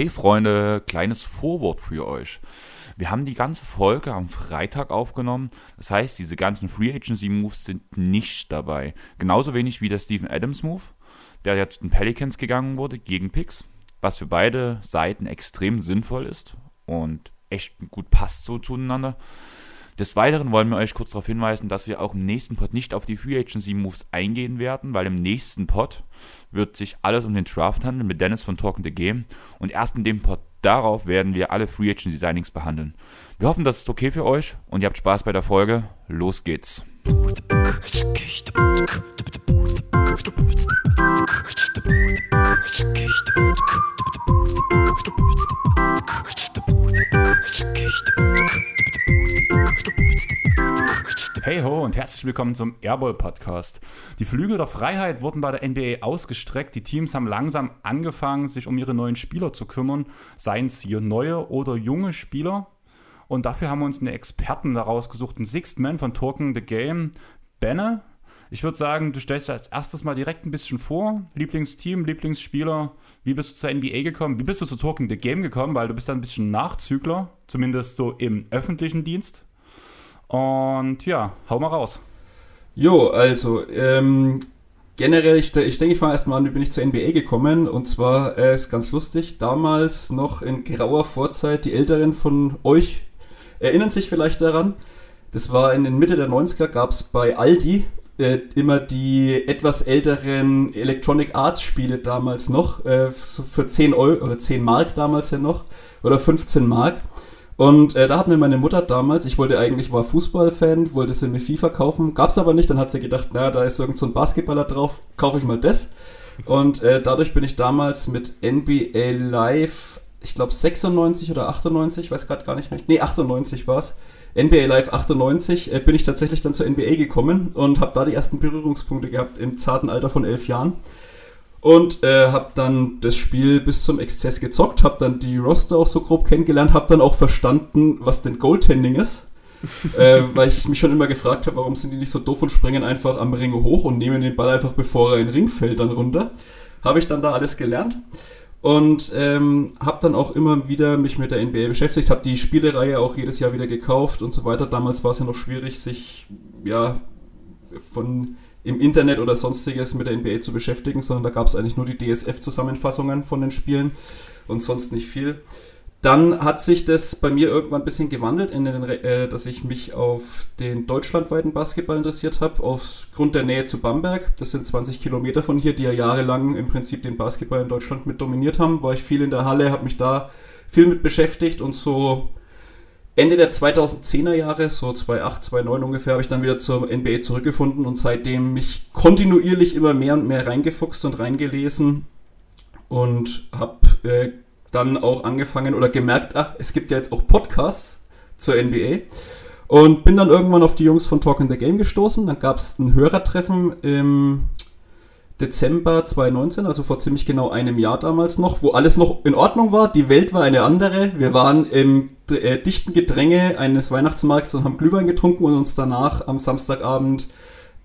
Hey Freunde, kleines Vorwort für euch. Wir haben die ganze Folge am Freitag aufgenommen. Das heißt, diese ganzen Free Agency Moves sind nicht dabei. Genauso wenig wie der Steven Adams Move, der ja zu den Pelicans gegangen wurde gegen Picks, was für beide Seiten extrem sinnvoll ist und echt gut passt so zueinander. Des Weiteren wollen wir euch kurz darauf hinweisen, dass wir auch im nächsten Pod nicht auf die Free Agency Moves eingehen werden, weil im nächsten Pod wird sich alles um den Draft handeln mit Dennis von Talking the Game und erst in dem Pod darauf werden wir alle Free Agency Signings behandeln. Wir hoffen, das ist okay für euch und ihr habt Spaß bei der Folge. Los geht's. Hey ho und herzlich willkommen zum Airball Podcast. Die Flügel der Freiheit wurden bei der NBA ausgestreckt. Die Teams haben langsam angefangen, sich um ihre neuen Spieler zu kümmern, seien es hier neue oder junge Spieler. Und dafür haben wir uns einen Experten daraus gesucht, einen Sixth Man von Talking the Game, Benne. Ich würde sagen, du stellst dir als erstes mal direkt ein bisschen vor. Lieblingsteam, Lieblingsspieler. Wie bist du zur NBA gekommen? Wie bist du zu Talking the Game gekommen? Weil du bist ja ein bisschen Nachzügler, zumindest so im öffentlichen Dienst. Und ja, hau mal raus. Jo, also, ähm, generell, ich, ich denke, ich fange erstmal an, wie bin ich zur NBA gekommen. Und zwar äh, ist ganz lustig, damals noch in grauer Vorzeit, die Älteren von euch erinnern sich vielleicht daran. Das war in den Mitte der 90er, gab es bei Aldi äh, immer die etwas älteren Electronic Arts Spiele damals noch, äh, für 10 Euro oder 10 Mark damals ja noch, oder 15 Mark. Und äh, da hat mir meine Mutter damals, ich wollte eigentlich, war Fußballfan, wollte sie mir FIFA kaufen, gab es aber nicht. Dann hat sie gedacht, naja, da ist irgend so ein Basketballer drauf, kaufe ich mal das. Und äh, dadurch bin ich damals mit NBA Live, ich glaube 96 oder 98, weiß gerade gar nicht mehr, nee 98 war es. NBA Live 98 äh, bin ich tatsächlich dann zur NBA gekommen und habe da die ersten Berührungspunkte gehabt im zarten Alter von elf Jahren und äh, habe dann das Spiel bis zum Exzess gezockt, habe dann die Roster auch so grob kennengelernt, habe dann auch verstanden, was denn Goaltending ist. äh, weil ich mich schon immer gefragt habe, warum sind die nicht so doof und springen einfach am Ring hoch und nehmen den Ball einfach, bevor er in den Ring fällt, dann runter. Habe ich dann da alles gelernt und ähm, habe dann auch immer wieder mich mit der NBA beschäftigt, habe die Spielereihe auch jedes Jahr wieder gekauft und so weiter. Damals war es ja noch schwierig, sich ja von im Internet oder sonstiges mit der NBA zu beschäftigen, sondern da gab es eigentlich nur die DSF-Zusammenfassungen von den Spielen und sonst nicht viel. Dann hat sich das bei mir irgendwann ein bisschen gewandelt, in den, äh, dass ich mich auf den deutschlandweiten Basketball interessiert habe, aufgrund der Nähe zu Bamberg. Das sind 20 Kilometer von hier, die ja jahrelang im Prinzip den Basketball in Deutschland mit dominiert haben. War ich viel in der Halle, habe mich da viel mit beschäftigt und so Ende der 2010er Jahre, so 2008, 2009 ungefähr, habe ich dann wieder zur NBA zurückgefunden und seitdem mich kontinuierlich immer mehr und mehr reingefuchst und reingelesen und habe äh, dann auch angefangen oder gemerkt, ach, es gibt ja jetzt auch Podcasts zur NBA und bin dann irgendwann auf die Jungs von Talk in the Game gestoßen. Dann gab es ein Hörertreffen im Dezember 2019, also vor ziemlich genau einem Jahr damals noch, wo alles noch in Ordnung war. Die Welt war eine andere. Wir waren im äh, dichten Gedränge eines Weihnachtsmarkts und haben Glühwein getrunken und uns danach am Samstagabend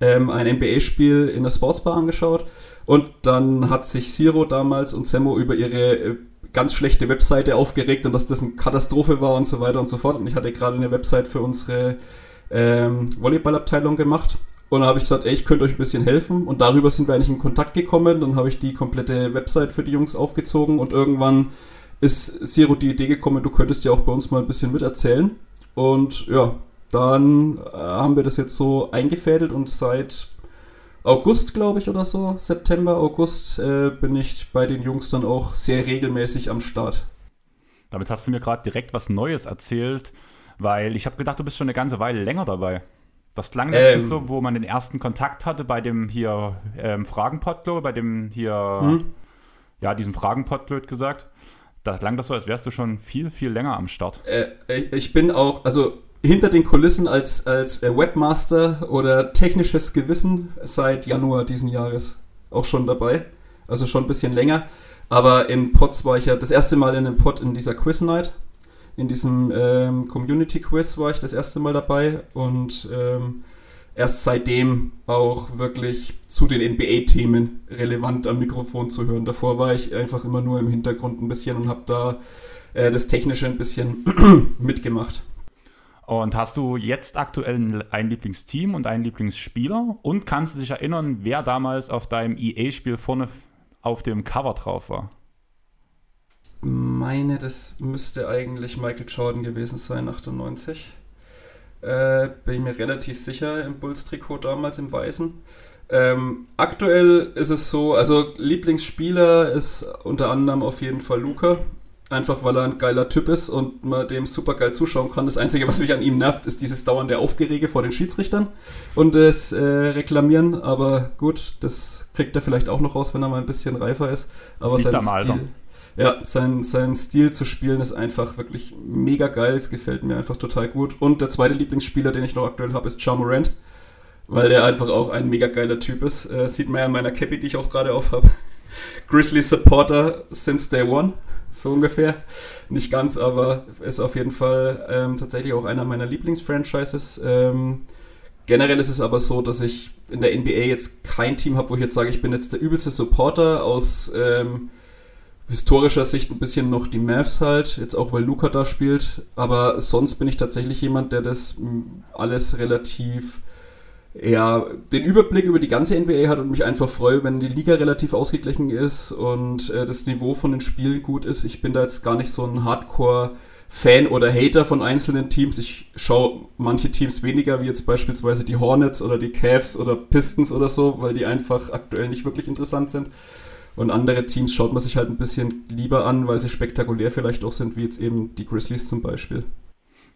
ähm, ein NBA-Spiel in der Sportsbar angeschaut. Und dann hat sich Siro damals und Semmo über ihre äh, ganz schlechte Webseite aufgeregt und dass das eine Katastrophe war und so weiter und so fort. Und ich hatte gerade eine Website für unsere ähm, Volleyballabteilung gemacht und dann habe ich gesagt, ey, ich könnte euch ein bisschen helfen. Und darüber sind wir eigentlich in Kontakt gekommen. Dann habe ich die komplette Website für die Jungs aufgezogen und irgendwann ist Zero die Idee gekommen, du könntest ja auch bei uns mal ein bisschen miterzählen. Und ja, dann äh, haben wir das jetzt so eingefädelt und seit August, glaube ich, oder so, September, August, äh, bin ich bei den Jungs dann auch sehr regelmäßig am Start. Damit hast du mir gerade direkt was Neues erzählt, weil ich habe gedacht, du bist schon eine ganze Weile länger dabei. Das klang ähm, so, wo man den ersten Kontakt hatte bei dem hier ähm, Fragenpot, bei dem hier, hm? ja, diesem Fragenpot, blöd gesagt. Da klang das so, als wärst du schon viel, viel länger am Start. Äh, ich bin auch, also hinter den Kulissen als, als äh, Webmaster oder technisches Gewissen seit Januar diesen Jahres auch schon dabei. Also schon ein bisschen länger. Aber in Pods war ich ja das erste Mal in einem Pod in dieser Quiz Night in diesem ähm, Community Quiz war ich das erste Mal dabei und ähm, erst seitdem auch wirklich zu den NBA-Themen relevant am Mikrofon zu hören. Davor war ich einfach immer nur im Hintergrund ein bisschen und habe da äh, das Technische ein bisschen mitgemacht. Und hast du jetzt aktuell ein Lieblingsteam und einen Lieblingsspieler? Und kannst du dich erinnern, wer damals auf deinem EA-Spiel vorne auf dem Cover drauf war? meine, das müsste eigentlich Michael Jordan gewesen sein, 98. Äh, bin ich mir relativ sicher im Bulls-Trikot damals im Weißen. Ähm, aktuell ist es so, also Lieblingsspieler ist unter anderem auf jeden Fall Luca. Einfach weil er ein geiler Typ ist und man dem super geil zuschauen kann. Das Einzige, was mich an ihm nervt, ist dieses dauernde Aufgerege vor den Schiedsrichtern und das äh, Reklamieren. Aber gut, das kriegt er vielleicht auch noch raus, wenn er mal ein bisschen reifer ist. Aber sein Stil, ja, sein, sein Stil zu spielen ist einfach wirklich mega geil. Es gefällt mir einfach total gut. Und der zweite Lieblingsspieler, den ich noch aktuell habe, ist Ja Morant, weil der einfach auch ein mega geiler Typ ist. Äh, sieht man ja an meiner Cappy, die ich auch gerade auf habe. Grizzly Supporter since day one, so ungefähr. Nicht ganz, aber ist auf jeden Fall ähm, tatsächlich auch einer meiner Lieblingsfranchises. Ähm, generell ist es aber so, dass ich in der NBA jetzt kein Team habe, wo ich jetzt sage, ich bin jetzt der übelste Supporter aus ähm, historischer Sicht ein bisschen noch die Mavs halt, jetzt auch weil Luca da spielt, aber sonst bin ich tatsächlich jemand, der das alles relativ ja, den Überblick über die ganze NBA hat und mich einfach freue, wenn die Liga relativ ausgeglichen ist und äh, das Niveau von den Spielen gut ist. Ich bin da jetzt gar nicht so ein Hardcore-Fan oder Hater von einzelnen Teams. Ich schaue manche Teams weniger, wie jetzt beispielsweise die Hornets oder die Cavs oder Pistons oder so, weil die einfach aktuell nicht wirklich interessant sind. Und andere Teams schaut man sich halt ein bisschen lieber an, weil sie spektakulär vielleicht auch sind, wie jetzt eben die Grizzlies zum Beispiel.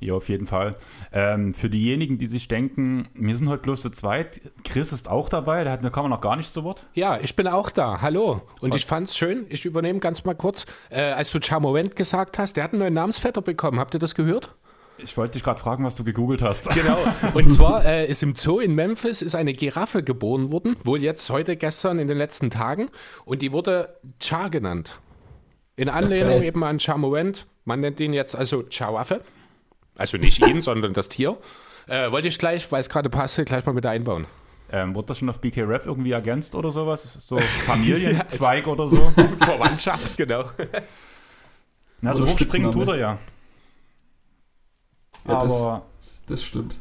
Ja, auf jeden Fall. Ähm, für diejenigen, die sich denken, wir sind heute bloß zu zweit, Chris ist auch dabei, der hat, da kommen wir noch gar nicht zu Wort. Ja, ich bin auch da. Hallo. Und ich fand's schön, ich übernehme ganz mal kurz, äh, als du Chamorant gesagt hast, der hat einen neuen Namensvetter bekommen. Habt ihr das gehört? Ich wollte dich gerade fragen, was du gegoogelt hast. Genau. Und zwar äh, ist im Zoo in Memphis ist eine Giraffe geboren worden, wohl jetzt heute, gestern, in den letzten Tagen. Und die wurde Cha genannt. In Anlehnung geil. eben an Chamorant. Man nennt ihn jetzt also Chawaffe. Also nicht ihn, sondern das Tier. Äh, wollte ich gleich, weil es gerade passte, gleich mal mit einbauen. Ähm, wurde das schon auf BK Rap irgendwie ergänzt oder sowas? So Familienzweig oder so? Verwandtschaft, genau. Na, so hochspringen tut er ja. Ja, das, Aber das stimmt.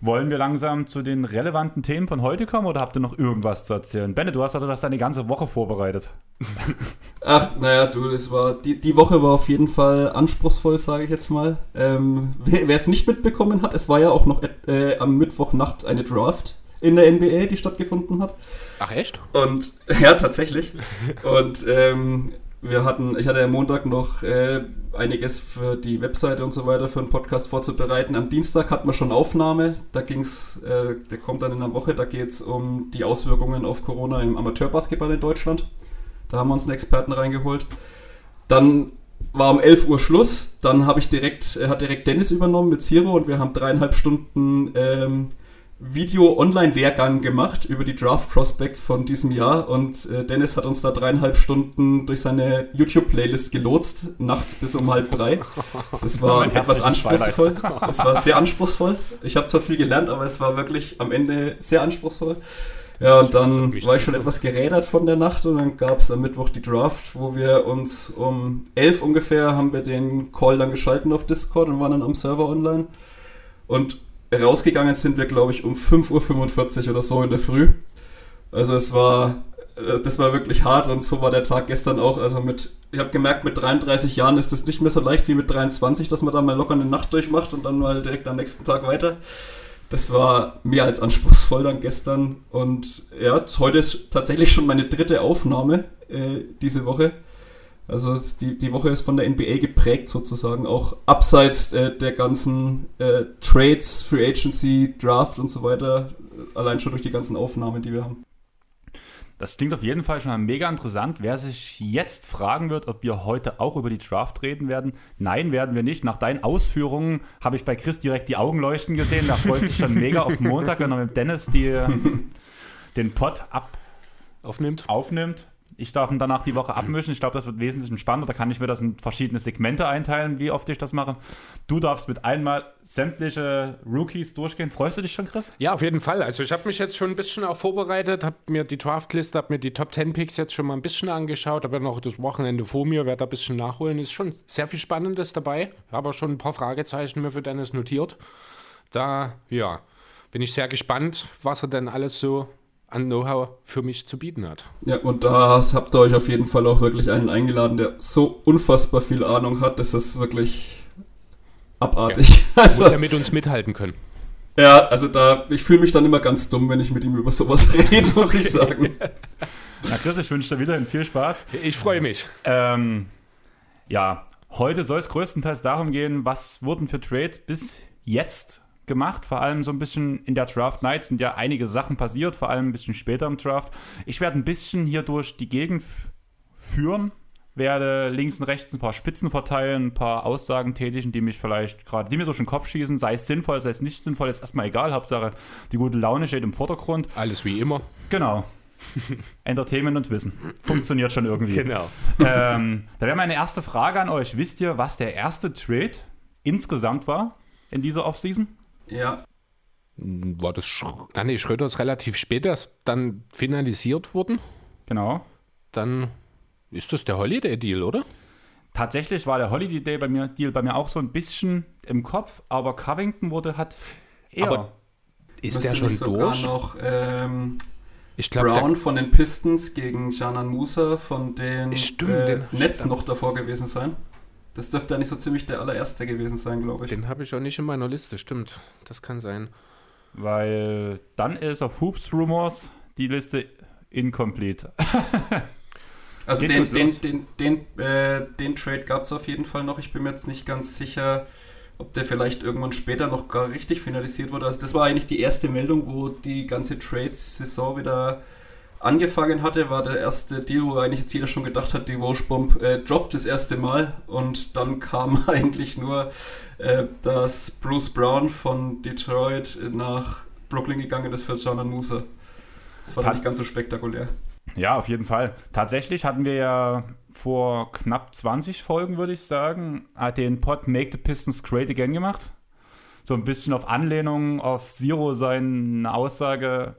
Wollen wir langsam zu den relevanten Themen von heute kommen oder habt ihr noch irgendwas zu erzählen? Benne, du hast also das deine ganze Woche vorbereitet. Ach, naja, du, das war, die, die Woche war auf jeden Fall anspruchsvoll, sage ich jetzt mal. Ähm, wer es nicht mitbekommen hat, es war ja auch noch äh, am Mittwochnacht eine Draft in der NBA, die stattgefunden hat. Ach echt? Und ja, tatsächlich. Und ähm, wir hatten, ich hatte am Montag noch äh, einiges für die Webseite und so weiter für einen Podcast vorzubereiten. Am Dienstag hatten wir schon Aufnahme. Da ging's, äh, der kommt dann in einer Woche. Da geht es um die Auswirkungen auf Corona im Amateurbasketball in Deutschland. Da haben wir uns einen Experten reingeholt. Dann war um 11 Uhr Schluss. Dann habe ich direkt, äh, hat direkt Dennis übernommen mit Zero und wir haben dreieinhalb Stunden ähm, Video-Online-Lehrgang gemacht über die Draft Prospects von diesem Jahr und äh, Dennis hat uns da dreieinhalb Stunden durch seine YouTube-Playlist gelotst, nachts bis um halb drei. Das war etwas anspruchsvoll. Das war sehr anspruchsvoll. Ich habe zwar viel gelernt, aber es war wirklich am Ende sehr anspruchsvoll. Ja, und dann war ich schon etwas gerädert von der Nacht und dann gab es am Mittwoch die Draft, wo wir uns um elf ungefähr haben wir den Call dann geschalten auf Discord und waren dann am Server online. Und rausgegangen sind wir, glaube ich, um 5.45 Uhr oder so in der Früh. Also es war, äh, das war wirklich hart und so war der Tag gestern auch. Also mit, ich habe gemerkt, mit 33 Jahren ist es nicht mehr so leicht wie mit 23, dass man da mal locker eine Nacht durchmacht und dann mal direkt am nächsten Tag weiter. Das war mehr als anspruchsvoll dann gestern. Und ja, heute ist tatsächlich schon meine dritte Aufnahme äh, diese Woche. Also die, die Woche ist von der NBA geprägt sozusagen, auch abseits äh, der ganzen äh, Trades, Free Agency, Draft und so weiter, allein schon durch die ganzen Aufnahmen, die wir haben. Das klingt auf jeden Fall schon mal mega interessant. Wer sich jetzt fragen wird, ob wir heute auch über die Draft reden werden, nein, werden wir nicht. Nach deinen Ausführungen habe ich bei Chris direkt die Augen leuchten gesehen. Da freut sich schon mega auf Montag, wenn er mit Dennis die, den Pod ab Aufnimmt? aufnimmt. Ich darf ihn danach die Woche abmischen. Ich glaube, das wird wesentlich entspannter. Da kann ich mir das in verschiedene Segmente einteilen, wie oft ich das mache. Du darfst mit einmal sämtliche Rookies durchgehen. Freust du dich schon, Chris? Ja, auf jeden Fall. Also ich habe mich jetzt schon ein bisschen auch vorbereitet, habe mir die Draftliste, habe mir die Top 10 Picks jetzt schon mal ein bisschen angeschaut, habe noch das Wochenende vor mir, werde da ein bisschen nachholen. Ist schon sehr viel Spannendes dabei. Habe auch schon ein paar Fragezeichen mir für Dennis notiert. Da, ja, bin ich sehr gespannt, was er denn alles so an Know-how für mich zu bieten hat. Ja, und da habt ihr euch auf jeden Fall auch wirklich einen eingeladen, der so unfassbar viel Ahnung hat, dass das wirklich abartig. Ja. Also, Muss ja mit uns mithalten können. Ja, also da, ich fühle mich dann immer ganz dumm, wenn ich mit ihm über sowas rede, muss ich sagen. Na Chris, ich wünsche dir wieder viel Spaß. Ich freue mich. Ähm, ja, heute soll es größtenteils darum gehen, was wurden für Trades bis jetzt gemacht. Vor allem so ein bisschen in der Draft Night sind ja einige Sachen passiert, vor allem ein bisschen später im Draft. Ich werde ein bisschen hier durch die Gegend führen, werde links und rechts ein paar Spitzen verteilen, ein paar Aussagen tätigen, die mich vielleicht gerade, die mir durch den Kopf schießen, sei es sinnvoll, sei es nicht sinnvoll, ist erstmal egal. Hauptsache, die gute Laune steht im Vordergrund. Alles wie immer. Genau. Entertainment und Wissen. Funktioniert schon irgendwie. Genau. Ähm, da wäre meine erste Frage an euch. Wisst ihr, was der erste Trade insgesamt war in dieser Offseason? Ja. War das Sch ah, nee, Schröder ist relativ spät erst dann finalisiert worden. Genau. Dann ist das der Holiday-Deal, oder? Tatsächlich war der Holiday Deal bei mir, Deal bei mir auch so ein bisschen im Kopf, aber Covington wurde hat eher. Aber ist der schon sogar durch? noch ähm, Ich glaube, Brown von den Pistons gegen Janan Musa von den Stimmt, äh, den- Nets noch davor gewesen sein. Das dürfte eigentlich so ziemlich der allererste gewesen sein, glaube ich. den habe ich auch nicht in meiner Liste, stimmt. Das kann sein. Weil dann ist auf Hoops Rumors die Liste incomplete. Also den, den, den, den, äh, den Trade gab es auf jeden Fall noch. Ich bin mir jetzt nicht ganz sicher, ob der vielleicht irgendwann später noch gar richtig finalisiert wurde. Also das war eigentlich die erste Meldung, wo die ganze Trades-Saison wieder angefangen hatte. War der erste Deal, wo eigentlich jetzt jeder schon gedacht hat, die Washbomb äh, droppt das erste Mal. Und dann kam eigentlich nur, äh, dass Bruce Brown von Detroit nach Brooklyn gegangen ist für Janan Musa. Das war dann nicht ganz so spektakulär. Ja, auf jeden Fall. Tatsächlich hatten wir ja vor knapp 20 Folgen, würde ich sagen, hat den Pod Make the Pistons Great Again gemacht. So ein bisschen auf Anlehnung auf Zero seine Aussage,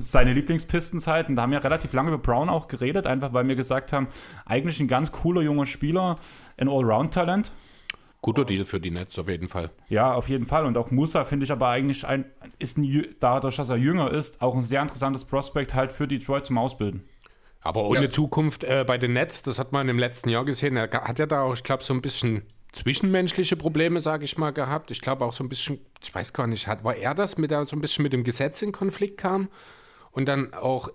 seine Lieblingspistons halt. Und da haben wir relativ lange über Brown auch geredet, einfach weil wir gesagt haben, eigentlich ein ganz cooler junger Spieler, ein Allround-Talent. Guter Deal für die Nets auf jeden Fall. Ja, auf jeden Fall. Und auch Musa finde ich aber eigentlich ein, ist ein, dadurch, dass er jünger ist, auch ein sehr interessantes Prospekt halt für Detroit zum Ausbilden. Aber ohne Ja. Zukunft äh, bei den Nets, das hat man im letzten Jahr gesehen, er hat ja da auch, ich glaube, so ein bisschen zwischenmenschliche Probleme, sage ich mal, gehabt. Ich glaube auch so ein bisschen, ich weiß gar nicht, hat, war er das, mit der so ein bisschen mit dem Gesetz in Konflikt kam und dann auch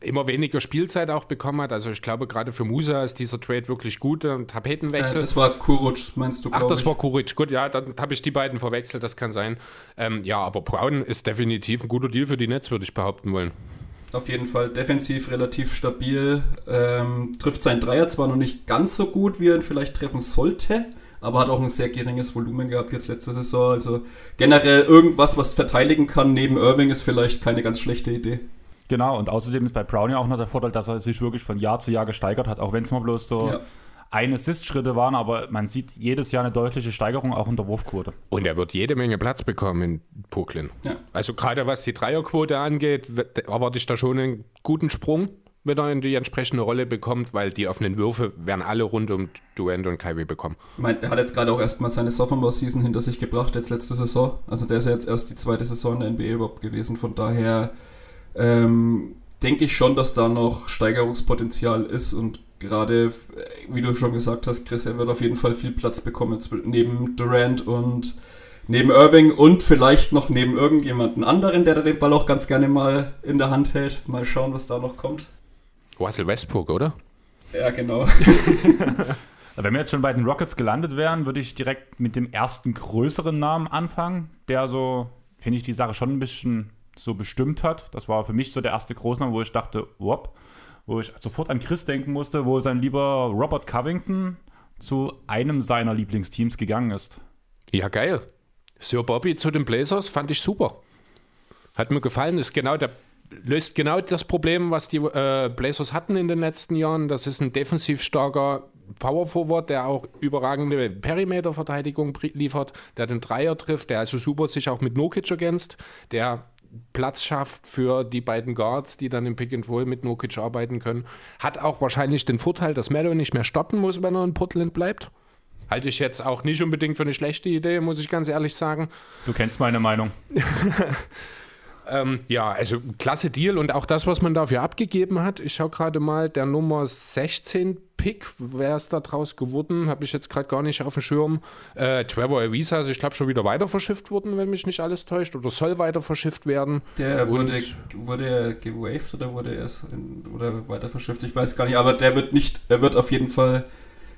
immer weniger Spielzeit auch bekommen hat. Also ich glaube, gerade für Musa ist dieser Trade wirklich gut, ein Äh, Tapetenwechsel. das war Kuruc, meinst du, Ach, das ich. war Kuric. Gut, ja, dann habe ich die beiden verwechselt, das kann sein. Ähm, ja, aber Brown ist definitiv ein guter Deal für die Nets, würde ich behaupten wollen. Auf jeden Fall defensiv relativ stabil. Ähm, trifft sein Dreier zwar noch nicht ganz so gut, wie er ihn vielleicht treffen sollte, aber hat auch ein sehr geringes Volumen gehabt jetzt letzte Saison. Also generell irgendwas, was verteidigen kann neben Irving, ist vielleicht keine ganz schlechte Idee. Genau, und außerdem ist bei Brown ja auch noch der Vorteil, dass er sich wirklich von Jahr zu Jahr gesteigert hat, auch wenn es mal bloß so Ja. Ein Assist-Schritte waren, aber man sieht jedes Jahr eine deutliche Steigerung auch in der Wurfquote. Und er wird jede Menge Platz bekommen in Brooklyn. Ja. Also gerade was die Dreierquote angeht, erwarte ich da schon einen guten Sprung, wenn er in die entsprechende Rolle bekommt, weil die offenen Würfe werden alle rund um Durant und Kyrie bekommen. Ich meine, er hat jetzt gerade auch erstmal seine Sophomore-Season hinter sich gebracht, jetzt letzte Saison. Also der ist ja jetzt erst die zweite Saison in der NBA überhaupt gewesen. Von daher ähm, denke ich schon, dass da noch Steigerungspotenzial ist und gerade, äh, wie du schon gesagt hast, Chris, er wird auf jeden Fall viel Platz bekommen neben Durant und neben Irving und vielleicht noch neben irgendjemanden anderen, der da den Ball auch ganz gerne mal in der Hand hält. Mal schauen, was da noch kommt. Russell Westbrook, oder? Ja, genau. Wenn wir jetzt schon bei den Rockets gelandet wären, würde ich direkt mit dem ersten größeren Namen anfangen, der so, finde ich, die Sache schon ein bisschen so bestimmt hat. Das war für mich so der erste Großname, wo ich dachte, wop, wo ich sofort an Chris denken musste, wo sein lieber Robert Covington zu einem seiner Lieblingsteams gegangen ist. Ja, geil. Sir Bobby zu den Blazers fand ich super. Hat mir gefallen, ist genau der löst genau das Problem, was die äh, Blazers hatten in den letzten Jahren. Das ist ein defensiv starker Power Forward, der auch überragende Perimeter-Verteidigung liefert, der den Dreier trifft, der also super sich auch mit Nokic ergänzt, der Platz schafft für die beiden Guards, die dann im Pick and Roll mit Nokic arbeiten können. Hat auch wahrscheinlich den Vorteil, dass Melo nicht mehr starten muss, wenn er in Portland bleibt. Halte ich jetzt auch nicht unbedingt für eine schlechte Idee, muss ich ganz ehrlich sagen. Du kennst meine Meinung. ähm, ja, also klasse Deal und auch das, was man dafür abgegeben hat. Ich schaue gerade mal, der Nummer 16 Pick, wer ist da draus geworden, habe ich jetzt gerade gar nicht auf dem Schirm. Äh, Trevor Ariza ist, ich glaube, schon wieder weiter verschifft worden, wenn mich nicht alles täuscht, oder soll weiter verschifft werden. Der wurde, wurde gewaved oder wurde er oder weiter verschifft, ich weiß gar nicht, aber der wird nicht, er wird auf jeden Fall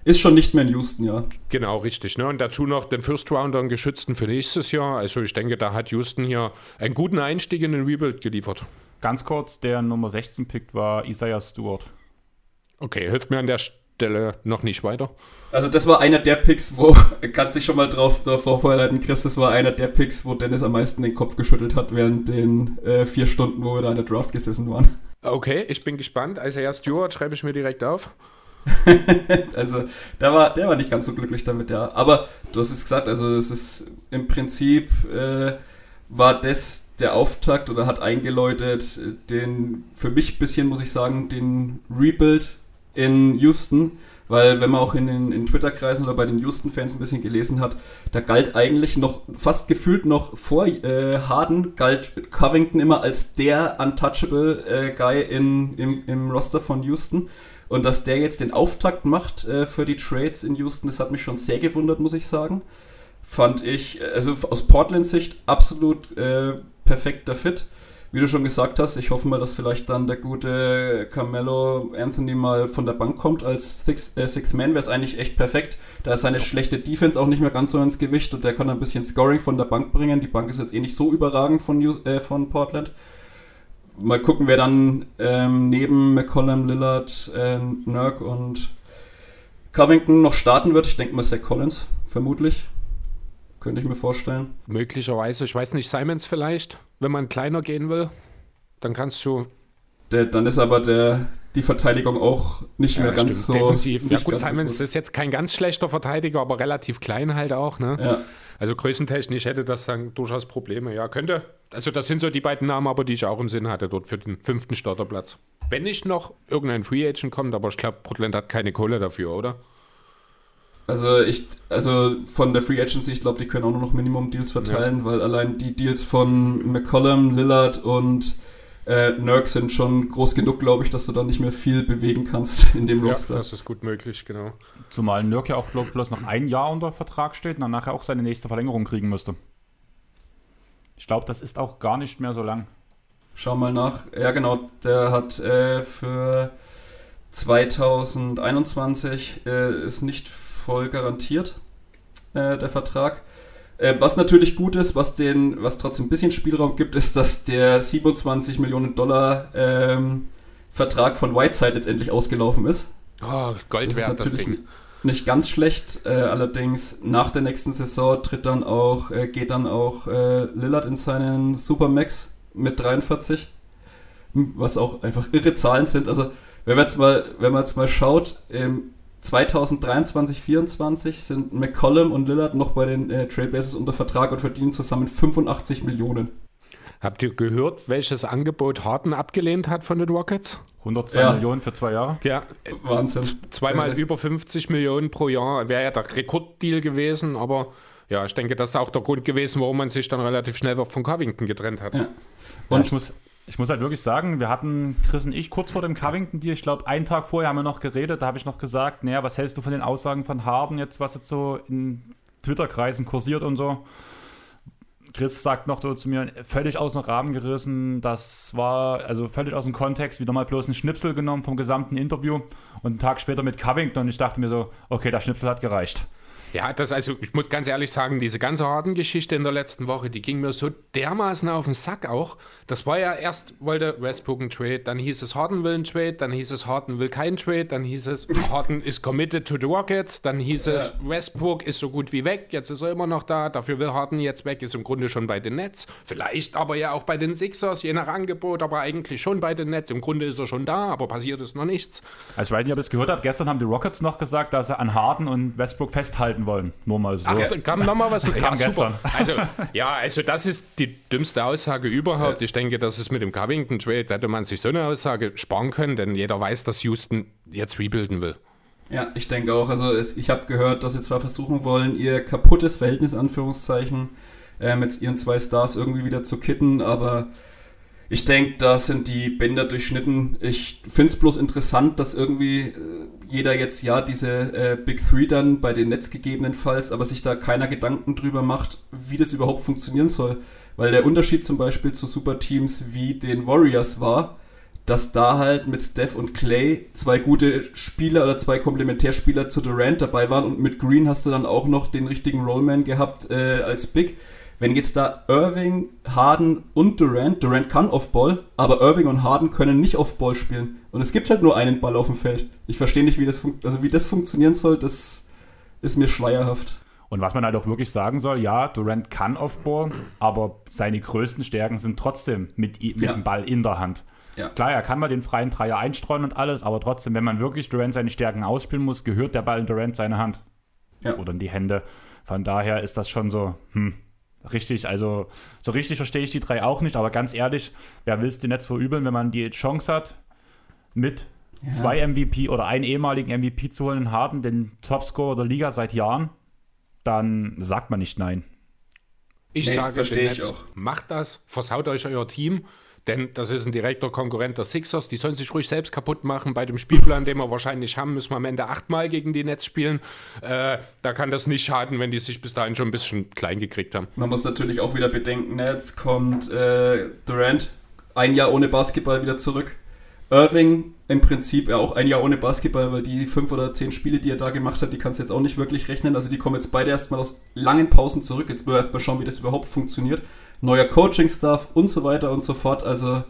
ist schon nicht mehr in Houston, ja. Genau, richtig. Ne? Und dazu noch den First Rounder, einen geschützten für nächstes Jahr. Also ich denke, da hat Houston hier einen guten Einstieg in den Rebuild geliefert. Ganz kurz, der Nummer 16 Pick war Isaiah Stewart. Okay, hilft mir an der Stelle noch nicht weiter. Also das war einer der Picks, wo, kannst dich schon mal drauf davor vorbereiten, Chris, das war einer der Picks, wo Dennis am meisten den Kopf geschüttelt hat während den äh, vier Stunden, wo wir da in der Draft gesessen waren. Okay, ich bin gespannt. Isaiah Stewart schreibe ich mir direkt auf. also, der war, der war nicht ganz so glücklich damit, ja. Aber du hast es gesagt, also es ist im Prinzip äh, war das der Auftakt oder hat eingeläutet den, für mich ein bisschen, muss ich sagen, den Rebuild in Houston. Weil wenn man auch in den in Twitter-Kreisen oder bei den Houston-Fans ein bisschen gelesen hat, da galt eigentlich noch, fast gefühlt noch vor äh, Harden, galt Covington immer als der untouchable äh, Guy in, im, im Roster von Houston. Und dass der jetzt den Auftakt macht äh, für die Trades in Houston, das hat mich schon sehr gewundert, muss ich sagen. Fand ich, also aus Portlands Sicht absolut äh, perfekter Fit. Wie du schon gesagt hast, ich hoffe mal, dass vielleicht dann der gute Carmelo Anthony mal von der Bank kommt als Sixth, äh, Sixth Man, wäre es eigentlich echt perfekt. Da ist seine schlechte Defense auch nicht mehr ganz so ins Gewicht und der kann ein bisschen Scoring von der Bank bringen. Die Bank ist jetzt eh nicht so überragend von, äh, von Portland mal gucken, wer dann ähm, neben McCollum, Lillard, äh, Nurk und Covington noch starten wird. Ich denke mal Zach Collins, vermutlich. Könnte ich mir vorstellen. Möglicherweise, ich weiß nicht, Simons vielleicht, wenn man kleiner gehen will. Dann kannst du. Der, dann ist aber der, die Verteidigung auch nicht ja, mehr ganz stimmt, so. Defensiv. Ja, gut, Simons so gut. ist jetzt kein ganz schlechter Verteidiger, aber relativ klein halt auch. Ne? Ja. Also größentechnisch hätte das dann durchaus Probleme. Ja, könnte. Also das sind so die beiden Namen, aber die ich auch im Sinn hatte dort für den fünften Starterplatz. Wenn nicht noch irgendein Free Agent kommt, aber ich glaube, Portland hat keine Kohle dafür, oder? Also ich, also von der Free Agency, ich glaube, die können auch nur noch Minimum Deals verteilen, ja. weil allein die Deals von McCollum, Lillard und äh, Nurk sind schon groß genug, glaube ich, dass du da nicht mehr viel bewegen kannst in dem Roster. Ja, das ist gut möglich, genau. Zumal Nurk ja auch glaub, bloß noch ein Jahr unter Vertrag steht und dann nachher auch seine nächste Verlängerung kriegen müsste. Ich glaube, das ist auch gar nicht mehr so lang. Schau mal nach. Ja, genau, der hat äh, für 2021 äh, ist nicht voll garantiert, äh, der Vertrag. Äh, was natürlich gut ist, was, den, was trotzdem ein bisschen Spielraum gibt, ist, dass der 27 Millionen Dollar ähm, Vertrag von Whiteside letztendlich ausgelaufen ist. Oh, Gold das wert, das Ding. Nicht ganz schlecht, äh, allerdings nach der nächsten Saison tritt dann auch, äh, geht dann auch äh, Lillard in seinen Supermax mit 43, was auch einfach irre Zahlen sind. Also wenn man jetzt mal, wenn man jetzt mal schaut, ähm, 2023, 2024 sind McCollum und Lillard noch bei den äh, Trailblazers unter Vertrag und verdienen zusammen 85 Millionen. Habt ihr gehört, welches Angebot Harden abgelehnt hat von den Rockets? 102 ja. Millionen für zwei Jahre? Ja. Wahnsinn. Zweimal äh. über 50 Millionen pro Jahr. Wäre ja der Rekorddeal gewesen, aber ja, ich denke, das ist auch der Grund gewesen, warum man sich dann relativ schnell von Covington getrennt hat. Ja. Und ja, ich muss ich muss halt wirklich sagen, wir hatten, Chris und ich, kurz vor dem Covington-Deal, ich glaube, einen Tag vorher haben wir noch geredet, da habe ich noch gesagt, naja, was hältst du von den Aussagen von Harden jetzt, was jetzt so in Twitter-Kreisen kursiert und so. Chris sagt noch so zu mir, völlig aus dem Rahmen gerissen, das war also völlig aus dem Kontext, wieder mal bloß ein Schnipsel genommen vom gesamten Interview und einen Tag später mit Covington und ich dachte mir so, okay, der Schnipsel hat gereicht. Ja, das also, ich muss ganz ehrlich sagen, diese ganze Harden-Geschichte in der letzten Woche, die ging mir so dermaßen auf den Sack auch. Das war ja erst, wollte Westbrook ein Trade, dann hieß es Harden will ein Trade, dann hieß es Harden will kein Trade, dann hieß es Harden ist committed to the Rockets, dann hieß es Westbrook ist so gut wie weg, jetzt ist er immer noch da, dafür will Harden jetzt weg, ist im Grunde schon bei den Nets, vielleicht aber ja auch bei den Sixers, je nach Angebot, aber eigentlich schon bei den Nets. Im Grunde ist er schon da, aber passiert ist noch nichts. Also ich weiß nicht, ob ihr es gehört habt, gestern haben die Rockets noch gesagt, dass sie an Harden und Westbrook festhalten wollen. Nur mal so. Ach, kam nochmal was? Kam gestern. Also, ja, also das ist die dümmste Aussage überhaupt. Ich denke, dass es mit dem Covington Trade hätte man sich so eine Aussage sparen können, denn jeder weiß, dass Houston jetzt rebuilden will. Ja, ich denke auch. Also es, ich habe gehört, dass sie zwar versuchen wollen, ihr kaputtes Verhältnis, Anführungszeichen, äh, mit ihren zwei Stars irgendwie wieder zu kitten, aber ich denke, da sind die Bänder durchschnitten. Ich finde es bloß interessant, dass irgendwie äh, jeder jetzt ja diese äh, Big Three dann bei den Netz gegebenenfalls, aber sich da keiner Gedanken drüber macht, wie das überhaupt funktionieren soll. Weil der Unterschied zum Beispiel zu Superteams wie den Warriors war, dass da halt mit Steph und Clay zwei gute Spieler oder zwei Komplementärspieler zu Durant dabei waren und mit Green hast du dann auch noch den richtigen Rollman gehabt äh, als Big. Wenn jetzt da Irving, Harden und Durant, Durant kann Off-Ball, aber Irving und Harden können nicht Off-Ball spielen. Und es gibt halt nur einen Ball auf dem Feld. Ich verstehe nicht, wie das, also wie das funktionieren soll, das ist mir schleierhaft. Und was man halt auch wirklich sagen soll, ja, Durant kann Off-Ball, aber seine größten Stärken sind trotzdem mit, mit Ja. dem Ball in der Hand. Ja. Klar, er kann mal den freien Dreier einstreuen und alles, aber trotzdem, wenn man wirklich Durant seine Stärken ausspielen muss, gehört der Ball in Durant seine Hand. Ja. Oder in die Hände. Von daher ist das schon so, hm, richtig, also so richtig verstehe ich die drei auch nicht, aber ganz ehrlich, wer will es dir Netz verübeln, wenn man die Chance hat, mit Ja. zwei MVP oder einen ehemaligen MVP zu holen, Harden, den Topscorer der Liga seit Jahren, dann sagt man nicht nein. Ich Nee, sage verstehe ich auch. macht das, versaut euch euer Team, denn das ist ein direkter Konkurrent der Sixers. Die sollen sich ruhig selbst kaputt machen. Bei dem Spielplan, den wir wahrscheinlich haben, müssen wir am Ende achtmal gegen die Nets spielen. Äh, da kann das nicht schaden, wenn die sich bis dahin schon ein bisschen klein gekriegt haben. Man muss natürlich auch wieder bedenken, jetzt kommt äh, Durant ein Jahr ohne Basketball wieder zurück. Irving im Prinzip ja auch ein Jahr ohne Basketball, weil die fünf oder zehn Spiele, die er da gemacht hat, die kannst du jetzt auch nicht wirklich rechnen. Also die kommen jetzt beide erstmal aus langen Pausen zurück. Jetzt werden wir schauen, wie das überhaupt funktioniert. Neuer Coaching-Staff und so weiter und so fort. Also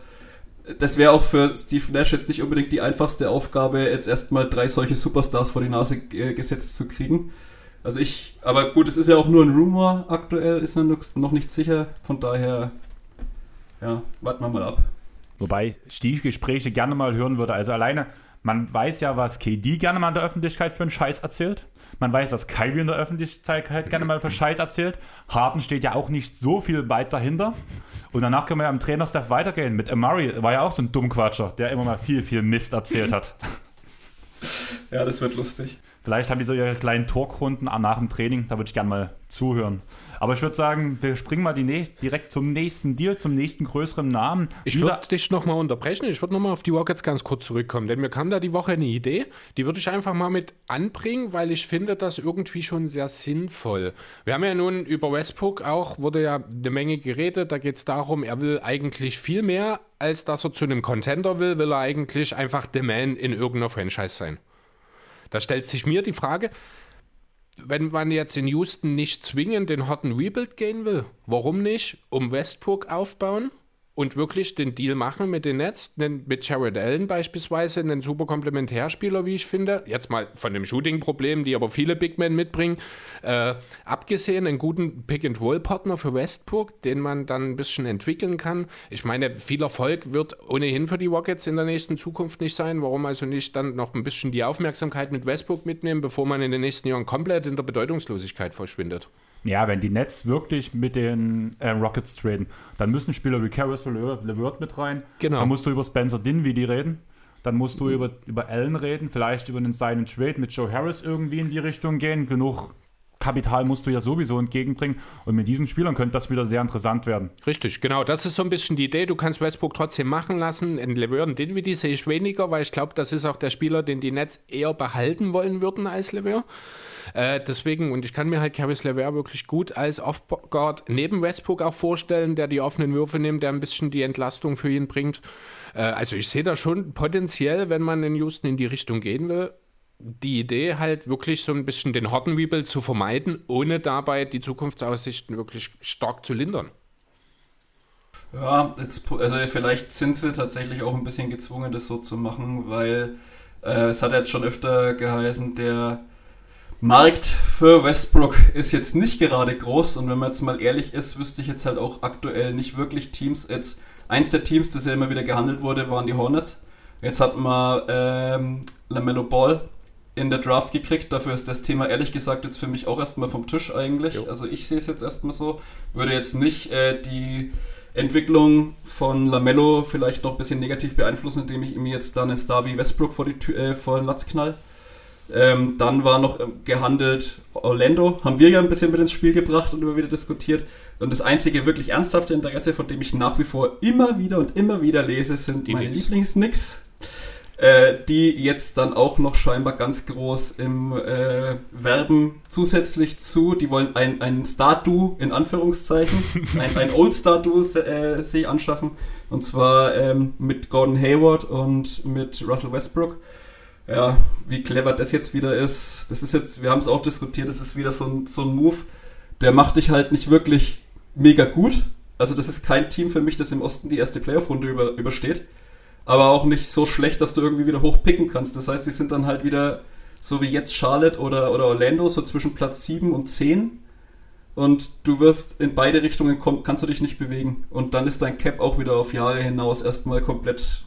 das wäre auch für Steve Nash jetzt nicht unbedingt die einfachste Aufgabe, jetzt erstmal drei solche Superstars vor die Nase äh, gesetzt zu kriegen. Also ich, aber gut, es ist ja auch nur ein Rumor aktuell, ist noch noch nicht sicher. Von daher, ja, warten wir mal ab. Wobei ich die Gespräche gerne mal hören würde. Also alleine, man weiß ja, was KD gerne mal in der Öffentlichkeit für einen Scheiß erzählt. Man weiß, was Kyrie in der Öffentlichkeit gerne mal für Scheiß erzählt. Harden steht ja auch nicht so viel weit dahinter. Und danach können wir ja im Trainerstaff weitergehen. Mit Amari war ja auch so ein Dummquatscher, der immer mal viel, viel Mist erzählt hat. Ja, das wird lustig. Vielleicht haben die so ihre kleinen Talkrunden nach dem Training, da würde ich gerne mal zuhören. Aber ich würde sagen, wir springen mal direkt zum nächsten Deal, zum nächsten größeren Namen. Ich würde dich nochmal unterbrechen. Ich würde nochmal auf die Rockets ganz kurz zurückkommen, denn mir kam da die Woche eine Idee, die würde ich einfach mal mit anbringen, weil ich finde das irgendwie schon sehr sinnvoll. Wir haben ja nun über Westbrook auch, wurde ja eine Menge geredet, da geht es darum, er will eigentlich viel mehr, als dass er zu einem Contender will, will er eigentlich einfach the man in irgendeiner Franchise sein. Da stellt sich mir die Frage, wenn man jetzt in Houston nicht zwingend den harten Rebuild gehen will, warum nicht um Westbrook aufbauen und wirklich den Deal machen mit den Nets, mit Jared Allen beispielsweise, einen super Komplementärspieler, wie ich finde, jetzt mal von dem Shooting-Problem, die aber viele Big Men mitbringen, äh, abgesehen, einen guten Pick-and-Roll-Partner für Westbrook, den man dann ein bisschen entwickeln kann. Ich meine, viel Erfolg wird ohnehin für die Rockets in der nächsten Zukunft nicht sein. Warum also nicht dann noch ein bisschen die Aufmerksamkeit mit Westbrook mitnehmen, bevor man in den nächsten Jahren komplett in der Bedeutungslosigkeit verschwindet? Ja, wenn die Nets wirklich mit den äh, Rockets traden, dann müssen Spieler wie Caris LeVert mit rein. Genau. Dann musst du über Spencer Dinwiddie reden. Dann musst du über, über Allen reden, vielleicht über einen seinen Trade mit Joe Harris irgendwie in die Richtung gehen. Genug Kapital musst du ja sowieso entgegenbringen. Und mit diesen Spielern könnte das wieder sehr interessant werden. Richtig, genau. Das ist so ein bisschen die Idee. Du kannst Westbrook trotzdem machen lassen. In LeVert Dinwiddie sehe ich weniger, weil ich glaube, das ist auch der Spieler, den die Nets eher behalten wollen würden als LeVert. Äh, deswegen, und ich kann mir halt Caris LeVert wirklich gut als Off-Guard neben Westbrook auch vorstellen, der die offenen Würfe nimmt, der ein bisschen die Entlastung für ihn bringt. Äh, also ich sehe da schon potenziell, wenn man in Houston in die Richtung gehen will, die Idee halt wirklich so ein bisschen den Horton Rebuild zu vermeiden, ohne dabei die Zukunftsaussichten wirklich stark zu lindern. Ja, jetzt, also vielleicht sind sie tatsächlich auch ein bisschen gezwungen, das so zu machen, weil äh, es hat jetzt schon öfter geheißen, der Markt für Westbrook ist jetzt nicht gerade groß und wenn man jetzt mal ehrlich ist, wüsste ich jetzt halt auch aktuell nicht wirklich Teams. Jetzt eins der Teams, das ja immer wieder gehandelt wurde, waren die Hornets. Jetzt hat man ähm, LaMelo Ball in der Draft gekriegt. Dafür ist das Thema ehrlich gesagt jetzt für mich auch erstmal vom Tisch eigentlich. Jo. Also ich sehe es jetzt erstmal so. Würde jetzt nicht äh, die Entwicklung von Lamello vielleicht noch ein bisschen negativ beeinflussen, indem ich ihm jetzt dann einen Star wie Westbrook vor, die, äh, vor den Latz knall. Ähm, dann war noch ähm, gehandelt Orlando, haben wir ja ein bisschen mit ins Spiel gebracht und immer wieder diskutiert. Und das einzige wirklich ernsthafte Interesse, von dem ich nach wie vor immer wieder und immer wieder lese, sind die meine Lieblings-Nicks äh, die jetzt dann auch noch scheinbar ganz groß im äh, Werben zusätzlich zu, die wollen ein, ein Star-Du in Anführungszeichen, ein, ein Old-Star-Du äh, sich anschaffen und zwar ähm, mit Gordon Hayward und mit Russell Westbrook. Ja, wie clever das jetzt wieder ist, das ist jetzt, wir haben es auch diskutiert, das ist wieder so ein, so ein Move, der macht dich halt nicht wirklich mega gut. Also das ist kein Team für mich, das im Osten die erste Playoff-Runde über, übersteht aber auch nicht so schlecht, dass du irgendwie wieder hochpicken kannst. Das heißt, die sind dann halt wieder so wie jetzt Charlotte oder, oder Orlando, so zwischen Platz 7 und 10. Und du wirst in beide Richtungen kommen, kannst du dich nicht bewegen. Und dann ist dein Cap auch wieder auf Jahre hinaus erstmal komplett,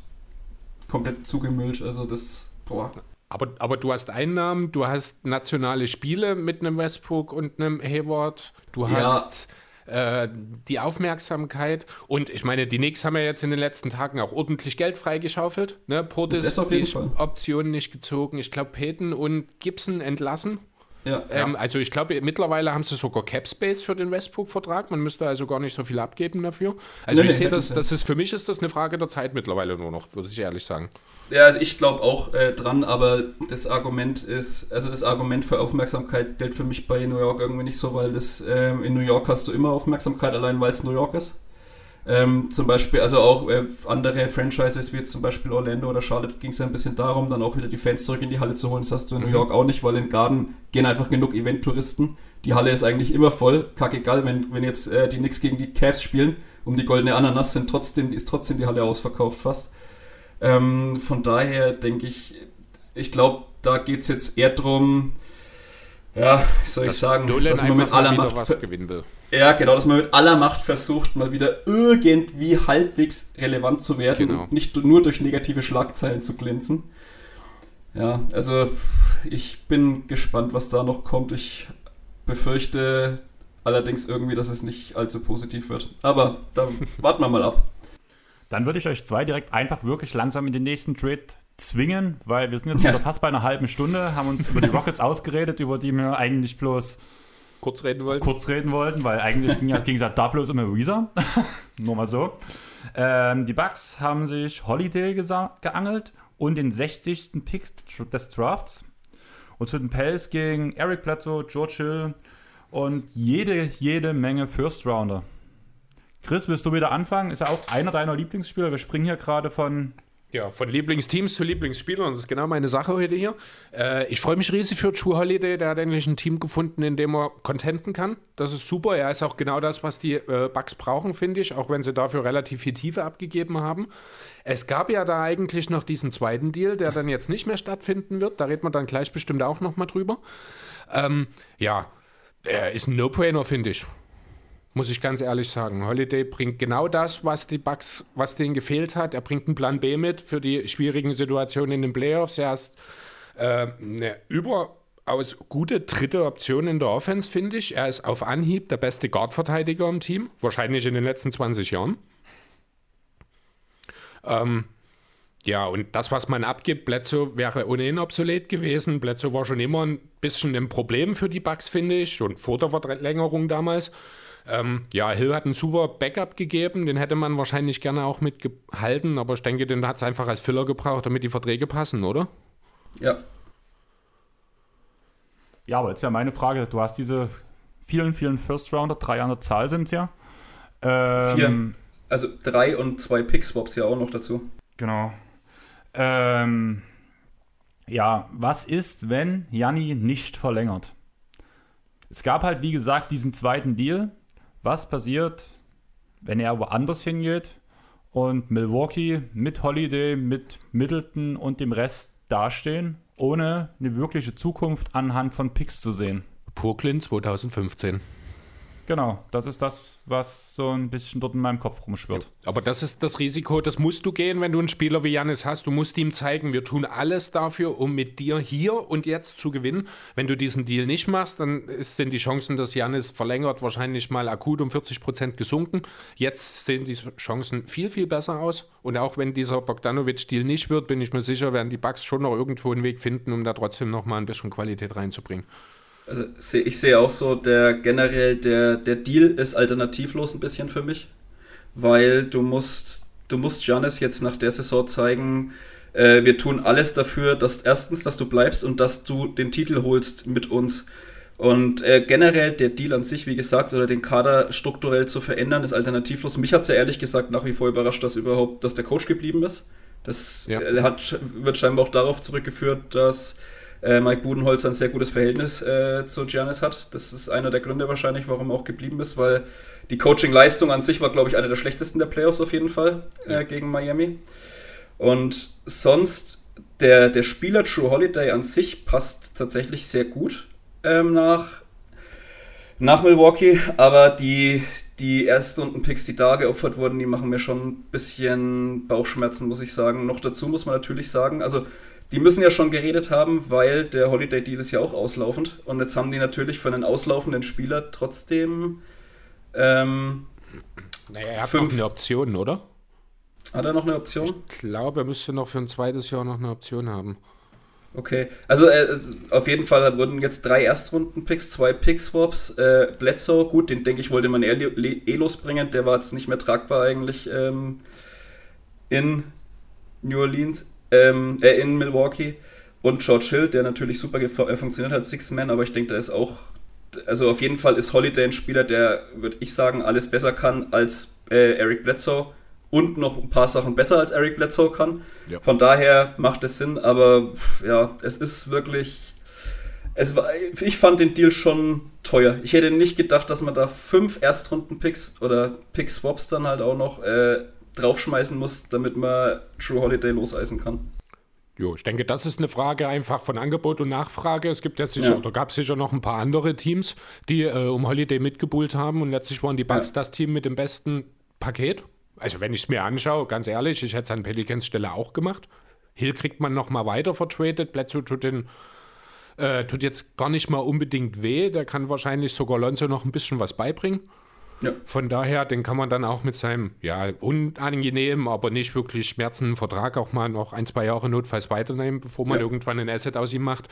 komplett zugemüllt. Also das, boah. Aber, aber du hast Einnahmen, du hast nationale Spiele mit einem Westbrook und einem Hayward, du hast äh, die Aufmerksamkeit. Und ich meine, die Knicks haben ja jetzt in den letzten Tagen auch ordentlich Geld freigeschaufelt. Ne? Portis die Optionen nicht gezogen. Ich glaube, Peyton und Gibson entlassen. Ja, ähm, ja. Also ich glaube, mittlerweile haben sie sogar Cap Space für den Westbrook-Vertrag. Man müsste also gar nicht so viel abgeben dafür. Also nee, ich sehe das, das ist für mich ist das eine Frage der Zeit mittlerweile nur noch, würde ich ehrlich sagen. Ja, also ich glaube auch äh, dran, aber das Argument ist, also das Argument für Aufmerksamkeit gilt für mich bei New York irgendwie nicht so, weil das äh, in New York hast du immer Aufmerksamkeit, allein weil es New York ist. Ähm, zum Beispiel, also auch äh, andere Franchises wie jetzt zum Beispiel Orlando oder Charlotte ging es ja ein bisschen darum, dann auch wieder die Fans zurück in die Halle zu holen. Das hast du in mhm. New York auch nicht, weil in Garden gehen einfach genug Event-Touristen. Die Halle ist eigentlich immer voll. Kackegal, wenn, wenn jetzt äh, die Knicks gegen die Cavs spielen, um die goldene Ananas sind trotzdem, ist trotzdem die Halle ausverkauft fast. Ähm, von daher denke ich, ich glaube, da geht es jetzt eher darum, ja, soll ich sagen, dass man mit aller Macht was gewinnen will. Ja, genau, dass man mit aller Macht versucht, mal wieder irgendwie halbwegs relevant zu werden genau. und nicht nur durch negative Schlagzeilen zu glänzen. Ja, also ich bin gespannt, was da noch kommt. Ich befürchte allerdings irgendwie, dass es nicht allzu positiv wird. Aber da warten wir mal ab. Dann würde ich euch zwei direkt einfach wirklich langsam in den nächsten Trade zwingen, weil wir sind jetzt ja. wieder fast bei einer halben Stunde, haben uns über die Rockets ausgeredet, über die wir eigentlich bloß kurz reden wollten. Kurz reden wollten, weil eigentlich ging ja gesagt da bloß um Weezer. Nur mal so. Ähm, die Bucks haben sich Holiday geangelt und den 60. Pick des Drafts. Und zu den Pels gegen Eric Bledsoe, George Hill und jede, jede Menge First Rounder. Chris, willst du wieder anfangen? Ist ja auch einer deiner Lieblingsspieler. Wir springen hier gerade von ja, von Lieblingsteams zu Lieblingsspielern. Das ist genau meine Sache heute hier. Äh, ich freue mich riesig für True Holiday. Der hat endlich ein Team gefunden, in dem er contenten kann. Das ist super. Er ist auch genau das, was die äh, Bugs brauchen, finde ich. Auch wenn sie dafür relativ viel Tiefe abgegeben haben. Es gab ja da eigentlich noch diesen zweiten Deal, der dann jetzt nicht mehr stattfinden wird. Da reden wir dann gleich bestimmt auch noch mal drüber. Ähm, ja, er ist ein No-Brainer, finde ich muss ich ganz ehrlich sagen. Holiday bringt genau das, was die Bugs, was denen gefehlt hat. Er bringt einen Plan B mit für die schwierigen Situationen in den Playoffs. Er ist äh, eine überaus gute dritte Option in der Offense, finde ich. Er ist auf Anhieb der beste Guard-Verteidiger im Team, wahrscheinlich in den letzten 20 Jahren. Ähm, ja, und das, was man abgibt, Bledsoe wäre ohnehin obsolet gewesen. Bledsoe war schon immer ein bisschen ein Problem für die Bugs, finde ich, schon vor der Verlängerung damals. Ähm, ja, Hill hat einen super Backup gegeben, den hätte man wahrscheinlich gerne auch mitgehalten, aber ich denke, den hat es einfach als Filler gebraucht, damit die Verträge passen, oder? Ja. Ja, aber jetzt wäre meine Frage, du hast diese vielen, vielen First Rounder, drei an der Zahl sind es ja. Ähm, Vier. Also drei und zwei Pick-Swaps ja auch noch dazu. Genau. Ähm, Ja, was ist, wenn Janni nicht verlängert? Es gab halt, wie gesagt, diesen zweiten Deal. Was passiert, wenn er woanders hingeht und Milwaukee mit Holiday, mit Middleton und dem Rest dastehen, ohne eine wirkliche Zukunft anhand von Picks zu sehen? Brooklyn 2015. Genau, das ist das, was so ein bisschen dort in meinem Kopf rumschwirrt. Aber das ist das Risiko, das musst du gehen, wenn du einen Spieler wie Janis hast. Du musst ihm zeigen, wir tun alles dafür, um mit dir hier und jetzt zu gewinnen. Wenn du diesen Deal nicht machst, dann sind die Chancen, dass Janis verlängert, wahrscheinlich mal akut um 40 Prozent gesunken. Jetzt sehen die Chancen viel, viel besser aus. Und auch wenn dieser Bogdanovic-Deal nicht wird, bin ich mir sicher, werden die Bucks schon noch irgendwo einen Weg finden, um da trotzdem noch mal ein bisschen Qualität reinzubringen. Also ich sehe auch so, der generell der, der Deal ist alternativlos ein bisschen für mich, weil du musst du musst Janis jetzt nach der Saison zeigen, äh, wir tun alles dafür, dass erstens, dass du bleibst und dass du den Titel holst mit uns. Und äh, generell der Deal an sich, wie gesagt, oder den Kader strukturell zu verändern, ist alternativlos. Mich hat es ja ehrlich gesagt nach wie vor überrascht, dass überhaupt, dass der Coach geblieben ist. Das ja. äh, hat, wird scheinbar auch darauf zurückgeführt, dass äh, Mike Budenholzer ein sehr gutes Verhältnis äh, zu Giannis hat. Das ist einer der Gründe wahrscheinlich, warum er auch geblieben ist, weil die Coaching-Leistung an sich war, glaube ich, eine der schlechtesten der Playoffs auf jeden Fall äh, gegen Miami. Und sonst, der, der Spieler True Holiday an sich passt tatsächlich sehr gut ähm, nach, nach Milwaukee, aber die, die Erstrunden-Picks, die da geopfert wurden, die machen mir schon ein bisschen Bauchschmerzen, muss ich sagen. Noch dazu muss man natürlich sagen, also die müssen ja schon geredet haben, weil der Holiday Deal ist ja auch auslaufend. Und jetzt haben die natürlich für einen auslaufenden Spieler trotzdem. Ähm, naja, er hat fünf. noch eine Option, oder? Hat er noch eine Option? Ich glaube, er müsste noch für ein zweites Jahr noch eine Option haben. Okay, also äh, auf jeden Fall wurden jetzt drei Erstrunden-Picks, zwei Pick-Swaps. Äh, Bledsoe, gut, den denke ich, wollte man eher eh losbringen. Der war jetzt nicht mehr tragbar eigentlich ähm, in New Orleans ähm, äh, in Milwaukee. Und George Hill, der natürlich super äh, funktioniert hat, Six-Man, aber ich denke, da ist auch, also auf jeden Fall ist Holiday ein Spieler, der, würde ich sagen, alles besser kann als äh, Eric Bledsoe und noch ein paar Sachen besser als Eric Bledsoe kann. Ja. Von daher macht es Sinn, aber ja, es ist wirklich. Es war, ich fand den Deal schon teuer. Ich hätte nicht gedacht, dass man da fünf Erstrunden-Picks oder Pick-Swaps dann halt auch noch äh, draufschmeißen muss, damit man True Holiday loseisen kann. Jo, ich denke, das ist eine Frage einfach von Angebot und Nachfrage. Es gibt ja sicher, ja. oder gab es sicher noch ein paar andere Teams, die äh, um Holiday mitgebuhlt haben und letztlich waren die Bucks ja. das Team mit dem besten Paket. Also wenn ich es mir anschaue, ganz ehrlich, ich hätte es an Pelicans Stelle auch gemacht. Hill kriegt man noch mal weiter vertradet, Bledsoe tut den äh, tut jetzt gar nicht mal unbedingt weh, der kann wahrscheinlich sogar Lonzo noch ein bisschen was beibringen. Ja. Von daher, den kann man dann auch mit seinem, ja, unangenehmen, aber nicht wirklich schmerzenden Vertrag auch mal noch ein, zwei Jahre notfalls weiternehmen, bevor man ja. irgendwann ein Asset aus ihm macht.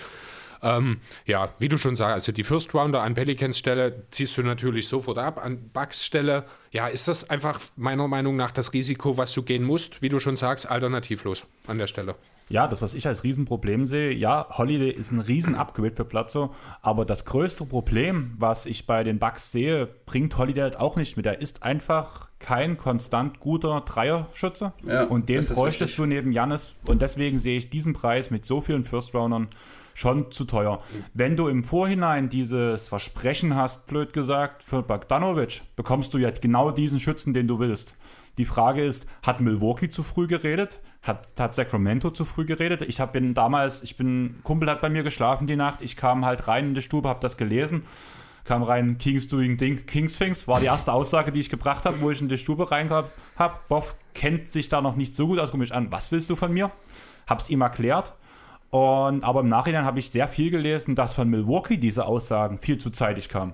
Ähm, ja, wie du schon sagst, also die First Rounder an Pelicans Stelle ziehst du natürlich sofort ab. An Bucks Stelle, ja, ist das einfach meiner Meinung nach das Risiko, was du gehen musst, wie du schon sagst, alternativlos an der Stelle. Ja, das, was ich als Riesenproblem sehe, ja, Holiday ist ein Riesen-Upgrade für Platzo, aber das größte Problem, was ich bei den Bucks sehe, bringt Holiday halt auch nicht mit. Er ist einfach kein konstant guter Dreierschütze ja, und den bräuchtest du neben Jannis und deswegen sehe ich diesen Preis mit so vielen First-Roundern schon zu teuer. Wenn du im Vorhinein dieses Versprechen hast, blöd gesagt, für Bogdanovic, bekommst du jetzt genau diesen Schützen, den du willst. Die Frage ist, hat Milwaukee zu früh geredet? Hat, hat Sacramento zu früh geredet? Ich habe damals, ich bin, Kumpel hat bei mir geschlafen die Nacht, ich kam halt rein in die Stube, habe das gelesen, kam rein, Kings doing Ding, Kings things, war die erste Aussage, die ich gebracht habe, wo ich in die Stube reingab habe. Boff kennt sich da noch nicht so gut aus, guck mich an, was willst du von mir? Hab's ihm erklärt und, aber im Nachhinein habe ich sehr viel gelesen, dass von Milwaukee diese Aussagen viel zu zeitig kamen.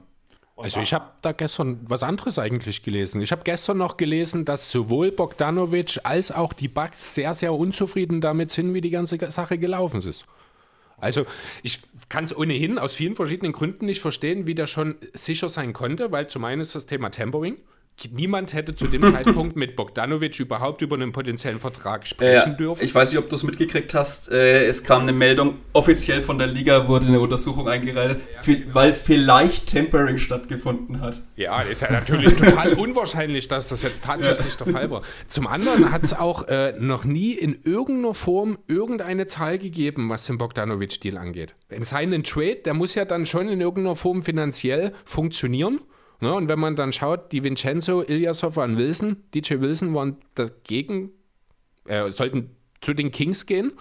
Also ich habe da gestern was anderes eigentlich gelesen. Ich habe gestern noch gelesen, dass sowohl Bogdanovic als auch die Bucks sehr, sehr unzufrieden damit sind, wie die ganze Sache gelaufen ist. Also ich kann es ohnehin aus vielen verschiedenen Gründen nicht verstehen, wie der schon sicher sein konnte, weil zum einen ist das Thema Tempering. Niemand hätte zu dem Zeitpunkt mit Bogdanovic überhaupt über einen potenziellen Vertrag sprechen Äh, dürfen. ich weiß nicht, ob du es mitgekriegt hast. Äh, es kam eine Meldung, offiziell von der Liga wurde eine Untersuchung eingeleitet, vi- weil vielleicht Tempering stattgefunden hat. Ja, ist ja natürlich total unwahrscheinlich, dass das jetzt tatsächlich der Fall war. Zum anderen hat es auch äh, noch nie in irgendeiner Form irgendeine Zahl gegeben, was den Bogdanovic-Deal angeht. Wenn sein Trade, der muss ja dann schon in irgendeiner Form finanziell funktionieren. Ne? Und wenn man dann schaut, die Vincenzo, Ilyasov und Wilson, DJ Wilson waren dagegen, äh, sollten zu den Kings gehen.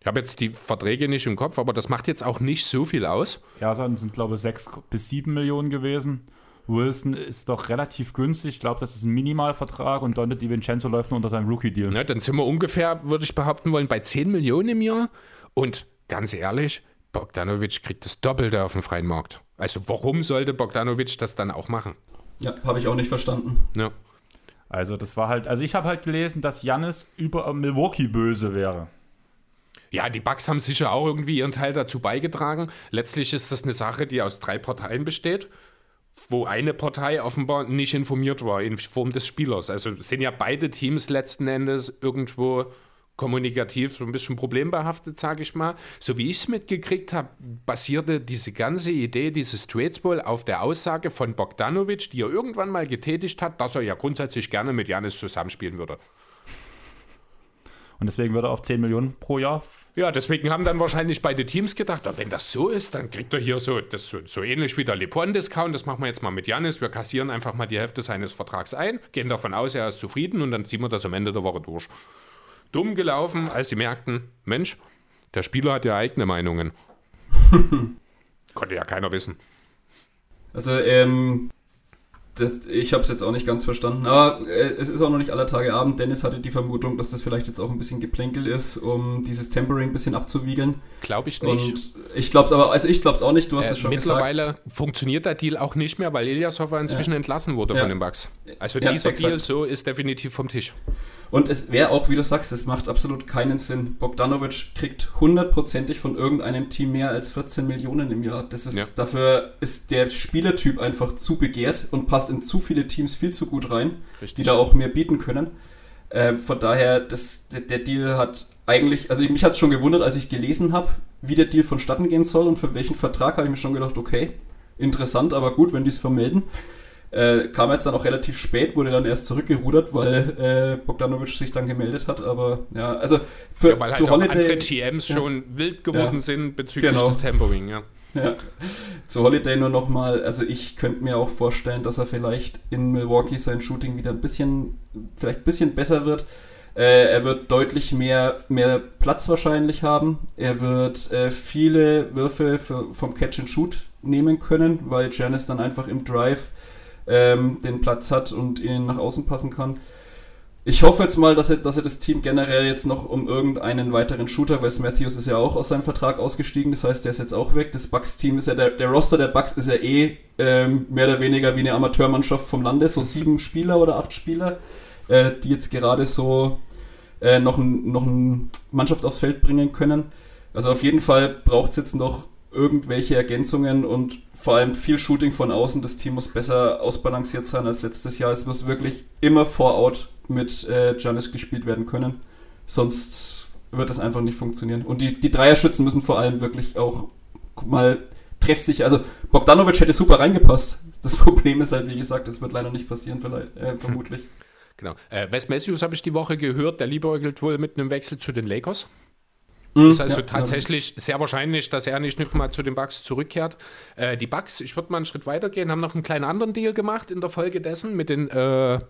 Ich habe jetzt die Verträge nicht im Kopf, aber das macht jetzt auch nicht so viel aus. Ja, es sind, glaube ich, 6 bis 7 Millionen gewesen. Wilson ist doch relativ günstig. Ich glaube, das ist ein Minimalvertrag und Dante DiVincenzo läuft nur unter seinem Rookie-Deal. Ne, dann sind wir ungefähr, würde ich behaupten wollen, bei 10 Millionen im Jahr. Und ganz ehrlich, Bogdanovic kriegt das Doppelte auf dem freien Markt. Also warum sollte Bogdanovic das dann auch machen? Ja, habe ich auch nicht verstanden. Ja. Also das war halt, also ich habe halt gelesen, dass Jannis über Milwaukee böse wäre. Ja, die Bucks haben sicher auch irgendwie ihren Teil dazu beigetragen. Letztlich ist das eine Sache, die aus drei Parteien besteht, wo eine Partei offenbar nicht informiert war in Form des Spielers. Also sind ja beide Teams letzten Endes irgendwo kommunikativ so ein bisschen problembehaftet, sage ich mal. So wie ich es mitgekriegt habe, basierte diese ganze Idee dieses Trades wohl auf der Aussage von Bogdanovic, die er irgendwann mal getätigt hat, dass er ja grundsätzlich gerne mit Janis zusammenspielen würde. Und deswegen würde er auf 10 Millionen pro Jahr. Ja, deswegen haben dann wahrscheinlich beide Teams gedacht, "Ah, wenn das so ist, dann kriegt er hier so, das so, so ähnlich wie der LeBron-Discount, das machen wir jetzt mal mit Janis, wir kassieren einfach mal die Hälfte seines Vertrags ein, gehen davon aus, er ist zufrieden und dann ziehen wir das am Ende der Woche durch. Dumm gelaufen, als sie merkten, Mensch, der Spieler hat ja eigene Meinungen. Konnte ja keiner wissen. Also, ähm, das, ich habe es jetzt auch nicht ganz verstanden. Aber äh, es ist auch noch nicht aller Tage Abend. Dennis hatte die Vermutung, dass das vielleicht jetzt auch ein bisschen Geplänkel ist, um dieses Tempering ein bisschen abzuwiegeln. Glaube ich nicht. Und ich glaube es aber, also ich glaube es auch nicht, du hast Äh, es schon gesagt. mittlerweile funktioniert der Deal auch nicht mehr, weil Ilyasov inzwischen entlassen wurde Ja. von den Bucks. Also Ja, dieser. Deal so ist definitiv vom Tisch. Und es wäre auch, wie du sagst, es macht absolut keinen Sinn. Bogdanovic kriegt hundertprozentig von irgendeinem Team mehr als 14 Millionen im Jahr. Das ist, Ja. dafür ist der Spielertyp einfach zu begehrt und passt in zu viele Teams viel zu gut rein, Richtig. die da auch mehr bieten können. Äh, von daher, das, der, der Deal hat eigentlich, also mich hat es schon gewundert, als ich gelesen habe, wie der Deal vonstatten gehen soll und für welchen Vertrag, habe ich mir schon gedacht, okay, interessant, aber gut, wenn die es vermelden. Äh, kam jetzt dann auch relativ spät, wurde dann erst zurückgerudert, weil äh, Bogdanovic sich dann gemeldet hat. Aber ja, also für Ja, weil halt zu andere Holiday, GMs Ja. schon wild geworden Ja. sind bezüglich Genau. des Tempering, ja. ja, zu Holiday nur nochmal, also ich könnte mir auch vorstellen, dass er vielleicht in Milwaukee sein Shooting wieder ein bisschen, vielleicht ein bisschen besser wird. Äh, er wird deutlich mehr, mehr Platz wahrscheinlich haben. Er wird äh, viele Würfe für, vom Catch and Shoot nehmen können, weil Janis dann einfach im Drive ähm, den Platz hat und ihn nach außen passen kann. Ich hoffe jetzt mal, dass er, dass er das Team generell jetzt noch um irgendeinen weiteren Shooter, Wes Matthews ist ja auch aus seinem Vertrag ausgestiegen, das heißt, der ist jetzt auch weg. Das Bucks-Team ist ja, der, der Roster der Bucks ist ja eh ähm, mehr oder weniger wie eine Amateurmannschaft vom Lande, so sieben Spieler oder acht Spieler, äh, die jetzt gerade so äh, noch, ein, noch eine Mannschaft aufs Feld bringen können. Also auf jeden Fall braucht es jetzt noch irgendwelche Ergänzungen und vor allem viel Shooting von außen. Das Team muss besser ausbalanciert sein als letztes Jahr. Es muss wirklich immer vor-out mit äh, Giannis gespielt werden können. Sonst wird das einfach nicht funktionieren. Und die, die Dreierschützen müssen vor allem wirklich auch mal treffsicher. Also Bogdanovic hätte super reingepasst. Das Problem ist halt, wie gesagt, es wird leider nicht passieren, vielleicht, äh, vermutlich. Genau. Äh, Wes Matthews habe ich die Woche gehört, der liebäugelt wohl mit einem Wechsel zu den Lakers. Mhm, Ist also ja, tatsächlich sehr wahrscheinlich, dass er nicht nochmal zu den Bucks zurückkehrt. Äh, die Bucks, ich würde mal einen Schritt weitergehen, haben noch einen kleinen anderen Deal gemacht in der Folge dessen mit den äh,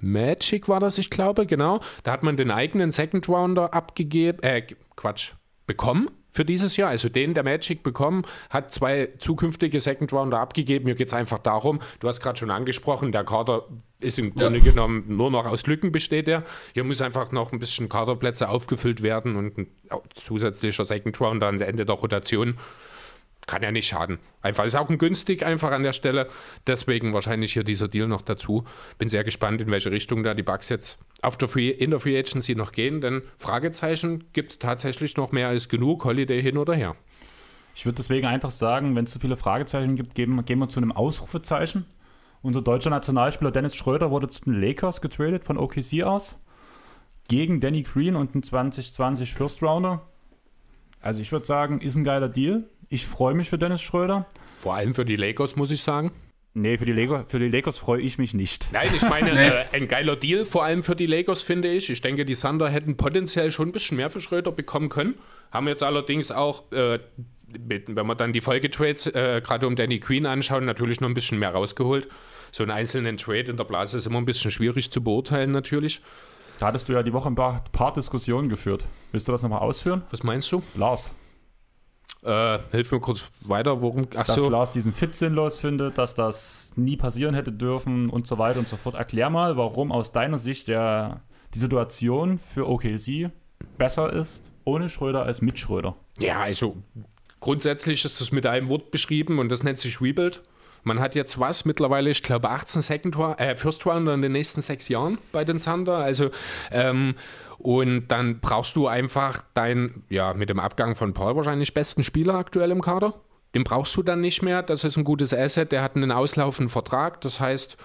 Magic war das, ich glaube, genau. Da hat man den eigenen Second Rounder abgegeben, äh, Quatsch, bekommen für dieses Jahr. Also den der Magic bekommen, hat zwei zukünftige Second Rounder abgegeben. Mir geht es einfach darum, du hast gerade schon angesprochen, der Kader ist im Grunde genommen nur noch aus Lücken besteht er. Hier muss einfach noch ein bisschen Kaderplätze aufgefüllt werden und ein zusätzlicher Second Rounder ans Ende der Rotation kann ja nicht schaden. Einfach ist auch ein günstig einfach an der Stelle. Deswegen wahrscheinlich hier dieser Deal noch dazu. Bin sehr gespannt, in welche Richtung da die Bugs jetzt auf der Free, in der Free Agency noch gehen, denn Fragezeichen gibt es tatsächlich noch mehr als genug. Holiday hin oder her. Ich würde deswegen einfach sagen, wenn es zu viele Fragezeichen gibt, gehen, gehen wir zu einem Ausrufezeichen. Unser deutscher Nationalspieler Dennis Schröder wurde zu den Lakers getradet von OKC aus. Gegen Danny Green und einen 2020 First Rounder. Also ich würde sagen, ist ein geiler Deal. Ich freue mich für Dennis Schröder. Vor allem für die Lakers, muss ich sagen. Nee, für die, Lakers, für die Lakers freue ich mich nicht. Nein, ich meine, äh, ein geiler Deal, vor allem für die Lakers, finde ich. Ich denke, die Thunder hätten potenziell schon ein bisschen mehr für Schröder bekommen können. Haben jetzt allerdings auch, äh, wenn wir dann die Folgetrades äh, gerade um Danny Queen anschauen, natürlich noch ein bisschen mehr rausgeholt. So einen einzelnen Trade in der Blase ist immer ein bisschen schwierig zu beurteilen, natürlich. Da hattest du ja die Woche ein paar, paar Diskussionen geführt. Willst du das nochmal ausführen? Was meinst du? Lars. Äh, hilf mir kurz weiter, worum. Ach dass so. Lars diesen Fit sinnlos findet, dass das nie passieren hätte dürfen und so weiter und so fort. Erklär mal, warum aus deiner Sicht der, die Situation für OKC besser ist ohne Schröder als mit Schröder. Ja, also grundsätzlich ist das mit einem Wort beschrieben und das nennt sich Rebuild. Man hat jetzt was mittlerweile, ich glaube 18 Second äh, First Rounder in den nächsten sechs Jahren bei den Thunder. Also ähm, und dann brauchst du einfach dein, ja, mit dem Abgang von Paul wahrscheinlich besten Spieler aktuell im Kader. Den brauchst du dann nicht mehr. Das ist ein gutes Asset. Der hat einen auslaufenden Vertrag. Das heißt,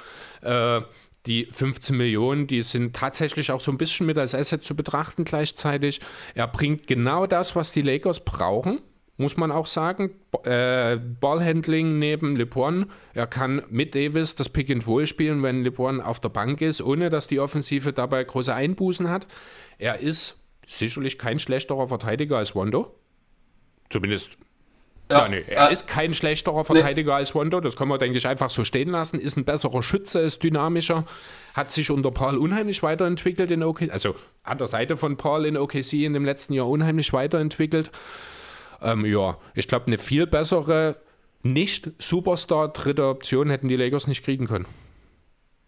äh, die 15 Millionen, die sind tatsächlich auch so ein bisschen mit als Asset zu betrachten gleichzeitig. Er bringt genau das, was die Lakers brauchen muss man auch sagen. Äh, Ballhandling neben LeBron. Er kann mit Davis das Pick and Roll spielen, wenn LeBron auf der Bank ist, ohne dass die Offensive dabei große Einbußen hat. Er ist sicherlich kein schlechterer Verteidiger als Wondo. Zumindest. Ja, ja nee, er äh, ist kein schlechterer Verteidiger nee. als Wondo. Das kann man, denke ich, einfach so stehen lassen. Ist ein besserer Schütze, ist dynamischer. Hat sich unter Paul unheimlich weiterentwickelt in OKC. Also an der Seite von Paul in OKC in dem letzten Jahr unheimlich weiterentwickelt. Ähm, ja, ich glaube, eine viel bessere nicht-Superstar dritte Option hätten die Lakers nicht kriegen können.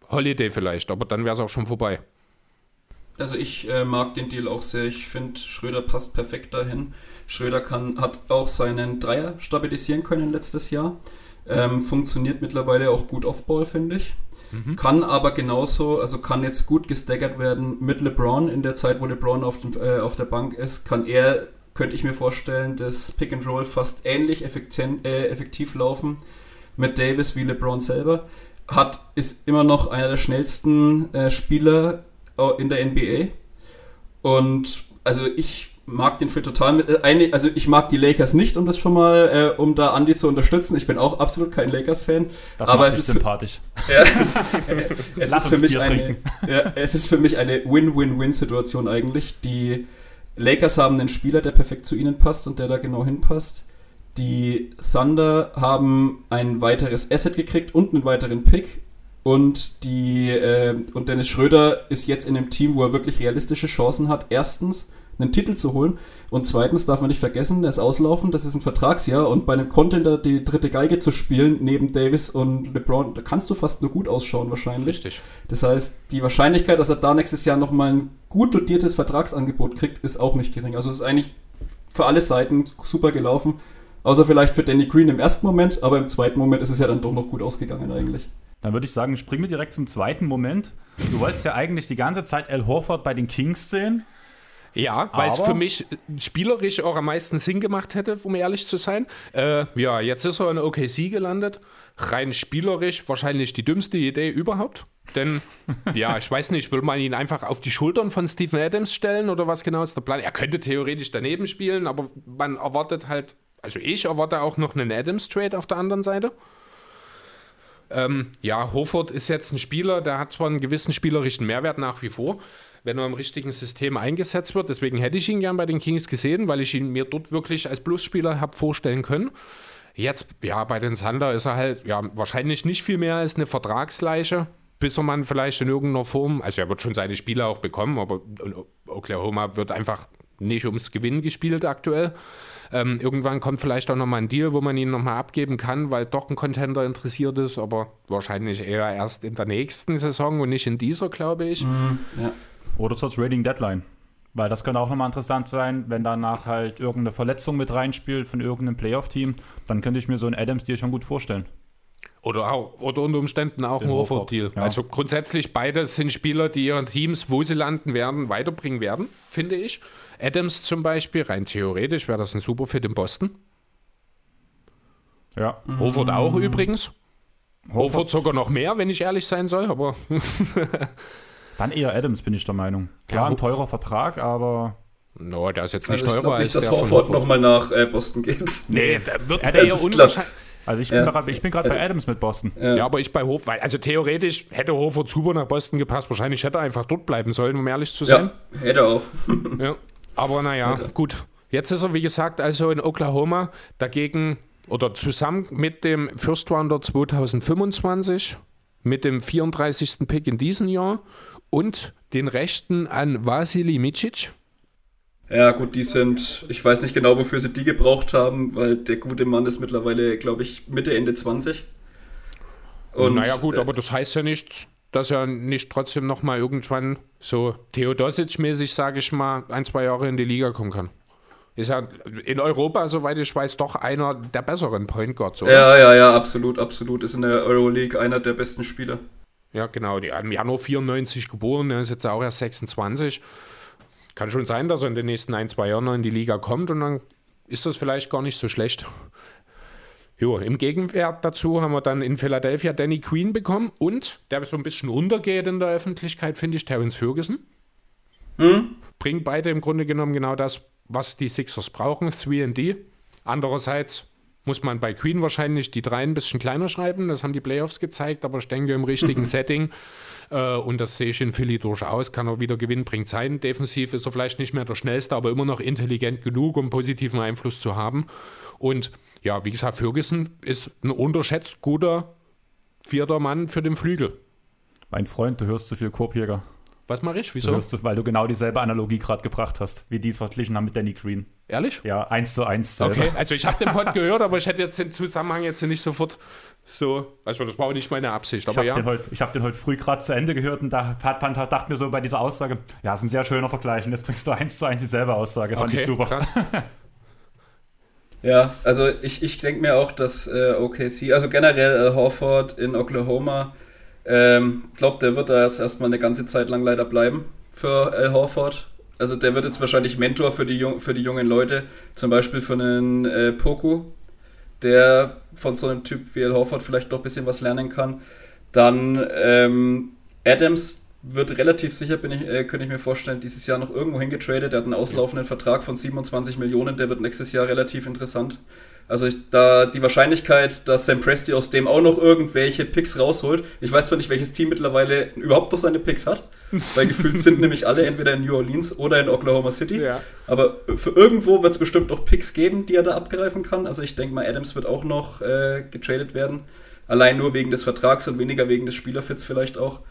Holiday vielleicht, aber dann wäre es auch schon vorbei. Also ich äh, mag den Deal auch sehr. Ich finde, Schröder passt perfekt dahin. Schröder kann, hat auch seinen Dreier stabilisieren können letztes Jahr. Ähm, funktioniert mittlerweile auch gut auf Ball, finde ich. Mhm. Kann aber genauso, also kann jetzt gut gestaggert werden mit LeBron in der Zeit, wo LeBron auf, dem, äh, auf der Bank ist, kann er könnte ich mir vorstellen, dass Pick and Roll fast ähnlich äh, effektiv laufen mit Davis wie LeBron selber. Hat, ist immer noch einer der schnellsten äh, Spieler äh, in der NBA. Und also ich mag den für total mit. Äh, also ich mag die Lakers nicht, um das schon mal, äh, um da Andy zu unterstützen. Ich bin auch absolut kein Lakers-Fan. Aber es ist sympathisch. ja, es, ist für mich eine, ja, es ist für mich eine Win-Win-Win-Situation eigentlich, die Lakers haben einen Spieler, der perfekt zu ihnen passt und der da genau hinpasst. Die Thunder haben ein weiteres Asset gekriegt und einen weiteren Pick. Und, die, äh, und Dennis Schröder ist jetzt in einem Team, wo er wirklich realistische Chancen hat. Erstens, einen Titel zu holen. Und zweitens darf man nicht vergessen, der ist auslaufen, das ist ein Vertragsjahr und bei einem Contender die dritte Geige zu spielen, neben Davis und LeBron, da kannst du fast nur gut ausschauen wahrscheinlich. Richtig. Das heißt, die Wahrscheinlichkeit, dass er da nächstes Jahr nochmal ein gut dotiertes Vertragsangebot kriegt, ist auch nicht gering. Also ist eigentlich für alle Seiten super gelaufen. Außer vielleicht für Danny Green im ersten Moment, aber im zweiten Moment ist es ja dann doch noch gut ausgegangen eigentlich. Dann würde ich sagen, springen wir direkt zum zweiten Moment. Du wolltest ja eigentlich die ganze Zeit Al Horford bei den Kings sehen. Ja, weil es für mich spielerisch auch am meisten Sinn gemacht hätte, um ehrlich zu sein. Äh, ja, jetzt ist er in OKC gelandet. Rein spielerisch wahrscheinlich die dümmste Idee überhaupt. Denn, ja, ich weiß nicht, will man ihn einfach auf die Schultern von Steven Adams stellen oder was genau ist der Plan? Er könnte theoretisch daneben spielen, aber man erwartet halt, also ich erwarte auch noch einen Adams-Trade auf der anderen Seite. Ähm, ja, Hofert ist jetzt ein Spieler, der hat zwar einen gewissen spielerischen Mehrwert nach wie vor, wenn er im richtigen System eingesetzt wird. Deswegen hätte ich ihn gern bei den Kings gesehen, weil ich ihn mir dort wirklich als Plusspieler habe vorstellen können. Jetzt, ja, bei den Thunder ist er halt, ja, wahrscheinlich nicht viel mehr als eine Vertragsleiche, bis er man vielleicht in irgendeiner Form, also er wird schon seine Spiele auch bekommen, aber Oklahoma wird einfach nicht ums Gewinnen gespielt aktuell. Ähm, irgendwann kommt vielleicht auch nochmal ein Deal, wo man ihn nochmal abgeben kann, weil doch ein Contender interessiert ist, aber wahrscheinlich eher erst in der nächsten Saison und nicht in dieser, glaube ich. Mhm, ja. Oder zur Trading Deadline. Weil das könnte auch nochmal interessant sein, wenn danach halt irgendeine Verletzung mit reinspielt von irgendeinem Playoff-Team, dann könnte ich mir so einen Adams-Deal schon gut vorstellen. Oder, auch, oder unter Umständen auch Den ein Horford-Deal. Ja. Also grundsätzlich beide sind Spieler, die ihren Teams, wo sie landen werden, weiterbringen werden, finde ich. Adams zum Beispiel, rein theoretisch wäre das ein super Fit in Boston. Ja. Horford auch übrigens. Horford sogar noch mehr, wenn ich ehrlich sein soll, aber Dann eher Adams, bin ich der Meinung. Klar, Ja. ein teurer Vertrag, aber no, der ist jetzt nicht Also ich teurer glaube nicht, als dass Horford nochmal nach äh, Boston geht. Nee, der wird Ja, eher unwahrscheinlich. also ich bin Ja. gerade ich bei Adams mit Boston. Ja. aber ich bei Hof, weil, also theoretisch hätte Hofer super nach Boston gepasst. Wahrscheinlich hätte er einfach dort bleiben sollen, um ehrlich zu sein. Ja, hätte er auch. Ja. Aber naja, gut. Jetzt ist er, wie gesagt, also in Oklahoma dagegen oder zusammen mit dem First Rounder 2025, mit dem 34. Pick in diesem Jahr und den Rechten an Vasili Micic. Ja, gut, die sind, ich weiß nicht genau, wofür sie die gebraucht haben, weil der gute Mann ist mittlerweile, glaube ich, Mitte, Ende 20. Und, naja, gut, äh, aber das heißt ja nicht, dass er nicht trotzdem nochmal irgendwann so Theodosic-mäßig, sage ich mal, ein, zwei Jahre in die Liga kommen kann. Ist ja in Europa, soweit ich weiß, doch einer der besseren Point Guards, oder? Ja, ja, ja, absolut, absolut. Ist in der Euroleague einer der besten Spieler. Ja, genau. Die, Im Januar 94 geboren, er ist jetzt auch erst 26. Kann schon sein, dass er in den nächsten ein, zwei Jahren noch in die Liga kommt und dann ist das vielleicht gar nicht so schlecht. Jo, im Gegenwert dazu haben wir dann in Philadelphia Danny Queen bekommen und der so ein bisschen untergeht in der Öffentlichkeit, finde ich, Terence Ferguson. Bringt beide im Grunde genommen genau das, was die Sixers brauchen, 3D. Andererseits muss man bei Queen wahrscheinlich die drei ein bisschen kleiner schreiben. Das haben die Playoffs gezeigt, aber ich denke im richtigen Setting. Äh, und das sehe ich in Philly durchaus. Kann er wieder gewinnbringend sein. Defensiv ist er vielleicht nicht mehr der schnellste, aber immer noch intelligent genug, um positiven Einfluss zu haben. Und ja, wie gesagt, Ferguson ist ein unterschätzt guter vierter Mann für den Flügel. Mein Freund, du hörst zu viel Korbjäger. Was mache ich? Du Wieso? hörst, zu- weil du genau dieselbe Analogie gerade gebracht hast, wie die es verglichen haben mit Danny Green. Ehrlich? Ja, eins zu eins. selber. Okay, also ich habe den Pod gehört, aber ich hätte jetzt den Zusammenhang jetzt nicht sofort so. Also das war auch nicht meine Absicht, Ich aber habe ja. den, heute- ich hab den heute früh gerade zu Ende gehört und da hat, fand, dachte mir so bei dieser Aussage, ja, ist ein sehr schöner Vergleich und jetzt bringst du eins zu eins dieselbe Aussage. Fand ich super. krass. Ja, also ich, ich denke mir auch, dass äh, OKC, also generell äh, Horford in Oklahoma, ähm, glaube, der wird da jetzt erstmal eine ganze Zeit lang leider bleiben für Al Horford. Also der wird jetzt wahrscheinlich Mentor für die, für die jungen Leute, zum Beispiel für einen äh, Poku, der von so einem Typ wie Al Horford vielleicht noch ein bisschen was lernen kann. Dann ähm, Adams wird relativ sicher, bin ich, äh, könnte ich mir vorstellen, dieses Jahr noch irgendwo hingetradet. Der hat einen auslaufenden Vertrag von 27 Millionen, der wird nächstes Jahr relativ interessant. Also ich, da die Wahrscheinlichkeit, dass Sam Presti aus dem auch noch irgendwelche Picks rausholt. Ich weiß zwar nicht, welches Team mittlerweile überhaupt noch seine Picks hat, weil gefühlt sind nämlich alle entweder in New Orleans oder in Oklahoma City. Ja. Aber für irgendwo wird es bestimmt noch Picks geben, die er da abgreifen kann. Also ich denke mal, Adams wird auch noch äh, getradet werden. Allein nur wegen des Vertrags und weniger wegen des Spielerfits vielleicht auch.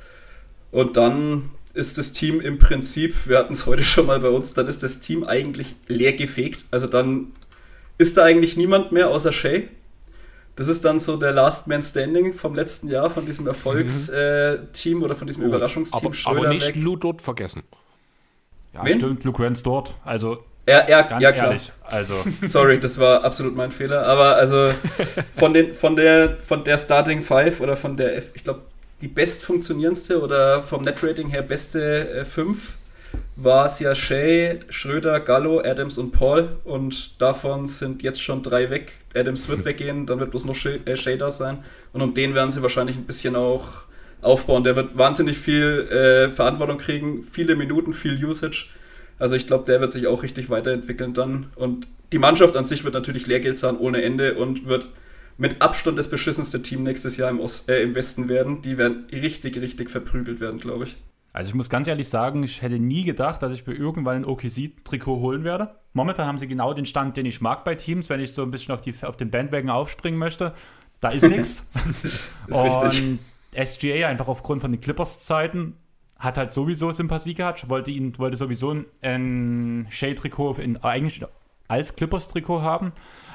Und dann ist das Team im Prinzip, wir hatten es heute schon mal bei uns, dann ist das Team eigentlich leer gefegt. Also dann ist da eigentlich niemand mehr außer Shay. Das ist dann so der Last Man Standing vom letzten Jahr, von diesem Erfolgsteam oder von diesem Überraschungsteam aber, aber nicht weg. Lou dort vergessen. Ja, Wen? stimmt, Luke Rance dort. Also Ja, ja, ganz ja klar. ehrlich. Also Sorry, das war absolut mein Fehler. Aber also von, den, von, der, von der Starting Five oder von der, ich glaube, die best funktionierendste oder vom Netrating her beste äh, fünf war es ja Shay, Schröder, Gallo, Adams und Paul. Und davon sind jetzt schon drei weg. Adams wird weggehen, dann wird bloß noch Shay, äh, Shay da sein. Und um den werden sie wahrscheinlich ein bisschen auch aufbauen. Der wird wahnsinnig viel äh, Verantwortung kriegen, viele Minuten, viel Usage. Also ich glaube, der wird sich auch richtig weiterentwickeln dann. Und die Mannschaft an sich wird natürlich Lehrgeld zahlen ohne Ende und wird mit Abstand das beschissenste Team nächstes Jahr im, Ost, äh, im Westen werden. Die werden richtig, richtig verprügelt werden, glaube ich. Also ich muss ganz ehrlich sagen, ich hätte nie gedacht, dass ich mir irgendwann ein OKC-Trikot holen werde. Momentan haben sie genau den Stand, den ich mag bei Teams, wenn ich so ein bisschen auf, die, auf den Bandwagon aufspringen möchte. Da ist nichts. Richtig. Und SGA einfach aufgrund von den Clippers-Zeiten hat halt sowieso Sympathie gehabt, wollte, ihn, wollte sowieso ein, ein Shea-Trikot in- eigentlich als Clippers-Trikot haben.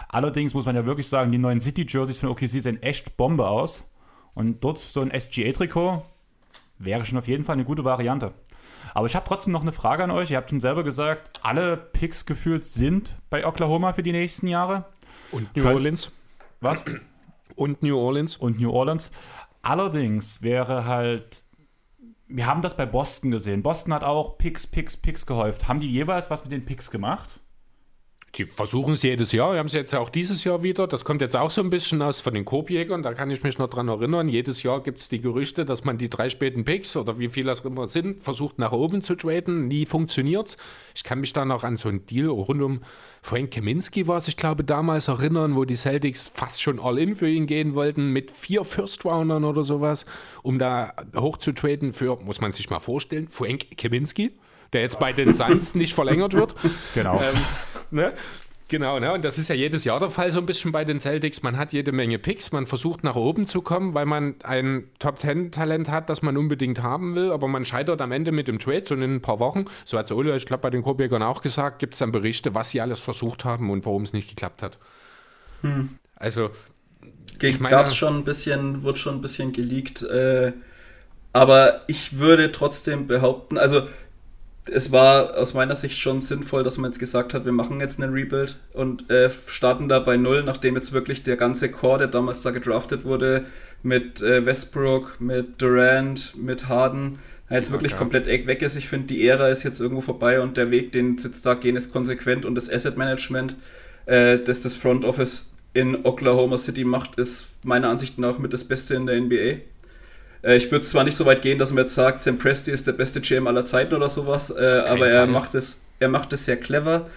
Allerdings muss man ja wirklich sagen, die neuen City-Jerseys von OKC sehen echt Bombe aus. Und dort so ein SGA-Trikot wäre schon auf jeden Fall eine gute Variante. Aber ich habe trotzdem noch eine Frage an euch. Ihr habt schon selber gesagt, alle Picks gefühlt sind bei Oklahoma für die nächsten Jahre. Und New Könnt- Orleans. Was? Und New Orleans. und New Orleans. Allerdings wäre halt, wir haben das bei Boston gesehen. Boston hat auch Picks, Picks, Picks gehäuft. Haben die jeweils was mit den Picks gemacht? Die versuchen es jedes Jahr. Wir haben es jetzt auch dieses Jahr wieder. Das kommt jetzt auch so ein bisschen aus von den Korbjägern. Da kann ich mich noch dran erinnern. Jedes Jahr gibt es die Gerüchte, dass man die drei späten Picks oder wie viel das immer sind, versucht nach oben zu traden. Nie funktioniert's. Ich kann mich da noch an so einen Deal rund um Frank Kaminski war es, ich glaube, damals erinnern, wo die Celtics fast schon all-in für ihn gehen wollten, mit vier First-Roundern oder sowas, um da hoch zu traden für, muss man sich mal vorstellen, Frank Kaminski der jetzt bei den Suns nicht verlängert wird. Genau. Ähm, ne? Genau, ne? und das ist ja jedes Jahr der Fall so ein bisschen bei den Celtics. Man hat jede Menge Picks, man versucht nach oben zu kommen, weil man ein Top-10-Talent hat, das man unbedingt haben will, aber man scheitert am Ende mit dem Trade, so in ein paar Wochen. So hat es Ole, ich glaube, bei den Korbjägern auch gesagt, gibt es dann Berichte, was sie alles versucht haben und warum es nicht geklappt hat. Hm. Also, gab es schon ein bisschen, wurde schon ein bisschen geleakt, äh, aber ich würde trotzdem behaupten, also es war aus meiner Sicht schon sinnvoll, dass man jetzt gesagt hat, wir machen jetzt einen Rebuild und äh, starten da bei Null, nachdem jetzt wirklich der ganze Core, der damals da gedraftet wurde, mit äh, Westbrook, mit Durant, mit Harden, jetzt wirklich okay. komplett weg ist. Ich finde, die Ära ist jetzt irgendwo vorbei und der Weg, den sie jetzt da gehen, ist konsequent und das Asset Management, äh, das das Front Office in Oklahoma City macht, ist meiner Ansicht nach mit das Beste in der NBA. Äh, ich würde zwar nicht so weit gehen, dass man jetzt sagt, Sam Presti ist der beste GM aller Zeiten oder sowas, äh, aber er macht, es, er macht es sehr clever.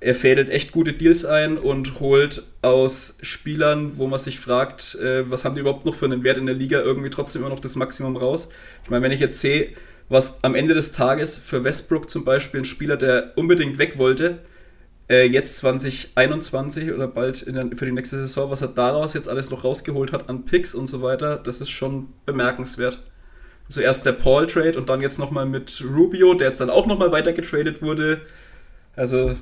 Er fädelt echt gute Deals ein und holt aus Spielern, wo man sich fragt, äh, was haben die überhaupt noch für einen Wert in der Liga, irgendwie trotzdem immer noch das Maximum raus. Ich meine, wenn ich jetzt sehe, was am Ende des Tages für Westbrook zum Beispiel ein Spieler, der unbedingt weg wollte, äh, jetzt 2021 oder bald der, für die nächste Saison, was er daraus jetzt alles noch rausgeholt hat an Picks und so weiter, das ist schon bemerkenswert. Also erst der Paul-Trade und dann jetzt nochmal mit Rubio, der jetzt dann auch nochmal weiter getradet wurde. Also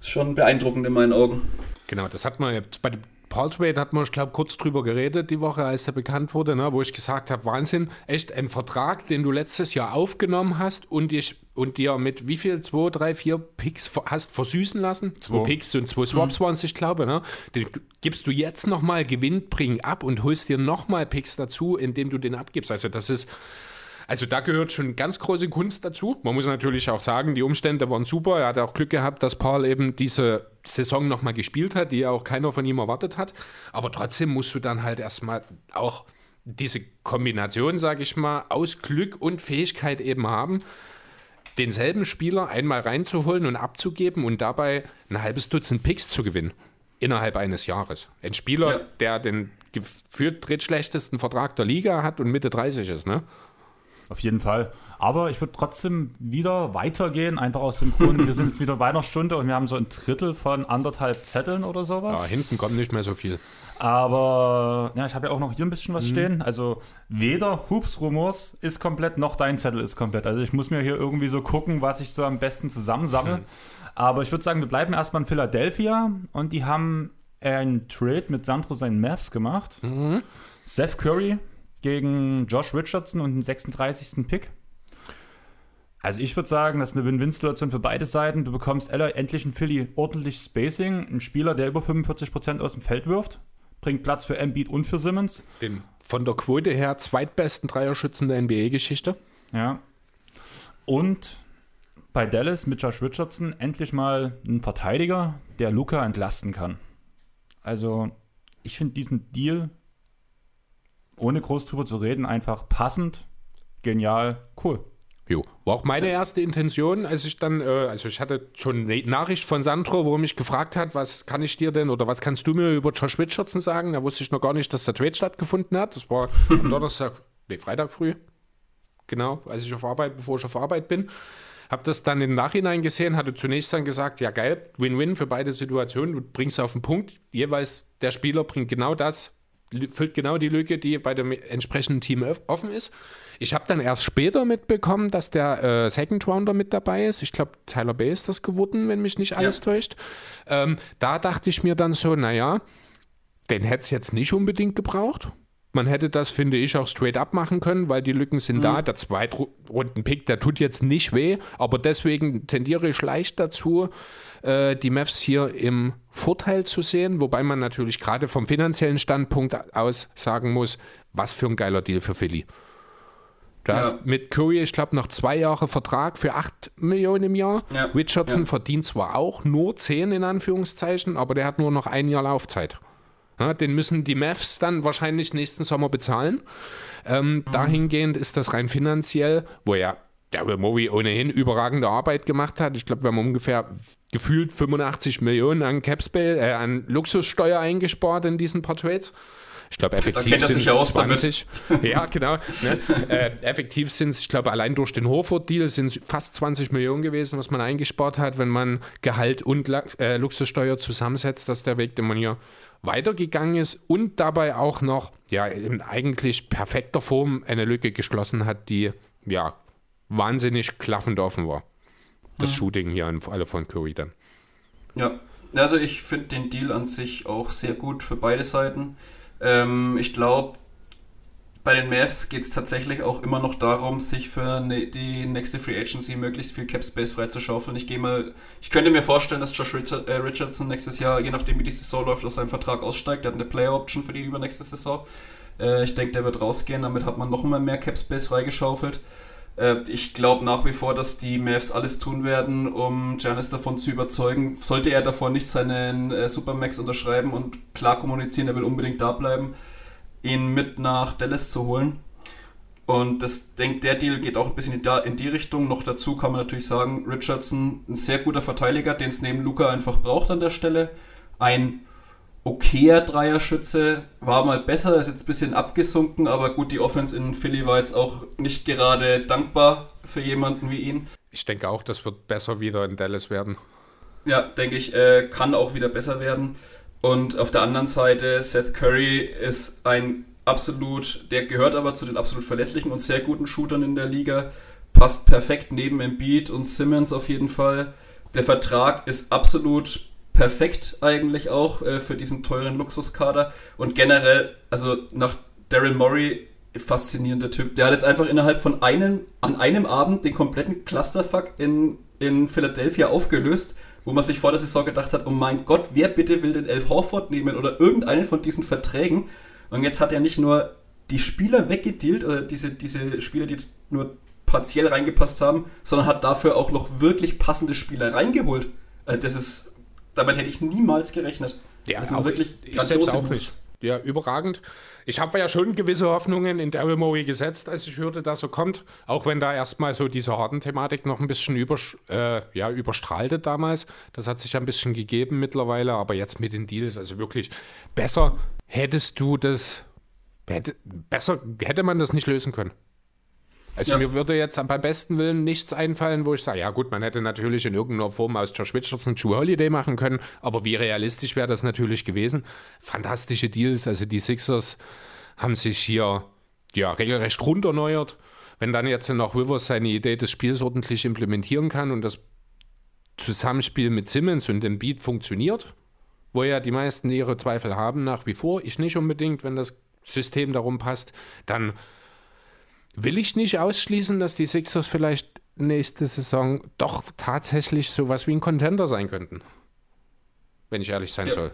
schon beeindruckend in meinen Augen. Genau, das hat man jetzt bei Paul Trade hat man, ich glaube, kurz drüber geredet die Woche, als er bekannt wurde, ne, wo ich gesagt habe, Wahnsinn, echt ein Vertrag, den du letztes Jahr aufgenommen hast und, ich, und dir mit wie viel, zwei, drei, vier Picks hast versüßen lassen? Zwei, zwei Picks und zwei Swaps mhm. waren es, ich glaube, ne? Den gibst du jetzt nochmal gewinnbringend ab und holst dir nochmal Picks dazu, indem du den abgibst. Also das ist also da gehört schon ganz große Kunst dazu. Man muss natürlich auch sagen, die Umstände waren super. Er hat auch Glück gehabt, dass Paul eben diese Saison nochmal gespielt hat, die ja auch keiner von ihm erwartet hat. Aber trotzdem musst du dann halt erstmal auch diese Kombination, sage ich mal, aus Glück und Fähigkeit eben haben, denselben Spieler einmal reinzuholen und abzugeben und dabei ein halbes Dutzend Picks zu gewinnen innerhalb eines Jahres. Ein Spieler, ja. der den geführt drittschlechtesten Vertrag der Liga hat und Mitte 30 ist, ne? Auf jeden Fall. Aber ich würde trotzdem wieder weitergehen, einfach aus dem Grund, wir sind jetzt wieder bei einer Stunde und wir haben so ein Drittel von anderthalb Zetteln oder sowas. Ja, hinten kommt nicht mehr so viel. Aber ja, ich habe ja auch noch hier ein bisschen was mhm. stehen. Also weder Hoops Rumors ist komplett, noch dein Zettel ist komplett. Also ich muss mir hier irgendwie so gucken, was ich so am besten zusammensammle. Mhm. Aber ich würde sagen, wir bleiben erstmal in Philadelphia und die haben einen Trade mit Sandro seinen Mavs gemacht. Mhm. Seth Curry gegen Josh Richardson und den 36. Pick. Also ich würde sagen, das ist eine Win-Win-Situation für beide Seiten. Du bekommst endlich einen Philly ordentlich Spacing, einen Spieler, der über 45% aus dem Feld wirft, bringt Platz für Embiid und für Simmons. Den von der Quote her zweitbesten Dreierschützen der NBA-Geschichte. Ja. Und bei Dallas mit Josh Richardson endlich mal einen Verteidiger, der Luca entlasten kann. Also ich finde diesen Deal ohne groß drüber zu reden, einfach passend, genial, cool. Jo, war auch meine erste Intention, als ich dann, äh, also ich hatte schon eine Nachricht von Sandro, wo er mich gefragt hat, was kann ich dir denn oder was kannst du mir über Josh Richardson sagen? Da wusste ich noch gar nicht, dass der Trade stattgefunden hat. Das war am Donnerstag, nee, Freitag früh. Genau, als ich auf Arbeit, bevor ich auf Arbeit bin. Hab das dann im Nachhinein gesehen, hatte zunächst dann gesagt, ja geil, Win-Win für beide Situationen, du bringst auf den Punkt, jeweils der Spieler bringt genau das, füllt genau die Lücke, die bei dem entsprechenden Team offen ist. Ich habe dann erst später mitbekommen, dass der äh, Second Rounder mit dabei ist. Ich glaube, Tyler Bay ist das geworden, wenn mich nicht alles ja. täuscht. Ähm, da dachte ich mir dann so, naja, den hätte es jetzt nicht unbedingt gebraucht. Man hätte das, finde ich, auch straight up machen können, weil die Lücken sind mhm. da. Der Zweitrunden-Pick, der tut jetzt nicht weh, aber deswegen tendiere ich leicht dazu, äh, die Mavs hier im Vorteil zu sehen, wobei man natürlich gerade vom finanziellen Standpunkt aus sagen muss, was für ein geiler Deal für Philly. Du Ja. hast mit Curry, ich glaube, noch zwei Jahre Vertrag für 8 Millionen im Jahr. Ja. Richardson Ja. verdient zwar auch nur 10 in Anführungszeichen, aber der hat nur noch ein Jahr Laufzeit. Ja, den müssen die Mavs dann wahrscheinlich nächsten Sommer bezahlen. Ähm, Dahingehend ist das rein finanziell, wo ja Daryl Morey ohnehin überragende Arbeit gemacht hat. Ich glaube, wir haben ungefähr gefühlt 85 Millionen an Capspace, äh, an Luxussteuer eingespart in diesen paar Trades. Ich glaube, effektiv sind es aus damit. 20. Ja, genau. Ne? Äh, effektiv sind es, ich glaube, allein durch den Horford-Deal sind es fast 20 Millionen gewesen, was man eingespart hat, wenn man Gehalt und äh, Luxussteuer zusammensetzt, dass der Weg, den man hier weitergegangen ist und dabei auch noch ja in eigentlich perfekter Form eine Lücke geschlossen hat, die ja wahnsinnig klaffend offen war. Das Shooting hier an alle von Curry dann. Ja, also ich finde den Deal an sich auch sehr gut für beide Seiten. Ähm, ich glaube, bei den Mavs geht es tatsächlich auch immer noch darum, sich für ne, die nächste Free Agency möglichst viel Cap Space freizuschaufeln. Ich gehe mal, ich könnte mir vorstellen, dass Josh Richard, äh, Richardson nächstes Jahr, je nachdem wie die Saison läuft, aus seinem Vertrag aussteigt. Der hat eine Player Option für die übernächste Saison. Äh, ich denke, der wird rausgehen. Damit hat man noch mal mehr Cap Space freigeschaufelt. Äh, ich glaube nach wie vor, dass die Mavs alles tun werden, um Giannis davon zu überzeugen. Sollte er davor nicht seinen äh, Supermax unterschreiben und klar kommunizieren, er will unbedingt da bleiben, ihn mit nach Dallas zu holen. Und das denkt der Deal geht auch ein bisschen in die Richtung. Noch dazu kann man natürlich sagen, Richardson, ein sehr guter Verteidiger, den es neben Luca einfach braucht an der Stelle. Ein okayer Dreierschütze, war mal besser, ist jetzt ein bisschen abgesunken, aber gut, die Offense in Philly war jetzt auch nicht gerade dankbar für jemanden wie ihn. Ich denke auch, das wird besser wieder in Dallas werden. Ja, denke ich, äh, kann auch wieder besser werden. Und auf der anderen Seite, Seth Curry ist ein absolut, der gehört aber zu den absolut verlässlichen und sehr guten Shootern in der Liga. Passt perfekt neben Embiid und Simmons auf jeden Fall. Der Vertrag ist absolut perfekt eigentlich auch äh, für diesen teuren Luxuskader. Und generell, also nach Daryl Morey, faszinierender Typ. Der hat jetzt einfach innerhalb von einem, an einem Abend den kompletten Clusterfuck in, in Philadelphia aufgelöst, wo man sich vor der Saison gedacht hat, oh mein Gott, wer bitte will den Elf Horford nehmen oder irgendeinen von diesen Verträgen? Und jetzt hat er nicht nur die Spieler weggedealt, oder diese, diese Spieler, die nur partiell reingepasst haben, sondern hat dafür auch noch wirklich passende Spieler reingeholt. Also das ist, damit hätte ich niemals gerechnet. Ja, das sind wirklich ich selbst auch nicht. Ja, überragend. Ich habe ja schon gewisse Hoffnungen in Daryl Morey gesetzt, als ich hörte, dass er kommt. Auch wenn da erstmal so diese Harden-Thematik noch ein bisschen übersch äh, ja, überstrahlte damals. Das hat sich ja ein bisschen gegeben mittlerweile. Aber jetzt mit den Deals, also wirklich besser hättest du das, hätte, besser hätte man das nicht lösen können. Also Ja. mir würde jetzt beim besten Willen nichts einfallen, wo ich sage, ja gut, man hätte natürlich in irgendeiner Form aus Josh Richardson True Holiday machen können, aber wie realistisch wäre das natürlich gewesen? Fantastische Deals, also die Sixers haben sich hier ja regelrecht runderneuert. Wenn dann jetzt noch Rivers seine Idee des Spiels ordentlich implementieren kann und das Zusammenspiel mit Simmons und dem Beat funktioniert, wo ja die meisten ihre Zweifel haben nach wie vor, ich nicht unbedingt, wenn das System darum passt, dann will ich nicht ausschließen, dass die Sixers vielleicht nächste Saison doch tatsächlich sowas wie ein Contender sein könnten. Wenn ich ehrlich sein Ja. soll.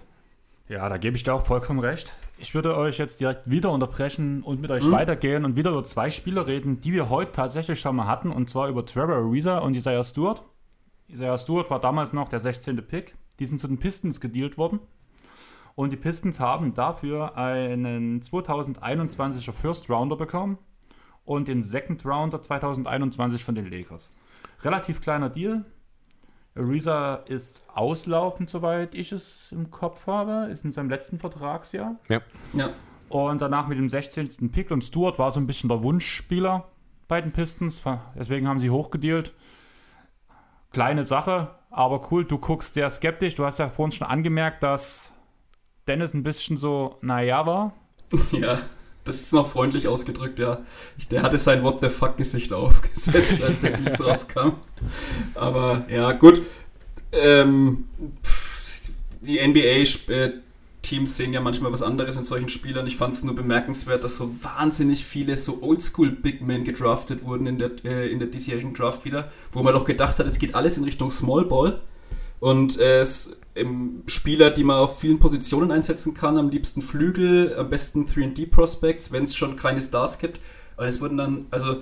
Ja, da gebe ich dir auch vollkommen recht. Ich würde euch jetzt direkt wieder unterbrechen und mit euch weitergehen und wieder über zwei Spieler reden, die wir heute tatsächlich schon mal hatten, und zwar über Trevor Ariza und Isaiah Stewart. Isaiah Stewart war damals noch der 16. Pick. Die sind zu den Pistons gedealt worden. Und die Pistons haben dafür einen 2021er First Rounder bekommen und den Second Rounder 2021 von den Lakers. Relativ kleiner Deal. Ariza ist auslaufend, soweit ich es im Kopf habe, ist in seinem letzten Vertragsjahr. Ja. Ja. Und danach mit dem 16. Pick und Stewart war so ein bisschen der Wunschspieler bei den Pistons. Deswegen haben sie hochgedealt. Kleine Sache, aber cool. Du guckst sehr skeptisch. Du hast ja vorhin schon angemerkt, dass Dennis ein bisschen so, naja, war. Ja, das ist noch freundlich ausgedrückt, ja. Der hatte sein What the fuck Gesicht aufgesetzt, als der Deal rauskam. Aber ja, gut. Ähm, pff, die NBA-Teams sehen ja manchmal was anderes in solchen Spielern. Ich fand es nur bemerkenswert, dass so wahnsinnig viele so Oldschool-Big Men gedraftet wurden in der, äh, in der diesjährigen Draft wieder, wo man doch gedacht hat, jetzt geht alles in Richtung Small Ball. Und äh, es Spieler, die man auf vielen Positionen einsetzen kann, am liebsten Flügel, am besten 3D-Prospects, wenn es schon keine Stars gibt. Aber es wurden dann, also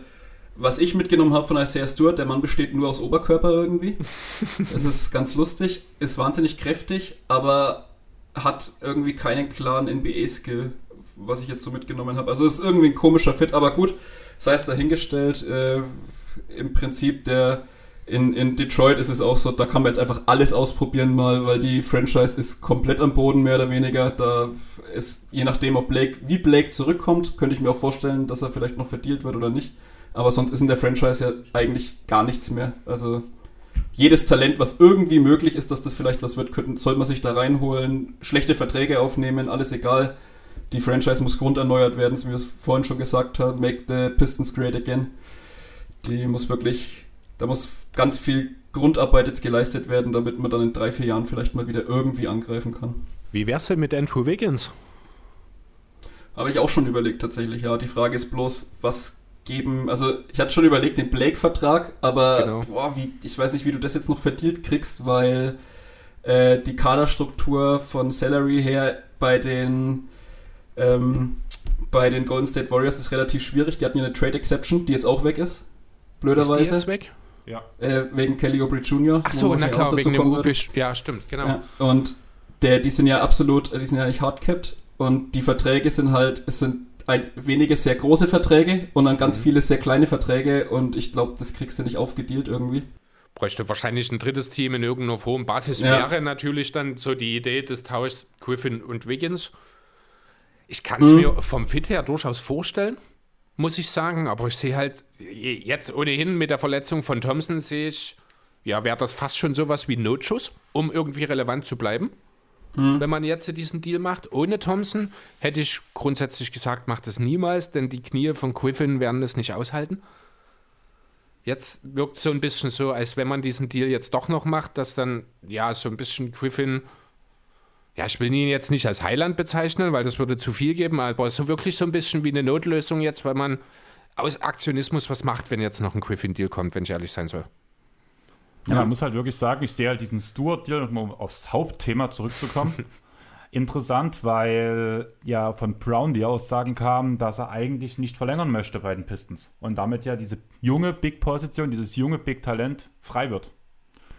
was ich mitgenommen habe von Isaiah Stewart, der Mann besteht nur aus Oberkörper irgendwie. Das ist ganz lustig, ist wahnsinnig kräftig, aber hat irgendwie keinen klaren NBA-Skill, was ich jetzt so mitgenommen habe. Also ist irgendwie ein komischer Fit, aber gut, sei es dahingestellt. Äh, Im Prinzip der in, in Detroit ist es auch so, da kann man jetzt einfach alles ausprobieren mal, weil die Franchise ist komplett am Boden, mehr oder weniger. Da ist, je nachdem, ob Blake, wie Blake zurückkommt, könnte ich mir auch vorstellen, dass er vielleicht noch verdealt wird oder nicht. Aber sonst ist in der Franchise ja eigentlich gar nichts mehr. Also jedes Talent, was irgendwie möglich ist, dass das vielleicht was wird, könnten, sollte man sich da reinholen, schlechte Verträge aufnehmen, alles egal. Die Franchise muss grunderneuert werden, wie wir es vorhin schon gesagt haben. Make the Pistons great again. Die muss wirklich, da muss ganz viel Grundarbeit jetzt geleistet werden, damit man dann in drei, vier Jahren vielleicht mal wieder irgendwie angreifen kann. Wie wär's denn mit Andrew Wiggins? Habe ich auch schon überlegt tatsächlich, ja. Die Frage ist bloß, was geben, also ich hatte schon überlegt den Blake-Vertrag, aber Genau. boah, wie, ich weiß nicht, wie du das jetzt noch verdealt kriegst, weil äh, die Kaderstruktur von Salary her bei den ähm, bei den Golden State Warriors ist relativ schwierig. Die hatten ja eine Trade Exception, die jetzt auch weg ist. Ist die Blöderweise. jetzt weg? Ja. Äh, wegen Kelly Oubre Jr. Ach so, na klar, wegen dem. Rubisch. Ja, stimmt, genau. Ja, und der, die sind ja absolut, die sind ja nicht hardcapped und die Verträge sind halt, es sind ein, wenige sehr große Verträge und dann ganz Mhm. viele sehr kleine Verträge und ich glaube, das kriegst du nicht aufgedealt irgendwie. Bräuchte wahrscheinlich ein drittes Team in irgendeiner Form. Basis Ja. wäre natürlich dann so die Idee des Tauschs Griffin und Wiggins. Ich kann es Mhm. mir vom Fit her durchaus vorstellen, muss ich sagen, aber ich sehe halt jetzt ohnehin mit der Verletzung von Thompson sehe ich, ja, wäre das fast schon sowas wie Notschuss, um irgendwie relevant zu bleiben. Wenn man jetzt diesen Deal macht, ohne Thompson, hätte ich grundsätzlich gesagt, macht das niemals, denn die Knie von Griffin werden das nicht aushalten. Jetzt wirkt es so ein bisschen so, als wenn man diesen Deal jetzt doch noch macht, dass dann, ja, so ein bisschen Griffin, ja, ich will ihn jetzt nicht als Heiland bezeichnen, weil das würde zu viel geben, aber so wirklich so ein bisschen wie eine Notlösung jetzt, weil man aus Aktionismus was macht, wenn jetzt noch ein Griffin-Deal kommt, wenn ich ehrlich sein soll. Ja, man muss halt wirklich sagen, ich sehe halt diesen Stewart-Deal, um aufs Hauptthema zurückzukommen, interessant, weil ja von Brown die Aussagen kamen, dass er eigentlich nicht verlängern möchte bei den Pistons. Und damit ja diese junge Big-Position, dieses junge Big-Talent frei wird.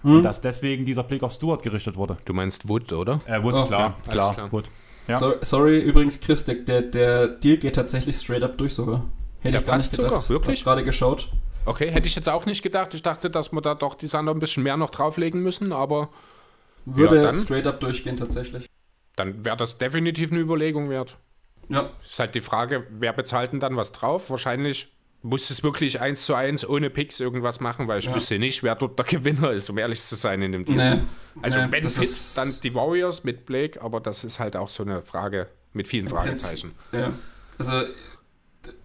Hm? Und dass deswegen dieser Blick auf Stewart gerichtet wurde. Du meinst Wood, oder? Äh, Wood, Oh, klar, ja, klar, klar. Wood. Ja. So, sorry, übrigens, Chris, der, der, der Deal geht tatsächlich straight up durch sogar. Hätte Der ich gar nicht passt sogar, gedacht. wirklich? Hab gerade geschaut. Okay, hätte ich jetzt auch nicht gedacht. Ich dachte, dass wir da doch die Sander ein bisschen mehr noch drauflegen müssen, aber Würde Ja, dann. straight up durchgehen tatsächlich. dann wäre das definitiv eine Überlegung wert. Ja, Ist halt die Frage, wer bezahlt denn dann was drauf? Wahrscheinlich muss es wirklich eins zu eins ohne Picks irgendwas machen, weil ich Ja. wüsste nicht, wer dort der Gewinner ist, um ehrlich zu sein in dem Deal. nee. Also nee, wenn ist- dann die Warriors mit Blake, aber das ist halt auch so eine Frage mit vielen Fragezeichen. Ja, also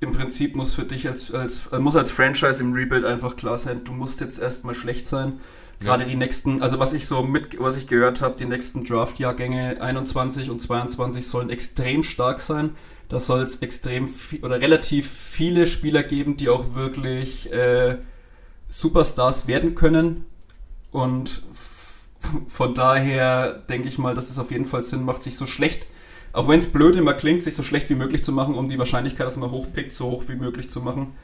im Prinzip muss für dich als, als muss als Franchise im Rebuild einfach klar sein, du musst jetzt erstmal schlecht sein. Gerade die nächsten, also was ich so mit, was ich gehört habe, die nächsten Draft-Jahrgänge 21 und 22 sollen extrem stark sein. Da soll es extrem viel, oder relativ viele Spieler geben, die auch wirklich äh, Superstars werden können. Und von daher denke ich mal, dass es auf jeden Fall Sinn macht, sich so schlecht, auch wenn es blöd immer klingt, sich so schlecht wie möglich zu machen, um die Wahrscheinlichkeit, dass man hochpickt, so hoch wie möglich zu machen.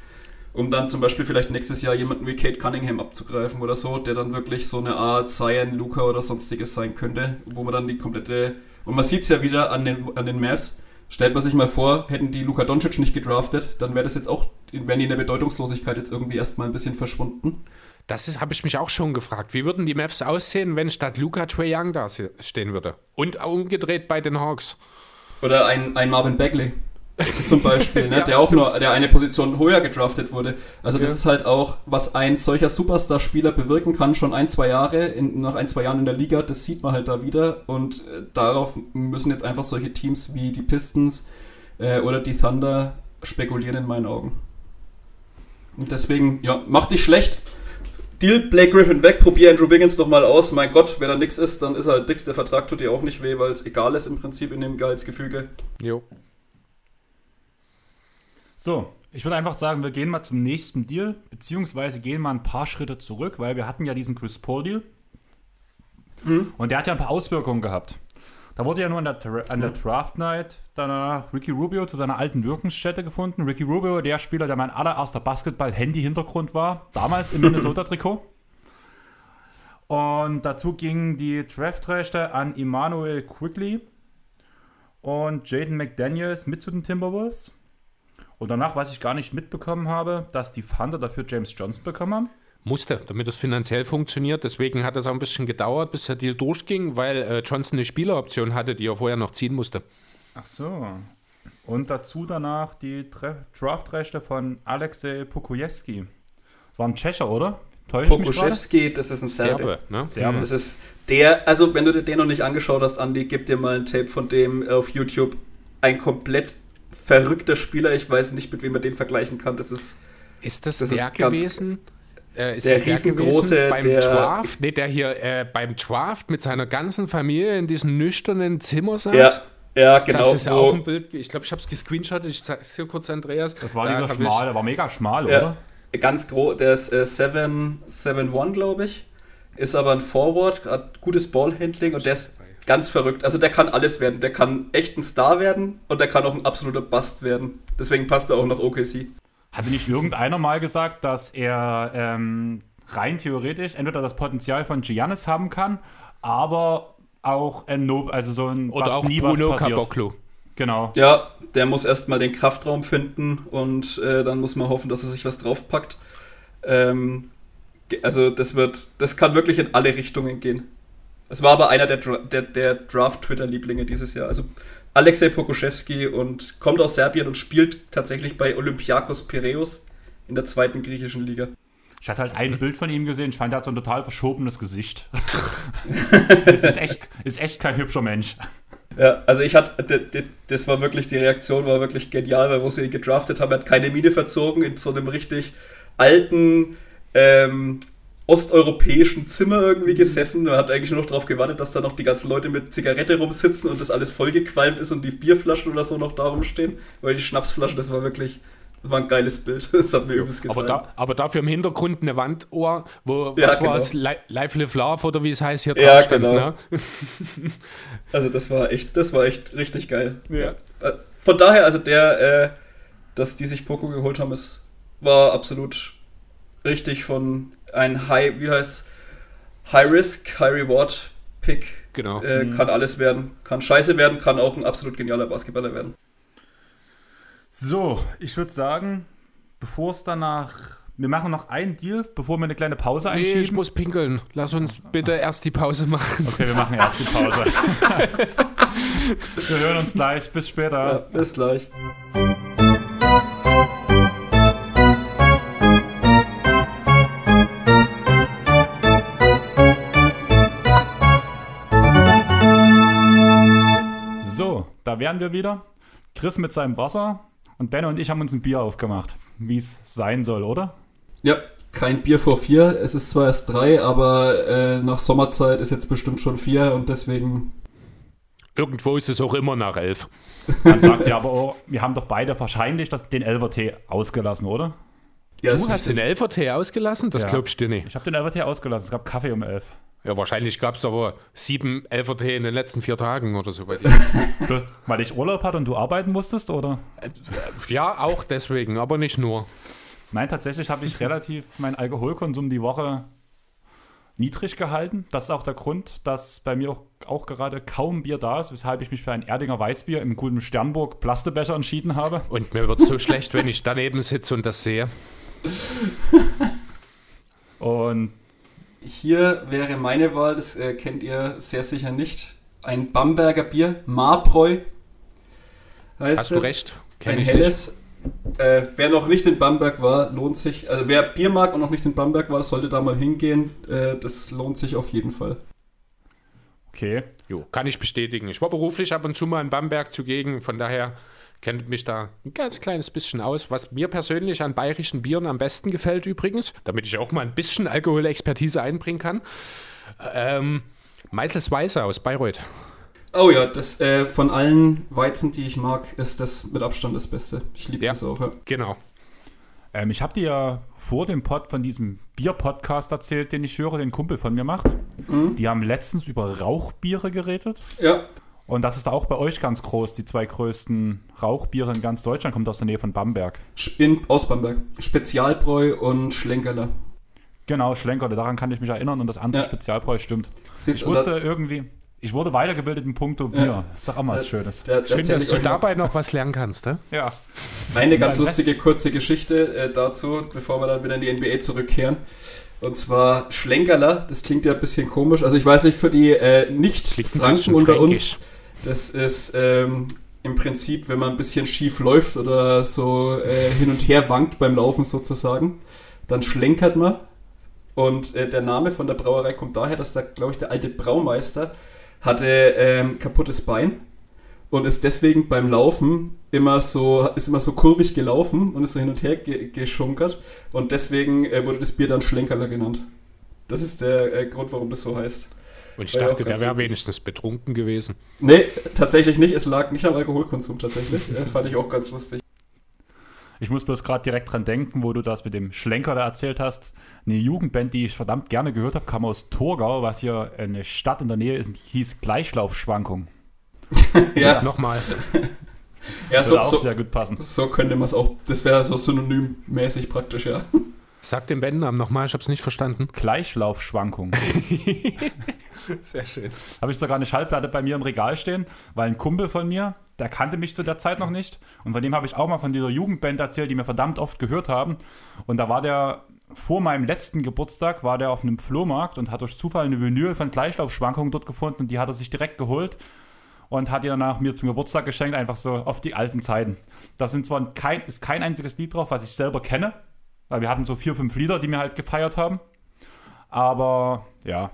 Um dann zum Beispiel vielleicht nächstes Jahr jemanden wie Kate Cunningham abzugreifen oder so, der dann wirklich so eine Art Cyan, Luca oder sonstiges sein könnte, wo man dann die komplette. Und man sieht es ja wieder an den, an den Mavs. Stellt man sich mal vor, hätten die Luka Doncic nicht gedraftet, dann wäre das jetzt auch, wären die in der Bedeutungslosigkeit jetzt irgendwie erstmal ein bisschen verschwunden. Das habe ich mich auch schon gefragt. Wie würden die Mavs aussehen, wenn statt Luca Trey Young da stehen würde? Und umgedreht bei den Hawks. Oder ein, ein Marvin Bagley zum Beispiel, ne, Ja, der auch stimmt. nur, der eine Position höher gedraftet wurde. Also das Ja. ist halt auch, was ein solcher Superstar-Spieler bewirken kann, schon ein, zwei Jahre, in, nach ein, zwei Jahren in der Liga, das sieht man halt da wieder. Und äh, darauf müssen jetzt einfach solche Teams wie die Pistons äh, oder die Thunder spekulieren in meinen Augen. Und deswegen, ja, mach dich schlecht. Deal Blake Griffin weg, probier Andrew Wiggins nochmal aus. Mein Gott, wenn da nix ist, dann ist halt nix. Der Vertrag tut dir auch nicht weh, weil es egal ist im Prinzip in dem Gehaltsgefüge. Jo. So, ich würde einfach sagen, wir gehen mal zum nächsten Deal, beziehungsweise gehen mal ein paar Schritte zurück, weil wir hatten ja diesen Chris Paul Deal. Und der hat ja ein paar Auswirkungen gehabt. Da wurde ja nur an der, Tra- an der Draft Night danach Ricky Rubio zu seiner alten Wirkungsstätte gefunden. Ricky Rubio, der Spieler, der mein allererster Basketball-Handy-Hintergrund war, damals im Minnesota-Trikot. Und dazu gingen die Draftrechte an Emmanuel Quigley und Jaden McDaniels mit zu den Timberwolves. Und danach, was ich gar nicht mitbekommen habe, dass die Thunder dafür James Johnson bekommen haben. Musste, damit es finanziell funktioniert. Deswegen hat es auch ein bisschen gedauert, bis der Deal durchging, weil äh, Johnson eine Spieleroption hatte, die er vorher noch ziehen musste. Ach so. Und dazu danach die Draftrechte von Alexei Pokojewski. Das war ein Tschecher, oder? Pokuschewski, das ist ein Serbe. Serbe, ne? Serbe. Das ist der, also wenn du dir den noch nicht angeschaut hast, Andi, gib dir mal ein Tape von dem auf YouTube. Ein komplett verrückter Spieler. Ich weiß nicht, mit wem man den vergleichen kann. Das ist Ist das, Das der ist gewesen? Äh, ist der das der riesengroße, gewesen beim der- Draft? Nee, der hier äh, beim Draft mit seiner ganzen Familie in diesem nüchternen Zimmer saß? ja, ja genau. Das ist ja auch ein Bild. Ich glaube, ich habe es gescreenshottet. Ich zeige es dir kurz, Andreas. Das war Da dieser hab schmal, der war mega schmal, Ja, oder? ganz groß, der ist äh, 7-1, glaube ich. Ist aber ein Forward, hat gutes Ballhandling und der ist ganz verrückt. Also der kann alles werden. Der kann echt ein Star werden und der kann auch ein absoluter Bust werden. Deswegen passt er auch nach OKC. Hatte nicht irgendeiner mal gesagt, dass er ähm, rein theoretisch entweder das Potenzial von Giannis haben kann, aber auch ein Nob, also so ein Oder was auch nie was Bruno passiert. Caboclo. Genau. Ja, der muss erstmal den Kraftraum finden und äh, dann muss man hoffen, dass er sich was draufpackt. Ähm, also das wird, das kann wirklich in alle Richtungen gehen. Es war aber einer der, der, der Draft-Twitter-Lieblinge dieses Jahr. Also Alexei Pokuschewski und kommt aus Serbien und spielt tatsächlich bei Olympiakos Piräus in der zweiten griechischen Liga. Ich hatte halt ein Bild von ihm gesehen, ich fand, er hat so ein total verschobenes Gesicht. das ist echt, ist echt kein hübscher Mensch. Ja, also ich hatte, das war wirklich, die Reaktion war wirklich genial, weil wo sie ihn gedraftet haben, er hat keine Miene verzogen in so einem richtig alten, ähm, osteuropäischen Zimmer irgendwie gesessen. Er hat eigentlich nur noch darauf gewartet, dass da noch die ganzen Leute mit Zigarette rumsitzen und das alles vollgequalmt ist und die Bierflaschen oder so noch da rumstehen. Weil die Schnapsflaschen, das war wirklich, das war ein geiles Bild. Das hat mir Aber, gefallen. da, aber dafür im Hintergrund eine Wandohr, wo Ja, genau. war es? Li Live Live Love oder wie es heißt hier Ja, stand, genau. ne? Also das war echt, das war echt richtig geil. Ja. Äh, Von daher, also der, äh, dass die sich Poco geholt haben, ist, war absolut richtig von ein High, wie heißt High Risk, High Reward Pick. Genau. Äh, Kann alles werden, kann scheiße werden, kann auch ein absolut genialer Basketballer werden. So, ich würde sagen, bevor es danach. Wir machen noch einen Deal, bevor wir eine kleine Pause Nee, ich einschieben. muss pinkeln. Lass uns bitte erst die Pause machen. Okay, wir machen erst die Pause. wir hören uns gleich. Bis später. Ja, bis gleich. Da wären wir wieder. Chris mit seinem Wasser und Benno und ich haben uns ein Bier aufgemacht, wie es sein soll, oder? Ja, kein Bier vor vier. Es ist zwar erst drei, aber äh, nach Sommerzeit ist jetzt bestimmt schon vier und deswegen. Irgendwo ist es auch immer nach elf. Man sagt ja aber, oh, wir haben doch beide wahrscheinlich das, den Elver-Tee ausgelassen, oder? Ja, Du hast richtig. den Elfer-Tee ausgelassen? Das Ja. glaubst du nicht. Ich habe den Elver-Tee ausgelassen. Es gab Kaffee um elf. Ja, wahrscheinlich gab es aber sieben Elfer-Tee in den letzten vier Tagen oder so. bei dir. Bloß, weil ich Urlaub hatte und du arbeiten musstest, oder? ja, auch deswegen, aber nicht nur. Nein, tatsächlich habe ich relativ meinen Alkoholkonsum die Woche niedrig gehalten. Das ist auch der Grund, dass bei mir auch, auch gerade kaum Bier da ist, weshalb ich mich für ein Erdinger Weißbier im guten Sternburg Plastebecher entschieden habe. Und mir wird so schlecht, wenn ich daneben sitze und das sehe. Und Hier wäre meine Wahl, das äh, kennt ihr sehr sicher nicht. Ein Bamberger Bier, Marbräu. Heißt Hast du recht? Kenn Ein ich helles. Äh, wer noch nicht in Bamberg war, lohnt sich. Also wer Bier mag und noch nicht in Bamberg war, sollte da mal hingehen. Äh, das lohnt sich auf jeden Fall. okay. Jo, kann ich bestätigen. Ich war beruflich ab und zu mal in Bamberg zugegen, von daher kennt mich da ein ganz kleines bisschen aus. Was mir persönlich an bayerischen Bieren am besten gefällt übrigens, damit ich auch mal ein bisschen Alkoholexpertise einbringen kann, ähm, Meißels Weiße aus Bayreuth. Oh ja, das äh, von allen Weizen, die ich mag, ist das mit Abstand das Beste. Ich liebe Ja. das auch. Ja. Genau. Ähm, ich habe dir ja vor dem Pod von diesem Bier-Podcast erzählt, den ich höre, den Kumpel von mir macht. Die haben letztens über Rauchbiere geredet. ja. Und das ist auch bei euch ganz groß. Die zwei größten Rauchbiere in ganz Deutschland kommen aus der Nähe von Bamberg. In, aus Bamberg. Spezialbräu und Schlenkerler. Genau, Schlenkerle, daran kann ich mich erinnern und das andere Ja. Spezialbräu stimmt. Siehst Ich wusste irgendwie, ich wurde weitergebildet in puncto Bier. Ja. Ist doch auch mal was Schönes. Der, der Schön, dass ich du dabei noch was lernen kannst. Ne? Ja. Eine ganz lustige kurze Geschichte äh, dazu, bevor wir dann wieder in die NBA zurückkehren. Und zwar Schlenkerler, das klingt ja ein bisschen komisch. Also ich weiß nicht, für die äh, Nicht-Franken unter uns, das ist ähm, im Prinzip, wenn man ein bisschen schief läuft oder so äh, hin und her wankt beim Laufen sozusagen, dann schlenkert man. Und äh, der Name von der Brauerei kommt daher, dass da, glaube ich, der alte Braumeister hatte ähm, kaputtes Bein und ist deswegen beim Laufen immer so, ist immer so kurvig gelaufen und ist so hin und her ge geschunkert. Und deswegen äh, wurde das Bier dann Schlenkerler genannt. Das ist der äh, Grund, warum das so heißt. Und ich ja dachte, der wäre wenigstens betrunken gewesen. Nee, tatsächlich nicht. Es lag nicht am Alkoholkonsum tatsächlich. Äh, fand ich auch ganz lustig. Ich muss bloß gerade direkt dran denken, wo du das mit dem Schlenker da erzählt hast. Eine Jugendband, die ich verdammt gerne gehört habe, kam aus Torgau, was hier eine Stadt in der Nähe ist, und hieß Gleichlaufschwankung. Ja, Nochmal. ja Würde so, auch so, sehr gut passen. so könnte man es auch. Das wäre so synonymmäßig praktisch, ja. Sag den Bandnamen nochmal, ich hab's nicht verstanden. Gleichlaufschwankung. Sehr schön. Habe ich sogar eine Schallplatte bei mir im Regal stehen, weil ein Kumpel von mir, der kannte mich zu der Zeit noch nicht. Und von dem habe ich auch mal von dieser Jugendband erzählt, die wir verdammt oft gehört haben. Und da war der vor meinem letzten Geburtstag, war der auf einem Flohmarkt und hat durch Zufall eine Vinyl von Gleichlaufschwankungen dort gefunden. Und die hat er sich direkt geholt und hat die danach mir zum Geburtstag geschenkt, einfach so auf die alten Zeiten. Da sind zwar kein, ist kein einziges Lied drauf, was ich selber kenne, weil wir hatten so vier, fünf Lieder, die wir halt gefeiert haben. Aber ja,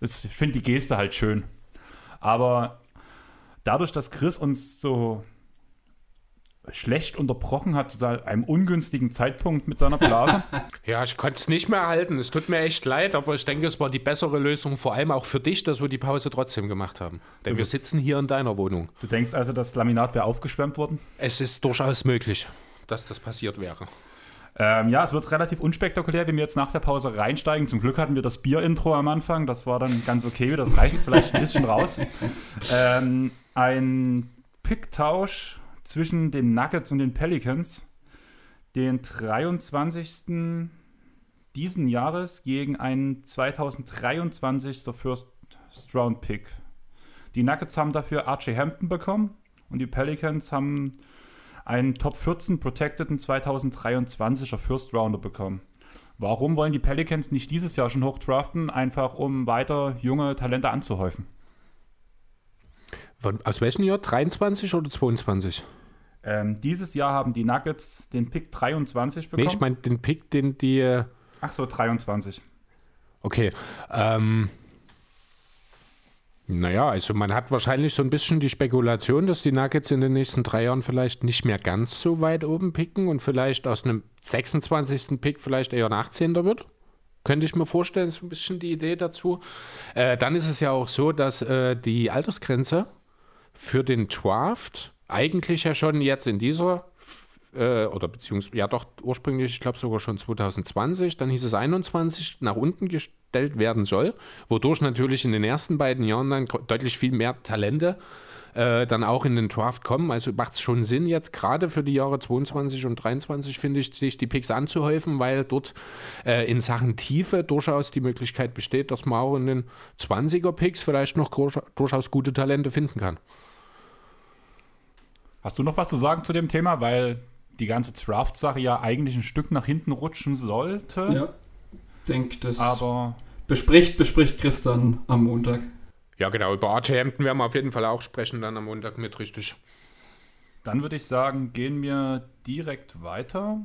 ich finde die Geste halt schön. Aber dadurch, dass Chris uns so schlecht unterbrochen hat zu einem ungünstigen Zeitpunkt mit seiner Blase, Ja, ich konnte es nicht mehr halten. Es tut mir echt leid, aber ich denke, es war die bessere Lösung, vor allem auch für dich, dass wir die Pause trotzdem gemacht haben. Denn wir sitzen hier in deiner Wohnung. du denkst also, das Laminat wäre aufgeschwemmt worden? Es ist durchaus möglich, dass das passiert wäre. Ähm, ja, es wird relativ unspektakulär, wenn wir jetzt nach der Pause reinsteigen. Zum Glück hatten wir das Bier-Intro am Anfang. Das war dann ganz okay. Das reicht jetzt vielleicht ein bisschen raus. Ähm, ein Picktausch zwischen den Nuggets und den Pelicans. Den 23. diesen Jahres gegen einen 2023. First Round Pick. Die Nuggets haben dafür Archie Hampton bekommen und die Pelicans haben einen Top 14 protecteden 2023er First Rounder bekommen. Warum wollen die Pelicans nicht dieses Jahr schon hochdraften? Einfach um weiter junge Talente anzuhäufen. Von, aus welchem Jahr? 23 oder 22? Ähm, dieses Jahr haben die Nuggets den Pick 23 Nee, bekommen. ich meine den Pick, den die. äh, Ach so, 23. Okay. Ähm, naja, also man hat wahrscheinlich so ein bisschen die Spekulation, dass die Nuggets in den nächsten drei Jahren vielleicht nicht mehr ganz so weit oben picken und vielleicht aus einem 26. Pick vielleicht eher ein 18. wird. Könnte ich mir vorstellen, so ein bisschen die Idee dazu. Äh, dann ist es ja auch so, dass äh, die Altersgrenze für den Draft eigentlich ja schon jetzt in dieser äh, oder beziehungsweise, ja doch, ursprünglich, ich glaube sogar schon 2020, dann hieß es 21, nach unten gestellt werden soll, wodurch natürlich in den ersten beiden Jahren dann deutlich viel mehr Talente äh, dann auch in den Draft kommen. Also macht es schon Sinn, jetzt gerade für die Jahre 22 und 23, finde ich, sich die Picks anzuhäufen, weil dort äh, in Sachen Tiefe durchaus die Möglichkeit besteht, dass man auch in den 20er-Picks vielleicht noch durchaus gute Talente finden kann. Hast du noch was zu sagen zu dem Thema? Weil die ganze Draft-Sache ja eigentlich ein Stück nach hinten rutschen sollte. Ja. Denk, das Aber bespricht, bespricht Chris dann am Montag. Ja, genau, über RJ Hampton werden wir auf jeden Fall auch sprechen, dann am Montag mit, richtig. Dann würde ich sagen, gehen wir direkt weiter.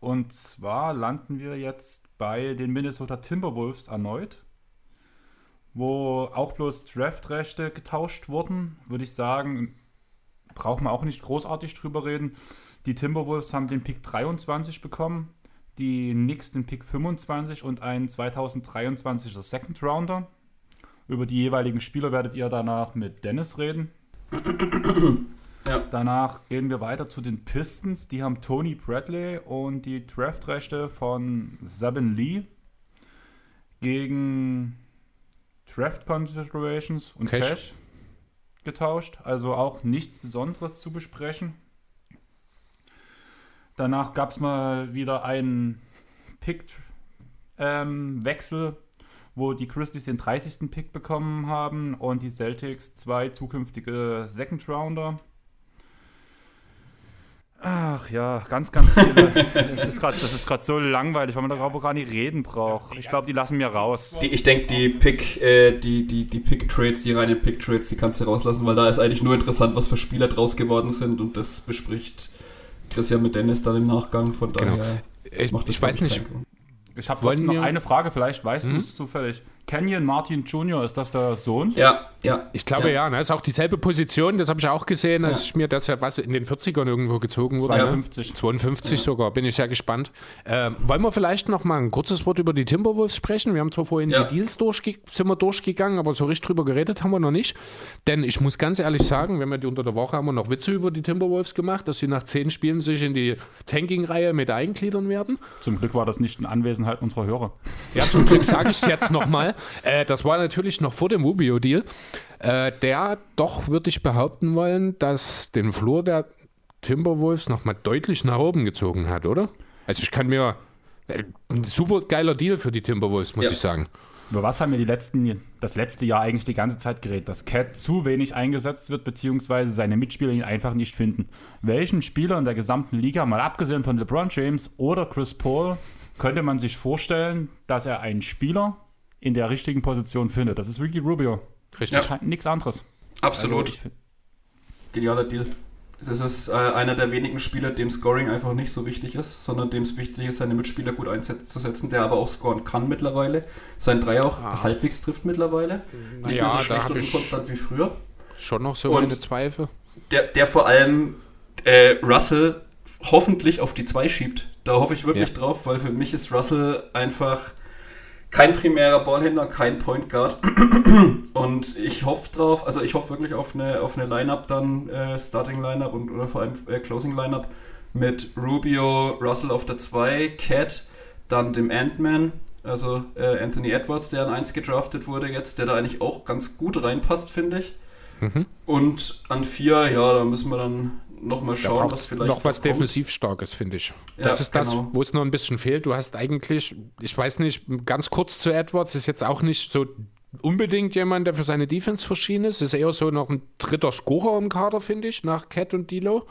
Und zwar landen wir jetzt bei den Minnesota Timberwolves erneut, wo auch bloß Draftrechte getauscht wurden. Würde ich sagen, braucht man auch nicht großartig drüber reden. Die Timberwolves haben den Pick 23 bekommen, die Knicks den Pick 25 und einen 2023er Second Rounder. Über die jeweiligen Spieler werdet ihr danach mit Dennis reden. Danach gehen wir weiter zu den Pistons. Die haben Tony Bradley und die Draftrechte von Sabin Lee gegen Draft Considerations und Cash. Cash. getauscht, also auch nichts Besonderes zu besprechen. Danach gab es mal wieder einen Pick-Wechsel, ähm, wo die Christies den 30. Pick bekommen haben und die Celtics zwei zukünftige Second Rounder. Ach ja, ganz, ganz viele. das ist gerade so langweilig, weil man darüber gar nicht reden braucht. Ich glaube, die lassen mir raus. Die, ich denke, die Pick, äh, die, die, die Pick-Trades, die reinen Pick-Trades, die kannst du rauslassen, weil da ist eigentlich nur interessant, was für Spieler draus geworden sind und das bespricht Christian mit Dennis dann im Nachgang. Von genau. daher genau. ich, macht das ich weiß nicht. Ich habe noch eine Frage, vielleicht weißt mhm. du es zufällig. Kenyon Martin Jr., ist das der Sohn? Ja, ja. Ich glaube ja, ja ne? ist auch dieselbe Position, das habe ich auch gesehen, als ja. ich mir das ja was in den 40ern irgendwo gezogen wurde. 52. Ne? 52 ja. sogar, bin ich sehr gespannt. Ähm, wollen wir vielleicht noch mal ein kurzes Wort über die Timberwolves sprechen? Wir haben zwar vorhin ja. die Deals durchge sind wir durchgegangen, aber so richtig drüber geredet haben wir noch nicht. Denn ich muss ganz ehrlich sagen, wenn wir die unter der Woche haben wir noch Witze über die Timberwolves gemacht, dass sie nach zehn Spielen sich in die Tanking-Reihe mit eingliedern werden. Zum Glück war das nicht in Anwesenheit unserer Hörer. Ja, zum Glück sage ich es jetzt nochmal. Äh, das war natürlich noch vor dem Rubio-Deal. Äh, der doch, würde ich behaupten wollen, dass den Flur der Timberwolves nochmal deutlich nach oben gezogen hat, oder? Also ich kann mir. Äh, ein super geiler Deal für die Timberwolves, muss ja. ich sagen. Über was haben wir die letzten, das letzte Jahr eigentlich die ganze Zeit geredet? Dass Cat zu wenig eingesetzt wird, beziehungsweise seine Mitspieler ihn einfach nicht finden. Welchen Spieler in der gesamten Liga, mal abgesehen von LeBron James oder Chris Paul, könnte man sich vorstellen, dass er einen Spieler in der richtigen Position findet? Das ist Ricky Rubio. Richtig. Ja. Nichts anderes. Absolut. Also Genialer Deal. Das ist äh, einer der wenigen Spieler, dem Scoring einfach nicht so wichtig ist, sondern dem es wichtig ist, seine Mitspieler gut einzusetzen, der aber auch scoren kann mittlerweile. Sein Dreier auch ah. halbwegs trifft mittlerweile. Nicht ja, mehr so schlecht und konstant wie früher. Schon noch so und meine Zweifel. Der, der vor allem äh, Russell hoffentlich auf die 2 schiebt. Da hoffe ich wirklich ja. drauf, weil für mich ist Russell einfach kein primärer Ballhändler, kein Point Guard. und ich hoffe drauf, also ich hoffe wirklich auf eine, auf eine Line-Up dann, äh, Starting Line-Up und oder vor allem äh, Closing Line-Up mit Rubio, Russell auf der 2, Cat, dann dem Ant-Man, also äh, Anthony Edwards, der an 1 gedraftet wurde jetzt, der da eigentlich auch ganz gut reinpasst, finde ich. Mhm. Und an 4, ja, da müssen wir dann nochmal schauen, was vielleicht. Noch was defensiv starkes, finde ich. Das ja, ist das, genau. wo es noch ein bisschen fehlt. Du hast eigentlich, ich weiß nicht, ganz kurz zu Edwards, ist jetzt auch nicht so unbedingt jemand, der für seine Defense verschieden ist. Ist eher so noch ein dritter Scorer im Kader, finde ich, nach Cat und Dilo.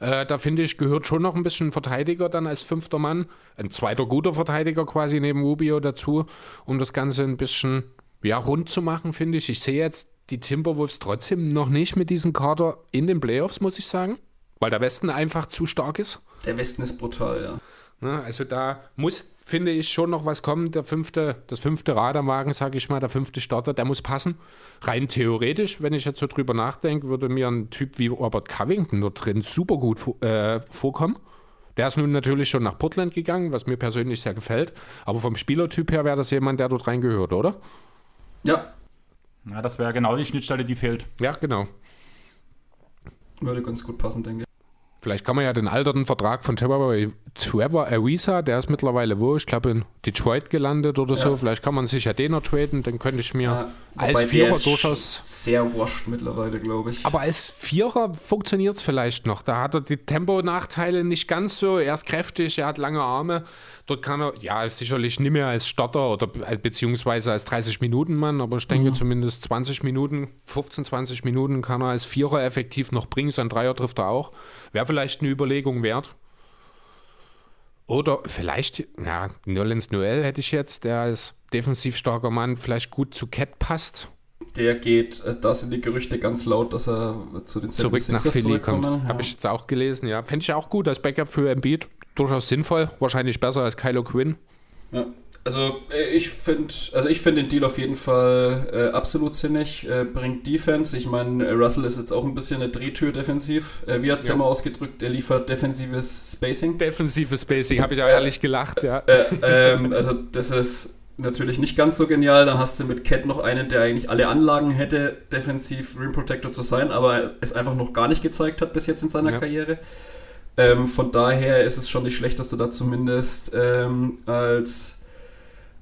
Äh, da finde ich, gehört schon noch ein bisschen Verteidiger dann als fünfter Mann. Ein zweiter guter Verteidiger quasi neben Rubio dazu, um das Ganze ein bisschen ja, rund zu machen, finde ich. Ich sehe jetzt die Timberwolves trotzdem noch nicht mit diesem Kader in den Playoffs, muss ich sagen. Weil der Westen einfach zu stark ist. Der Westen ist brutal, ja. Ne, also da muss, finde ich, schon noch was kommen. Der fünfte, das fünfte Rad am Wagen, sage ich mal, der fünfte Starter, der muss passen. Rein theoretisch, wenn ich jetzt so drüber nachdenke, würde mir ein Typ wie Robert Covington dort drin super gut äh, vorkommen. Der ist nun natürlich schon nach Portland gegangen, was mir persönlich sehr gefällt. Aber vom Spielertyp her wäre das jemand, der dort reingehört, oder? Ja, ja, das wäre genau die Schnittstelle, die fehlt. Ja, genau. Würde ganz gut passen, denke ich. Vielleicht kann man ja den alterten Vertrag von Trevor, Trevor Ariza, der ist mittlerweile wo? Ich glaube in Detroit gelandet oder ja. so. Vielleicht kann man sich ja den noch traden, dann könnte ich mir ja, als Vierer durchaus. Sehr washed mittlerweile, glaube ich. Aber als Vierer funktioniert es vielleicht noch. Da hat er die Tempo-Nachteile nicht ganz so. Er ist kräftig, er hat lange Arme. Dort kann er, ja, sicherlich nicht mehr als Starter oder beziehungsweise als 30-Minuten-Mann, aber ich denke mhm. zumindest 20 Minuten, 15, 20 Minuten kann er als Vierer effektiv noch bringen. Sein Dreier trifft er auch. Wäre vielleicht eine Überlegung wert. Oder vielleicht, ja, Nolens Noel hätte ich jetzt, der als defensiv starker Mann vielleicht gut zu Cat passt. Der geht, äh, da sind die Gerüchte ganz laut, dass er zu den Zurück nach Philly kommt. Ja. Habe ich jetzt auch gelesen, ja. Fände ich auch gut als Backup für Embiid durchaus sinnvoll, wahrscheinlich besser als Kylo Quinn. Ja. Also äh, ich finde, also ich finde den Deal auf jeden Fall äh, absolut sinnig. Äh, bringt Defense. Ich meine, äh, Russell ist jetzt auch ein bisschen eine Drehtür defensiv. Äh, wie hat es ja. mal ausgedrückt? Er liefert defensives Spacing. Defensives Spacing, habe ich auch ehrlich gelacht, ja. Ähm, also das ist natürlich nicht ganz so genial. Dann hast du mit Cat noch einen, der eigentlich alle Anlagen hätte, defensiv Rim Protector zu sein, aber es einfach noch gar nicht gezeigt hat bis jetzt in seiner ja. Karriere. Ähm, von daher ist es schon nicht schlecht, dass du da zumindest ähm, als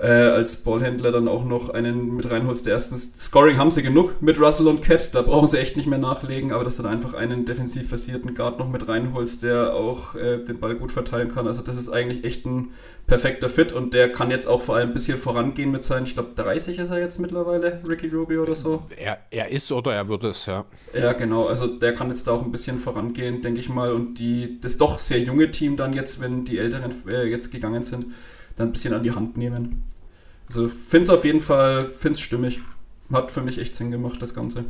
äh, als Ballhändler dann auch noch einen mit reinholst, der erstens Scoring haben sie genug mit Russell und Cat, da brauchen sie echt nicht mehr nachlegen, aber dass du dann einfach einen defensiv versierten Guard noch mit reinholst, der auch äh, den Ball gut verteilen kann. Also das ist eigentlich echt ein perfekter Fit und der kann jetzt auch vor allem ein bisschen vorangehen mit seinen, ich glaube 30 ist er jetzt mittlerweile, Ricky Rubio oder so. Er, er ist oder er wird es, ja. Ja, genau, also der kann jetzt da auch ein bisschen vorangehen, denke ich mal, und die, das doch sehr junge Team dann jetzt, wenn die Älteren äh, jetzt gegangen sind, dann ein bisschen an die Hand nehmen. Also finde es auf jeden Fall, finde es stimmig. Hat für mich echt Sinn gemacht, das Ganze.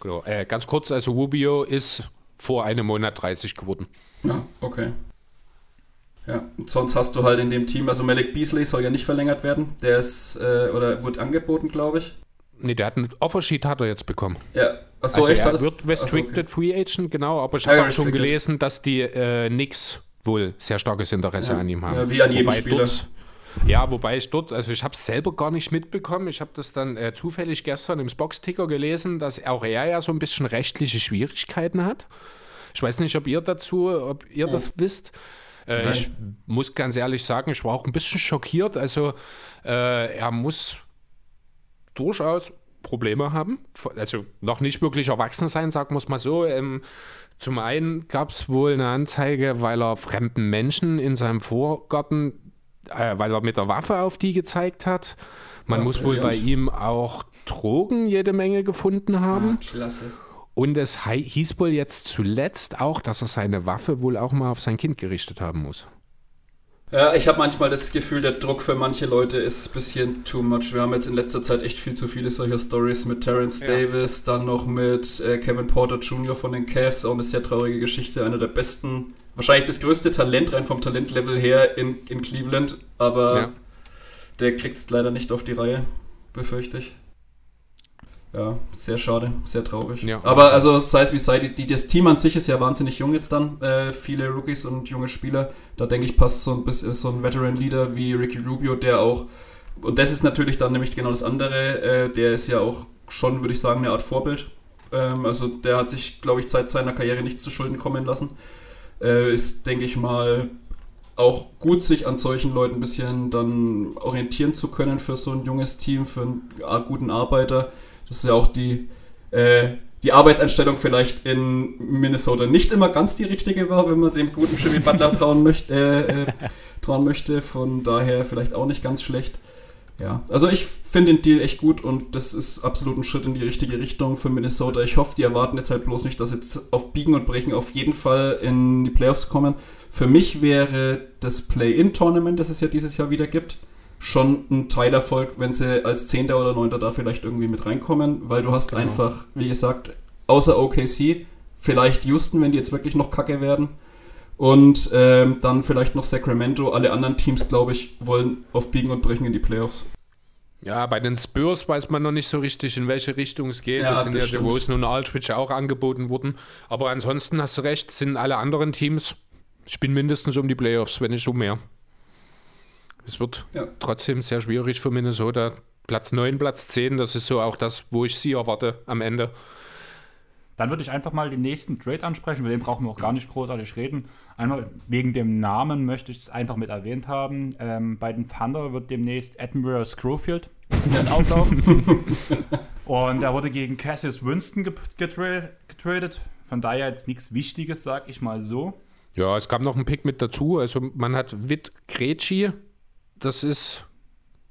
Genau. Äh, ganz kurz, also Rubio ist vor einem Monat 30 geworden. Ja, okay. Ja, und sonst hast du halt in dem Team, also Malik Beasley soll ja nicht verlängert werden. Der ist, äh, oder wird angeboten, glaube ich. Nee, der hat einen Offersheet hat er jetzt bekommen. Ja, achso, also echt? Er wird Restricted achso, okay. Free Agent, genau, aber ich habe ja, schon gelesen, dass die äh, Knicks wohl sehr starkes Interesse ja. an ihm haben. Ja, wie an jedem Wobei Spieler. Dort, ja, wobei ich dort, also ich habe es selber gar nicht mitbekommen. Ich habe das dann äh, zufällig gestern im Spox-Ticker gelesen, dass auch er ja so ein bisschen rechtliche Schwierigkeiten hat. Ich weiß nicht, ob ihr dazu, ob ihr ja. das wisst. Äh, ich muss ganz ehrlich sagen, ich war auch ein bisschen schockiert. Also äh, er muss durchaus Probleme haben. Also noch nicht wirklich erwachsen sein, sagen wir es mal so. Ähm, zum einen gab es wohl eine Anzeige, weil er fremden Menschen in seinem Vorgarten äh, weil er mit der Waffe auf die gezeigt hat. Man ja, muss wohl bei ihm auch Drogen jede Menge gefunden haben. Ah, klasse. Und es hieß wohl jetzt zuletzt auch, dass er seine Waffe wohl auch mal auf sein Kind gerichtet haben muss. Ja, ich habe manchmal das Gefühl, der Druck für manche Leute ist ein bisschen too much. Wir haben jetzt in letzter Zeit echt viel zu viele solcher Stories mit Terence ja. Davis, dann noch mit äh, Kevin Porter Jr. von den Cavs, auch eine sehr traurige Geschichte, einer der besten wahrscheinlich das größte Talent rein vom Talentlevel her in, in Cleveland, aber ja. der kriegt es leider nicht auf die Reihe, befürchte ich. Ja, sehr schade, sehr traurig. Ja. Aber also sei es wie sei, die, das Team an sich ist ja wahnsinnig jung jetzt dann. Äh, viele Rookies und junge Spieler. Da denke ich, passt so ein bisschen so ein Veteran-Leader wie Ricky Rubio, der auch, und das ist natürlich dann nämlich genau das andere, äh, der ist ja auch schon, würde ich sagen, eine Art Vorbild. Ähm, also der hat sich, glaube ich, seit seiner Karriere nichts zu Schulden kommen lassen äh, ist, denke ich mal, auch gut, sich an solchen Leuten ein bisschen dann orientieren zu können für so ein junges Team, für einen guten Arbeiter. Das ist ja auch die, äh, die Arbeitseinstellung vielleicht in Minnesota nicht immer ganz die richtige war, wenn man dem guten Jimmy Butler trauen, möcht, äh, äh, trauen möchte. Von daher vielleicht auch nicht ganz schlecht. Ja, also ich finde den Deal echt gut und das ist absolut ein Schritt in die richtige Richtung für Minnesota. Ich hoffe, die erwarten jetzt halt bloß nicht, dass jetzt auf Biegen und Brechen auf jeden Fall in die Playoffs kommen. Für mich wäre das Play-In-Tournament, das es ja dieses Jahr wieder gibt, schon ein Teilerfolg, wenn sie als Zehnter oder Neunter da vielleicht irgendwie mit reinkommen, weil du hast genau. einfach, wie gesagt, außer OKC, vielleicht Houston, wenn die jetzt wirklich noch kacke werden, und ähm, dann vielleicht noch Sacramento. Alle anderen Teams, glaube ich, wollen auf Biegen und Brechen in die Playoffs. Ja, bei den Spurs weiß man noch nicht so richtig, in welche Richtung es geht. Ja, das sind das ja DeRozan und Aldridge auch angeboten worden. Aber ansonsten hast du recht, sind alle anderen Teams spielen mindestens um die Playoffs, wenn nicht um mehr. Es wird ja. trotzdem sehr schwierig für Minnesota. Platz 9, Platz 10, das ist so auch das, wo ich sie erwarte am Ende. Dann würde ich einfach mal den nächsten Trade ansprechen, über den brauchen wir auch gar nicht großartig reden. Einmal wegen dem Namen möchte ich es einfach mit erwähnt haben. Ähm, bei den Thunder wird demnächst Admiral Scrofield auflaufen. Und er wurde gegen Cassius Winston getra getradet. Von daher jetzt nichts Wichtiges, sag ich mal so. Ja, es kam noch ein Pick mit dazu. Also man hat Wit Kretschi. Das ist.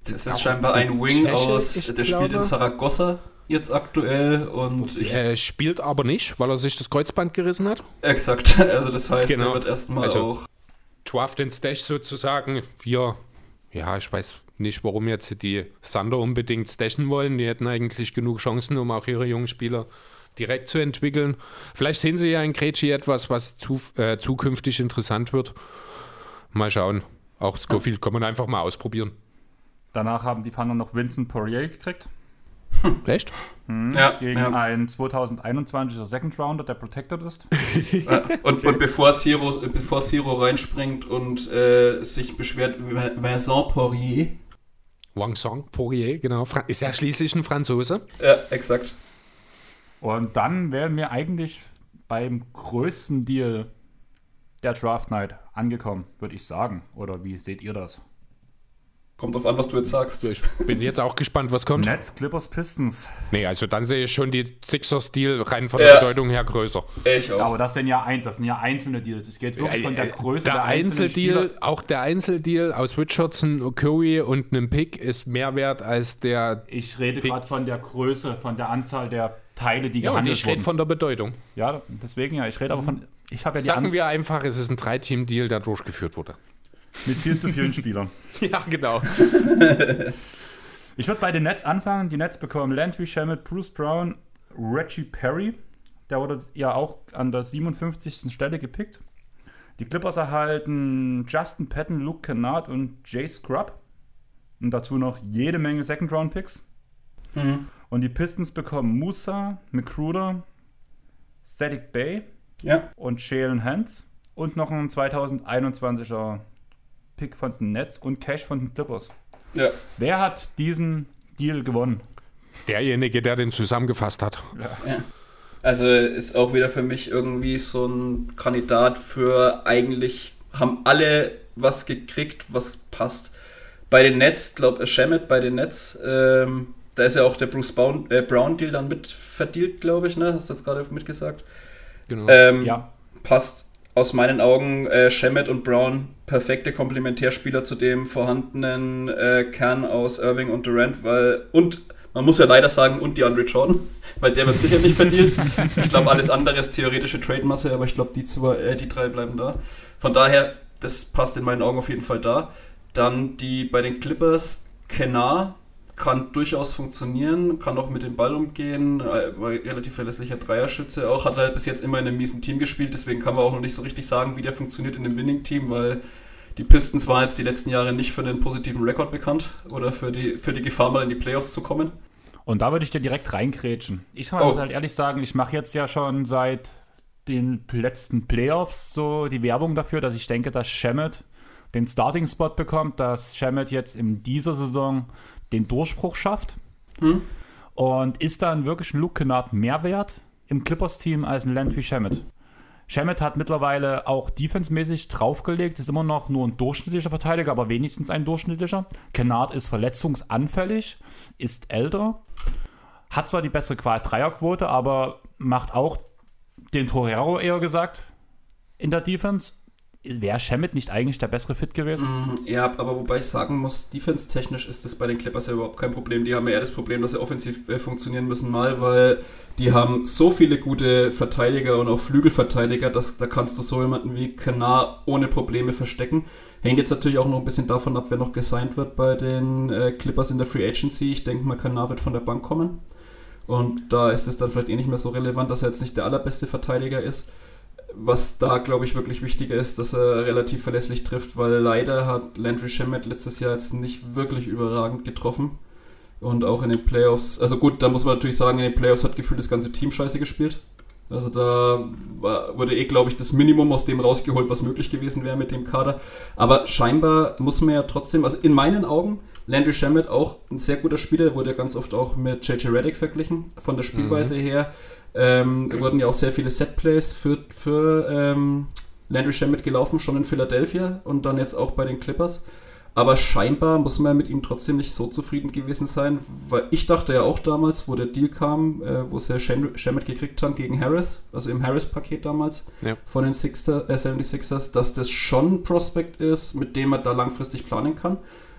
Das ist scheinbar ein Wing Tscheche, aus, der glaube. spielt in Saragossa jetzt aktuell und ich er spielt aber nicht, weil er sich das Kreuzband gerissen hat. Exakt, also das heißt, genau. er wird erstmal also, auch Draft den Stash sozusagen. Wir, ja, ich weiß nicht, warum jetzt die Thunder unbedingt stashen wollen. Die hätten eigentlich genug Chancen, um auch ihre jungen Spieler direkt zu entwickeln. Vielleicht sehen sie ja in Kretschi etwas, was zu, äh, zukünftig interessant wird. Mal schauen. Auch Scofield kann man einfach mal ausprobieren. Danach haben die Thunder noch Vincent Poirier gekriegt. Echt? Hm, ja, gegen ja. einen 2021er Second Rounder, der protected ist. und, okay. und, bevor Zero, bevor Zero reinspringt und äh, sich beschwert, Vincent Poirier. Vincent Poirier, genau. Ist ja schließlich ein Franzose. Ja, exakt. Und dann wären wir eigentlich beim größten Deal der Draft Night angekommen, würde ich sagen. Oder wie seht ihr das? Kommt drauf an, was du jetzt sagst. Ich bin jetzt auch gespannt, was kommt. Nets, Clippers, Pistons. Nee, also dann sehe ich schon die Sixers-Deal rein von Ja. der Bedeutung her größer. Ich auch. Aber das sind ja, ein, das sind ja einzelne Deals. Es geht wirklich von der Größe der Spieler. Einzeldeal, auch der Einzeldeal aus Richardson, Curry und einem Pick ist mehr wert als der. Ich rede gerade von der Größe, von der Anzahl der Teile, die Ja, und gehandelt ich rede wurden. von der Bedeutung. ja, deswegen ja. Ich rede aber von. Ich habe ja die Sagen Angst wir einfach, es ist ein Drei-Team-Deal, der durchgeführt wurde. mit viel zu vielen Spielern. Ja, genau. Ich würde bei den Nets anfangen. Die Nets bekommen Landry Shamet, Bruce Brown, Reggie Perry. Der wurde ja auch an der 57. Stelle gepickt. Die Clippers erhalten Justin Patton, Luke Kennard und Jay Scrub. Und dazu noch jede Menge Second-Round-Picks. Und die Pistons bekommen Musa, McCruder, Static Bay Ja. und Shalen Hans. Und noch einen 2021er Pick von den Nets und Cash von den Clippers. Ja. Wer hat diesen Deal gewonnen? Derjenige, der den zusammengefasst hat. Also ist auch wieder für mich irgendwie so ein Kandidat für eigentlich haben alle was gekriegt, was passt. Bei den Nets, glaube ich, Shamet bei den Nets, ähm, da ist ja auch der Bruce Brown, äh, Brown Deal dann mit verdient, glaube ich, ne? Hast du das gerade mitgesagt? Genau. Ähm, Ja. Passt aus meinen Augen äh, Shemet und Brown perfekte Komplementärspieler zu dem vorhandenen äh, Kern aus Irving und Durant, weil und man muss ja leider sagen, und die Andre Jordan, weil der wird sicher nicht verdient. Ich glaube, alles andere ist theoretische Trade-Masse, aber ich glaube, die, zwei, äh, die drei bleiben da. Von daher, das passt in meinen Augen auf jeden Fall da. Dann die bei den Clippers, Kenar kann durchaus funktionieren, kann auch mit dem Ball umgehen, äh, war relativ verlässlicher Dreierschütze auch, hat halt bis jetzt immer in einem miesen Team gespielt, deswegen kann man auch noch nicht so richtig sagen, wie der funktioniert in einem Winning-Team, weil die Pistons waren jetzt die letzten Jahre nicht für einen positiven Rekord bekannt oder für die, für die Gefahr, mal in die Playoffs zu kommen. Und da würde ich dir direkt reingrätschen. Ich muss Oh. halt ehrlich sagen, ich mache jetzt ja schon seit den letzten Playoffs so die Werbung dafür, dass ich denke, dass Shemet den Starting-Spot bekommt, dass Shemet jetzt in dieser Saison den Durchbruch schafft. Und ist dann wirklich ein Luke Kennard mehr wert im Clippers-Team als ein Landry Shemet? Shemet hat mittlerweile auch defensemäßig draufgelegt, ist immer noch nur ein durchschnittlicher Verteidiger, aber wenigstens ein durchschnittlicher. Kennard ist verletzungsanfällig, ist älter, hat zwar die bessere Qual Dreierquote, aber macht auch den Torero eher gesagt in der Defense. Wäre Shemet nicht eigentlich der bessere Fit gewesen? Ja, aber wobei ich sagen muss, defense-technisch ist das bei den Clippers ja überhaupt kein Problem. Die haben eher das Problem, dass sie offensiv äh, funktionieren müssen, mal, weil die haben so viele gute Verteidiger und auch Flügelverteidiger, dass da kannst du so jemanden wie Kanar ohne Probleme verstecken. Hängt jetzt natürlich auch noch ein bisschen davon ab, wer noch gesigned wird bei den äh, Clippers in der Free Agency. Ich denke mal, Kanar wird von der Bank kommen. Und da ist es dann vielleicht eh nicht mehr so relevant, dass er jetzt nicht der allerbeste Verteidiger ist. Was da, glaube ich, wirklich wichtiger ist, dass er relativ verlässlich trifft, weil leider hat Landry Shamet letztes Jahr jetzt nicht wirklich überragend getroffen. Und auch in den Playoffs, also gut, da muss man natürlich sagen, in den Playoffs hat gefühlt das ganze Team scheiße gespielt. Also da war, wurde eh, glaube ich, das Minimum aus dem rausgeholt, was möglich gewesen wäre mit dem Kader. Aber scheinbar muss man ja trotzdem, also in meinen Augen, Landry Shamet auch ein sehr guter Spieler, wurde ja ganz oft auch mit JJ Reddick verglichen, von der Spielweise her. Ähm, wurden ja auch sehr viele Setplays für, für ähm, Landry Shamet gelaufen, schon in Philadelphia und dann jetzt auch bei den Clippers. Aber scheinbar muss man mit ihm trotzdem nicht so zufrieden gewesen sein, weil ich dachte ja auch damals, wo der Deal kam, äh, wo sie Sham- Shamet gekriegt haben gegen Harris, also im Harris-Paket damals Ja. von den Sixer, äh, 76ers, dass das schon ein Prospect ist, mit dem man da langfristig planen kann.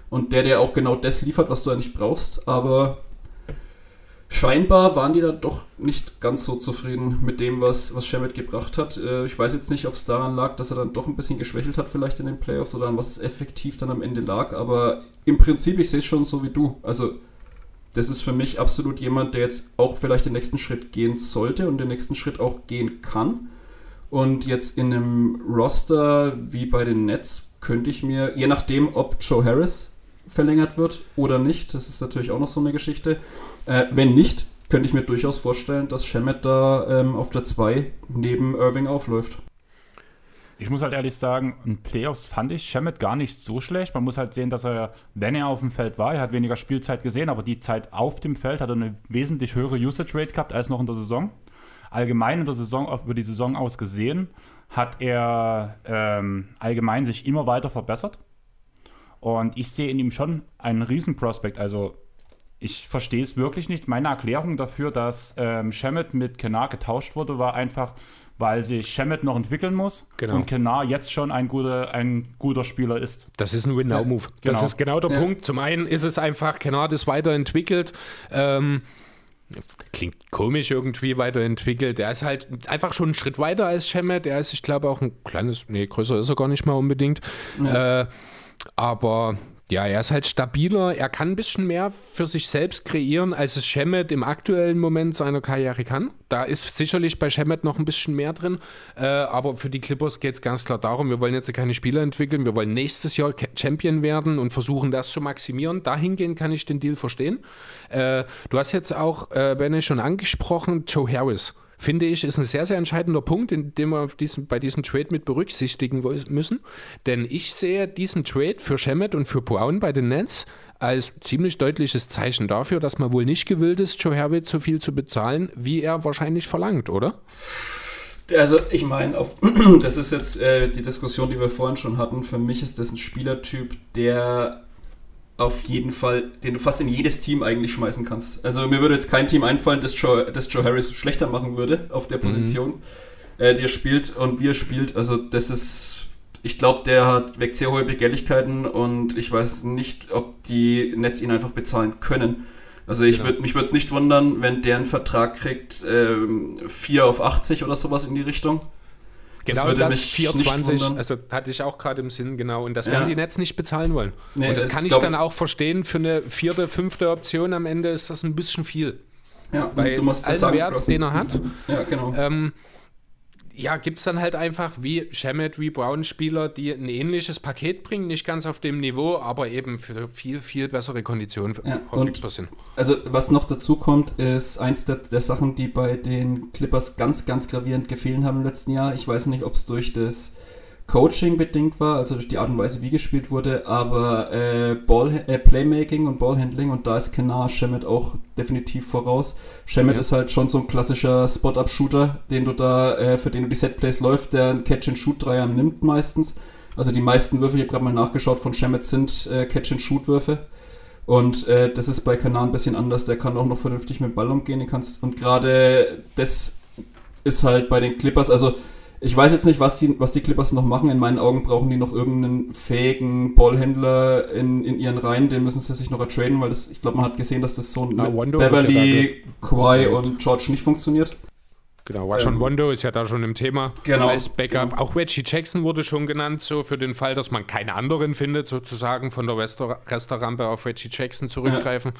Und der, der auch genau das liefert, was du eigentlich brauchst. Aber scheinbar waren die da doch nicht ganz so zufrieden mit dem, was, was Shamet gebracht hat. Äh, ich weiß jetzt nicht, ob es daran lag, dass er dann doch ein bisschen geschwächelt hat, vielleicht in den Playoffs, oder an was es effektiv dann am Ende lag. Aber im Prinzip, ich sehe es schon so wie du. Also, das ist für mich absolut jemand, der jetzt auch vielleicht den nächsten Schritt gehen sollte und den nächsten Schritt auch gehen kann. Und jetzt in einem Roster wie bei den Nets könnte ich mir, je nachdem, ob Joe Harris verlängert wird oder nicht, das ist natürlich auch noch so eine Geschichte. Äh, wenn nicht, könnte ich mir durchaus vorstellen, dass Shemet da ähm, auf der 2 neben Irving aufläuft. Ich muss halt ehrlich sagen, in Playoffs fand ich Shemet gar nicht so schlecht. Man muss halt sehen, dass er, wenn er auf dem Feld war, er hat weniger Spielzeit gesehen, aber die Zeit auf dem Feld hat er eine wesentlich höhere Usage Rate gehabt als noch in der Saison. Allgemein in der Saison, über die Saison aus gesehen, hat er ähm, allgemein sich immer weiter verbessert. Und ich sehe in ihm schon einen Riesenprospekt. Also ich verstehe es wirklich nicht. Meine Erklärung dafür, dass ähm, Shemet mit Kenar getauscht wurde, war einfach, weil sich Shemet noch entwickeln muss Genau. und Kenar jetzt schon ein guter, ein guter Spieler ist. Das ist ein Win-Now-Move. Das genau. ist genau der Ja. Punkt. Zum einen ist es einfach, Kennard ist weiterentwickelt. Ähm, klingt komisch irgendwie weiterentwickelt. Er ist halt einfach schon einen Schritt weiter als Shemet. Er ist, ich glaube, auch ein kleines, nee, größer ist er gar nicht mal unbedingt. Äh, aber ja, er ist halt stabiler. Er kann ein bisschen mehr für sich selbst kreieren, als es Shemet im aktuellen Moment seiner Karriere kann. Da ist sicherlich bei Shemet noch ein bisschen mehr drin. Äh, aber für die Clippers geht es ganz klar darum, wir wollen jetzt keine Spieler entwickeln. Wir wollen nächstes Jahr Champion werden und versuchen, das zu maximieren. Dahingehend kann ich den Deal verstehen. Äh, du hast jetzt auch, äh, Benne, schon angesprochen, Joe Harris finde ich, ist ein sehr, sehr entscheidender Punkt, in dem wir diesen, bei diesem Trade mit berücksichtigen müssen. Denn ich sehe diesen Trade für Shemet und für Brown bei den Nets als ziemlich deutliches Zeichen dafür, dass man wohl nicht gewillt ist, Joe Harvey so viel zu bezahlen, wie er wahrscheinlich verlangt, oder? Also ich meine, das ist jetzt äh, die Diskussion, die wir vorhin schon hatten. Für mich ist das ein Spielertyp, der auf jeden Fall, den du fast in jedes Team eigentlich schmeißen kannst. Also mir würde jetzt kein Team einfallen, das Joe, das Joe Harris schlechter machen würde auf der Position, äh, die er spielt und wie er spielt. Also das ist, ich glaube, der hat weckt sehr hohe Begehrlichkeiten und ich weiß nicht, ob die Nets ihn einfach bezahlen können. Also ich Genau. würd, mich würde es nicht wundern, wenn der einen Vertrag kriegt, ähm, 4 auf 80 oder sowas in die Richtung. Genau das, 420, wundern. also hatte ich auch gerade im Sinn, genau. Und das Ja. werden die Nets nicht bezahlen wollen. Nee, und das das kann ich dann auch verstehen, für eine vierte, fünfte Option am Ende ist das ein bisschen viel. Ja, Bei du musst ja allem sagen, Wert, den er hat, Ja, genau. ähm, ja, gibt es dann halt einfach wie Shemet, wie Brown Spieler, die ein ähnliches Paket bringen, nicht ganz auf dem Niveau, aber eben für viel, viel bessere Konditionen Ja, und- sind. Also was noch dazu kommt, ist eins der, der Sachen, die bei den Clippers ganz, ganz gravierend gefehlt haben im letzten Jahr. Ich weiß nicht, ob es durch das Coaching bedingt war, also durch die Art und Weise, wie gespielt wurde, aber äh, Ball, äh, Playmaking und Ballhandling und da ist Kenar Shemet auch definitiv voraus. Shemet Ja. ist halt schon so ein klassischer Spot-Up-Shooter, den du da, äh, für den du die Setplays läuft, der einen Catch-and-Shoot-Dreier nimmt meistens. Also die meisten Würfe, ich habe gerade mal nachgeschaut, von Shemet sind äh, Catch-and-Shoot-Würfe. Und äh, das ist bei Kanar ein bisschen anders. Der kann auch noch vernünftig mit dem Ball umgehen. Den kannst, und gerade das ist halt bei den Clippers, also ich weiß jetzt nicht, was die, was die Clippers noch machen. In meinen Augen brauchen die noch irgendeinen fähigen Ballhändler in, in ihren Reihen. Den müssen sie sich noch ertraden, weil das, ich glaube, man hat gesehen, dass das so Ja, mit ja Beverly, Kawhi und George nicht funktioniert. Genau, Rajon Ähm, Wondo ist ja da schon im Thema. Genau. Als Backup. Auch Reggie Jackson wurde schon genannt, so für den Fall, dass man keine anderen findet, sozusagen von der Restaurante auf Reggie Jackson zurückgreifen.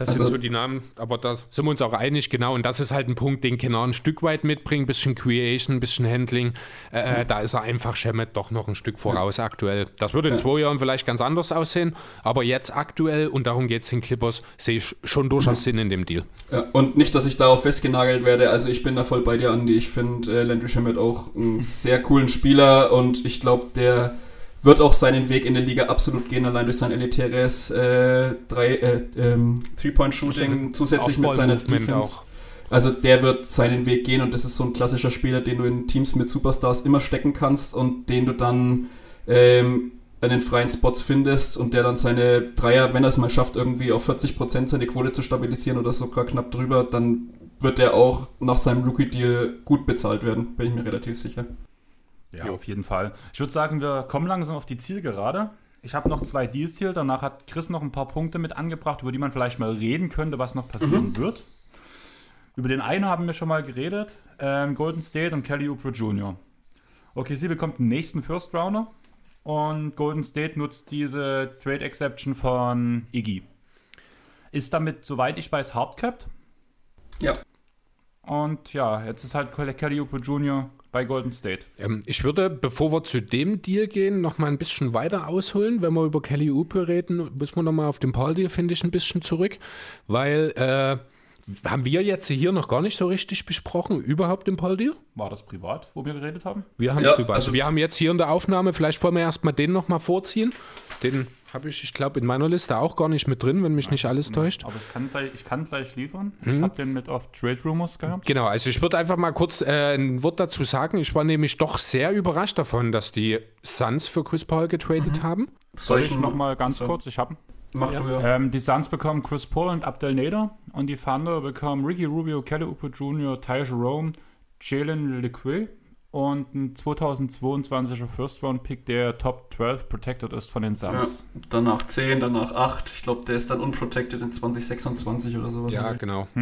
Das Also- sind so die Namen, aber da sind wir uns auch einig, genau. Und das ist halt ein Punkt, den Kenar ein Stück weit mitbringt, bisschen Creation, bisschen Handling. Äh, Da ist er einfach Shemet doch noch ein Stück voraus aktuell. Das würde in zwei Jahren vielleicht ganz anders aussehen, aber jetzt aktuell, und darum geht es den Clippers, sehe ich schon durchaus Sinn in dem Deal. Ja, und nicht, dass ich darauf festgenagelt werde. Also ich bin da voll bei dir, Andi. Ich finde äh, Landry Shamet auch einen sehr coolen Spieler und ich glaube, der wird auch seinen Weg in der Liga absolut gehen, allein durch sein elitäres äh, drei, äh, ähm, Three-Point-Shooting zusätzlich mit seiner Defense. auch. Also der wird seinen Weg gehen und das ist so ein klassischer Spieler, den du in Teams mit Superstars immer stecken kannst und den du dann ähm, an den freien Spots findest und der dann seine Dreier, wenn er es mal schafft, irgendwie auf 40% seine Quote zu stabilisieren oder sogar knapp drüber, dann wird er auch nach seinem Rookie-Deal gut bezahlt werden, bin ich mir relativ sicher. Ja, auf jeden Fall. Ich würde sagen, wir kommen langsam auf die Zielgerade. Ich habe noch zwei Deals hier. Danach hat Chris noch ein paar Punkte mit angebracht, über die man vielleicht mal reden könnte, was noch passieren wird. Über den einen haben wir schon mal geredet. Ähm, Golden State und Kelly Oubre Jr. Okay, sie bekommt den nächsten First Rounder. Und Golden State nutzt diese Trade Exception von Iggy. Ist damit, soweit ich weiß, hardcapped. Ja. Und ja, jetzt ist halt Kelly Oubre Jr. bei Golden State. Ähm, ich würde, bevor wir zu dem Deal gehen, noch mal ein bisschen weiter ausholen. Wenn wir über Kelly Oubre reden, müssen wir noch mal auf den Paul-Deal, finde ich, ein bisschen zurück. Weil, äh, haben wir jetzt hier noch gar nicht so richtig besprochen, überhaupt den Paul-Deal? War das privat, wo wir geredet haben? Wir haben Ja. Also, also- wir haben jetzt hier in der Aufnahme, vielleicht wollen wir erstmal den noch mal vorziehen. Den habe ich, ich glaube, in meiner Liste auch gar nicht mit drin, wenn mich nicht alles täuscht. Aber ich kann gleich, ich kann gleich liefern. Mhm. Ich habe den mit auf Trade Rumors gehabt. Genau, also ich würde einfach mal kurz äh, ein Wort dazu sagen. Ich war nämlich doch sehr überrascht davon, dass die Suns für Chris Paul getradet haben. Soll ich nochmal ganz so. kurz? Ich habe Mach du ja. ähm, Die Suns bekommen Chris Paul und Abdel Nader und die Thunder bekommen Ricky Rubio, Kelly Oubre Jr., Ty Jerome, Jalen LeQuay und ein 2022er First-Round-Pick, der Top 12 protected ist von den Ja, Suns. danach 10, danach 8. Ich glaube, der ist dann unprotected in 2026 oder sowas. Ja, genau.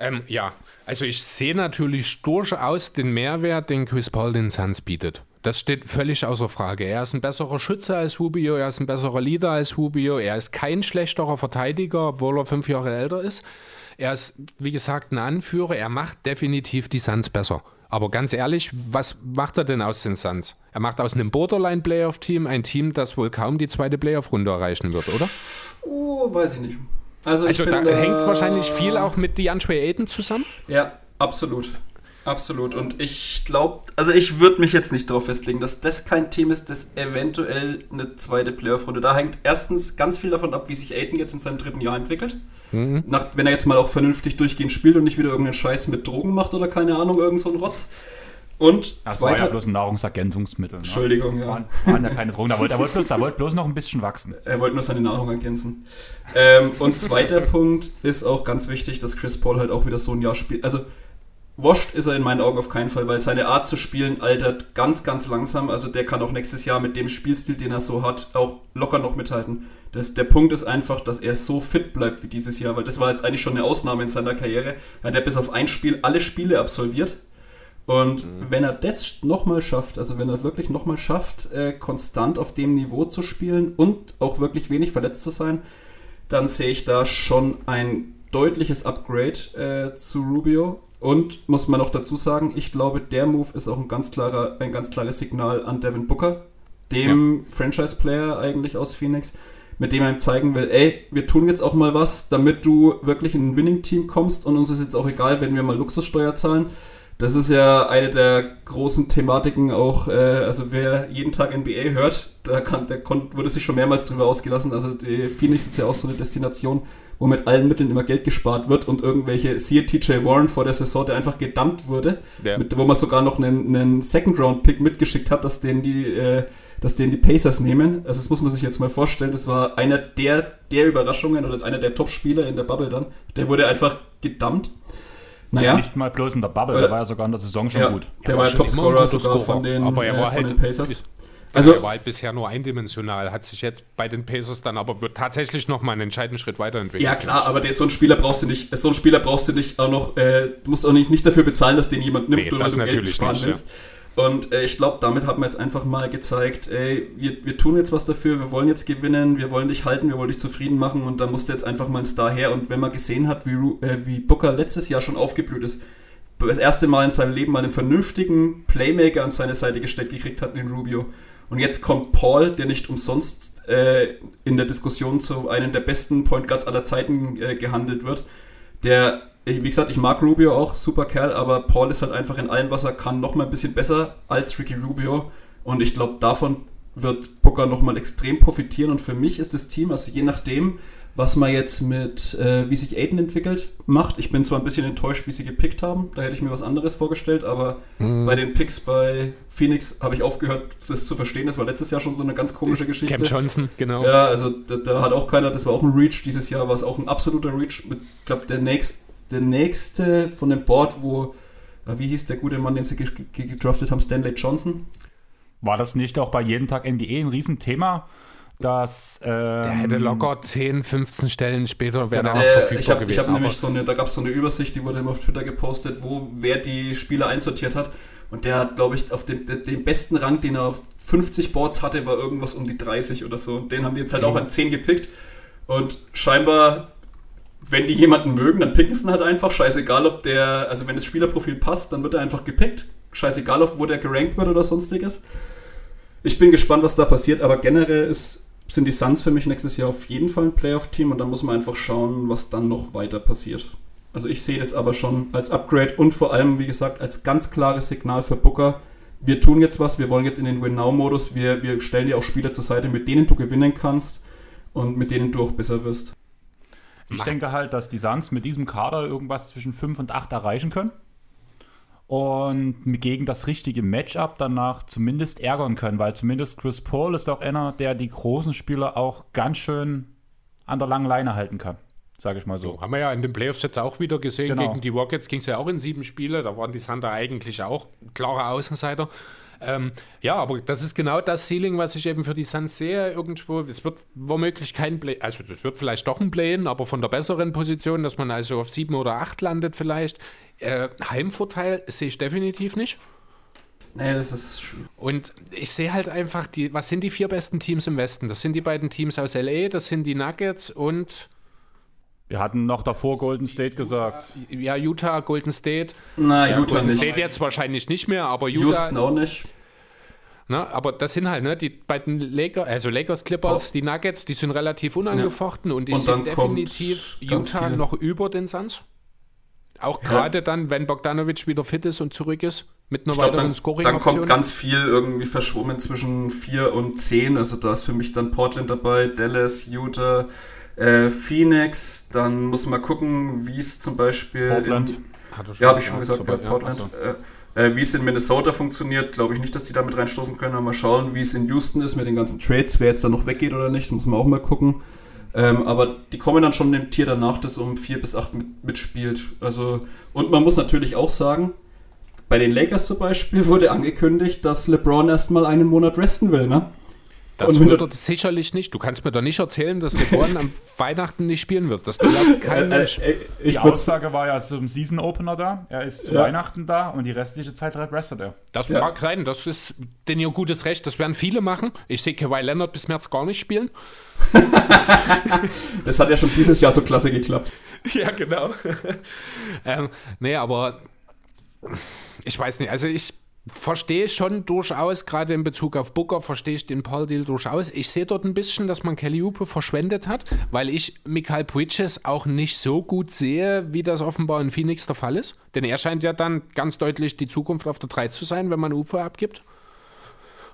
Ähm, ja, also ich sehe natürlich durchaus den Mehrwert, den Chris Paul den Suns bietet. Das steht völlig außer Frage. Er ist ein besserer Schütze als Rubio, er ist ein besserer Leader als Rubio, er ist kein schlechterer Verteidiger, obwohl er fünf Jahre älter ist. Er ist, wie gesagt, ein Anführer, er macht definitiv die Suns besser. Aber ganz ehrlich, was macht er denn aus den Suns? Er macht aus einem Borderline-Playoff-Team ein Team, das wohl kaum die zweite Playoff-Runde erreichen wird, oder? Oh, weiß ich nicht. Also, ich Also da hängt wahrscheinlich viel auch mit DeAndre Ayton zusammen. Ja, absolut. Absolut. Und ich glaube, also ich würde mich jetzt nicht darauf festlegen, dass das kein Team ist, das eventuell eine zweite Playoff-Runde. Da hängt erstens ganz viel davon ab, wie sich Aiden jetzt in seinem dritten Jahr entwickelt. Nach, wenn er jetzt mal auch vernünftig durchgehend spielt und nicht wieder irgendeinen Scheiß mit Drogen macht oder keine Ahnung, irgend so ein Rotz. Und Das war ja zweiter, bloß ein Nahrungsergänzungsmittel. Ne? Entschuldigung, Das ja. waren, waren ja keine Drogen. Da wollte, er wollte bloß, da wollte bloß noch ein bisschen wachsen. Er wollte nur seine Nahrung ergänzen. Ähm, und zweiter Punkt ist auch ganz wichtig, dass Chris Paul halt auch wieder so ein Jahr spielt. Also, washed ist er in meinen Augen auf keinen Fall, weil seine Art zu spielen altert ganz, ganz langsam. Also, der kann auch nächstes Jahr mit dem Spielstil, den er so hat, auch locker noch mithalten. Das, der Punkt ist einfach, dass er so fit bleibt wie dieses Jahr, weil das war jetzt eigentlich schon eine Ausnahme in seiner Karriere. Er hat bis auf ein Spiel alle Spiele absolviert. Und wenn er das nochmal schafft, also wenn er wirklich nochmal schafft, äh, konstant auf dem Niveau zu spielen und auch wirklich wenig verletzt zu sein, dann sehe ich da schon ein deutliches Upgrade äh, zu Rubio. Und muss man auch dazu sagen, ich glaube, der Move ist auch ein ganz, klarer, ein ganz klares Signal an Devin Booker, dem Franchise-Player eigentlich aus Phoenix, mit dem er ihm zeigen will, ey, wir tun jetzt auch mal was, damit du wirklich in ein Winning-Team kommst und uns ist jetzt auch egal, wenn wir mal Luxussteuer zahlen. Das ist ja eine der großen Thematiken auch, äh, also wer jeden Tag NBA hört, da kann, der kon, wurde sich schon mehrmals drüber ausgelassen. Also Phoenix ist ja auch so eine Destination, wo mit allen Mitteln immer Geld gespart wird und irgendwelche, siehe TJ Warren vor der Saison, der einfach gedumpt wurde, Ja. mit, wo man sogar noch einen, einen Second-Round-Pick mitgeschickt hat, dass den die, äh, dass den die Pacers nehmen. Also das muss man sich jetzt mal vorstellen, das war einer der, der Überraschungen oder einer der Top-Spieler in der Bubble dann. Der wurde einfach gedumpt. Naja. Nicht mal bloß in der Bubble, Oder- der war ja sogar in der Saison schon Ja, gut. der Er war ein Topscorer sogar Scorer. von den, aber er äh, war von halt, den Pacers. Also, er war halt bisher nur eindimensional, hat sich jetzt bei den Pacers dann aber wird tatsächlich noch mal einen entscheidenden Schritt weiterentwickelt. Ja klar, aber der, so einen Spieler brauchst du nicht. So einen Spieler brauchst du nicht auch noch. Äh, du musst auch nicht, nicht dafür bezahlen, dass den jemand nimmt, Nee, nur weil du Geld natürlich sparen nicht, willst. Und äh, ich glaube, damit hat man jetzt einfach mal gezeigt, ey, wir, wir tun jetzt was dafür, wir wollen jetzt gewinnen, wir wollen dich halten, wir wollen dich zufrieden machen und da musste jetzt einfach mal ein Star her. Und wenn man gesehen hat, wie, äh, wie Booker letztes Jahr schon aufgeblüht ist, das erste Mal in seinem Leben mal einen vernünftigen Playmaker an seine Seite gestellt gekriegt hat, den Rubio. Und jetzt kommt Paul, der nicht umsonst äh, in der Diskussion zu einem der besten Point Guards aller Zeiten äh, gehandelt wird. Der, ich- wie gesagt, ich mag Rubio auch, super Kerl, aber Paul ist halt einfach in allem, was er kann, noch mal ein bisschen besser als Ricky Rubio. Und ich glaube, davon wird Booker noch mal extrem profitieren. Und für mich ist das Team, also je nachdem, was man jetzt mit, äh, wie sich Aiden entwickelt, macht. Ich bin zwar ein bisschen enttäuscht, wie sie gepickt haben, da hätte ich mir was anderes vorgestellt, aber bei den Picks bei Phoenix habe ich aufgehört, das zu verstehen. Das war letztes Jahr schon so eine ganz komische Geschichte. Cam Johnson, genau. Ja, also da, da hat auch keiner, das war auch ein Reach. Dieses Jahr war es auch ein absoluter Reach. Mit, Ich glaube, der, nächst, der nächste von dem Board, wo, äh, wie hieß der gute Mann, den sie ge ge gedraftet haben, Stanley Johnson. War das nicht auch bei jeden Tag NBA ein Riesenthema, dass ähm, Der hätte locker 10, 15 Stellen später wäre Genau. er noch Äh, verfügbar ich habe gewesen. hab aber nämlich so eine, da gab es so eine Übersicht, die wurde immer auf Twitter gepostet, wo wer die Spieler einsortiert hat. Und der hat, glaube ich, auf dem, de- den besten Rang, den er auf 50 Boards hatte, war irgendwas um die 30 oder so. Und den haben die jetzt halt Mhm. auch an 10 gepickt. Und scheinbar, wenn die jemanden mögen, dann picken sie ihn halt einfach. Scheißegal, ob der, also wenn das Spielerprofil passt, dann wird er einfach gepickt. Scheißegal, auf wo der gerankt wird oder sonstiges. Ich bin gespannt, was da passiert, aber generell ist, sind die Suns für mich nächstes Jahr auf jeden Fall ein Playoff-Team und dann muss man einfach schauen, was dann noch weiter passiert. Also ich sehe das aber schon als Upgrade und vor allem, wie gesagt, als ganz klares Signal für Booker. Wir tun jetzt was, wir wollen jetzt in den Win-Now-Modus, wir, wir stellen dir auch Spieler zur Seite, mit denen du gewinnen kannst und mit denen du auch besser wirst. Ich Macht- denke halt, dass die Suns mit diesem Kader irgendwas zwischen 5 und 8 erreichen können. Und gegen das richtige Matchup danach zumindest ärgern können, weil zumindest Chris Paul ist auch einer, der die großen Spieler auch ganz schön an der langen Leine halten kann, sage ich mal so. Haben wir ja in den Playoffs jetzt auch wieder gesehen. Genau. Gegen die Rockets ging es ja auch in sieben Spiele. Da waren die Thunder eigentlich auch klare Außenseiter. Ähm, ja, aber das ist genau das Ceiling, was ich eben für die Suns sehe. Irgendwo, es wird womöglich kein Play, also es wird vielleicht doch ein Play, aber von der besseren Position, dass man also auf sieben oder acht landet vielleicht. Äh, Heimvorteil sehe ich definitiv nicht. Nee, das ist schwierig. Und ich sehe halt einfach, die, was sind die vier besten Teams im Westen? Das sind die beiden Teams aus LA, das sind die Nuggets und Wir hatten noch davor Golden State gesagt. ja, Utah, Golden State. Na, Utah Golden nicht. State jetzt wahrscheinlich nicht mehr, aber Utah. Houston auch nicht. Ne, aber das sind halt, ne, die beiden Lakers, also Lakers Clippers, Top. die Nuggets, die sind relativ unangefochten und ich sehe definitiv Utah noch über den Suns. Auch gerade dann, wenn Bogdanovic wieder fit ist und zurück ist, mit einer Ich glaube, weiteren dann, dann kommt ganz viel irgendwie verschwommen zwischen 4 und 10. Also da ist für mich dann Portland dabei, Dallas, Utah, äh, Phoenix. Dann muss man gucken, wie es zum Beispiel Portland. in, Ja, habe ich schon gesagt, aber ja, Portland. also. Äh, äh, wie es in Minnesota funktioniert, glaube ich nicht, dass die da mit reinstoßen können. Aber mal schauen, wie es in Houston ist mit den ganzen Trades, wer jetzt da noch weggeht oder nicht, muss man auch mal gucken. Ähm, aber die kommen dann schon im Tier danach, das um 4 bis 8 mit, mitspielt. Also, und man muss natürlich auch sagen, bei den Lakers zum Beispiel wurde angekündigt, dass LeBron erstmal einen Monat resten will, ne? Das Und wird er sicherlich nicht. Du kannst mir doch nicht erzählen, dass LeBron am Weihnachten nicht spielen wird. Das glaubt kein Mensch. Äh, äh, Die Aussage war ja zum Season Opener da. Er ist zu Ja. Weihnachten da und die restliche Zeit restet er. Das Ja. mag sein, das ist denn ihr gutes Recht. Das werden viele machen. Ich sehe Kawhi Leonard bis März gar nicht spielen. das hat ja schon dieses Jahr so klasse geklappt. Ja, genau. ähm, nee, aber ich weiß nicht. Also ich verstehe schon durchaus, gerade in Bezug auf Booker, verstehe ich den Paul-Deal durchaus. Ich sehe dort ein bisschen, dass man Kelly Oubre verschwendet hat, weil ich Michael Bridges auch nicht so gut sehe, wie das offenbar in Phoenix der Fall ist. Denn er scheint ja dann ganz deutlich die Zukunft auf der 3 zu sein, wenn man Oubre abgibt.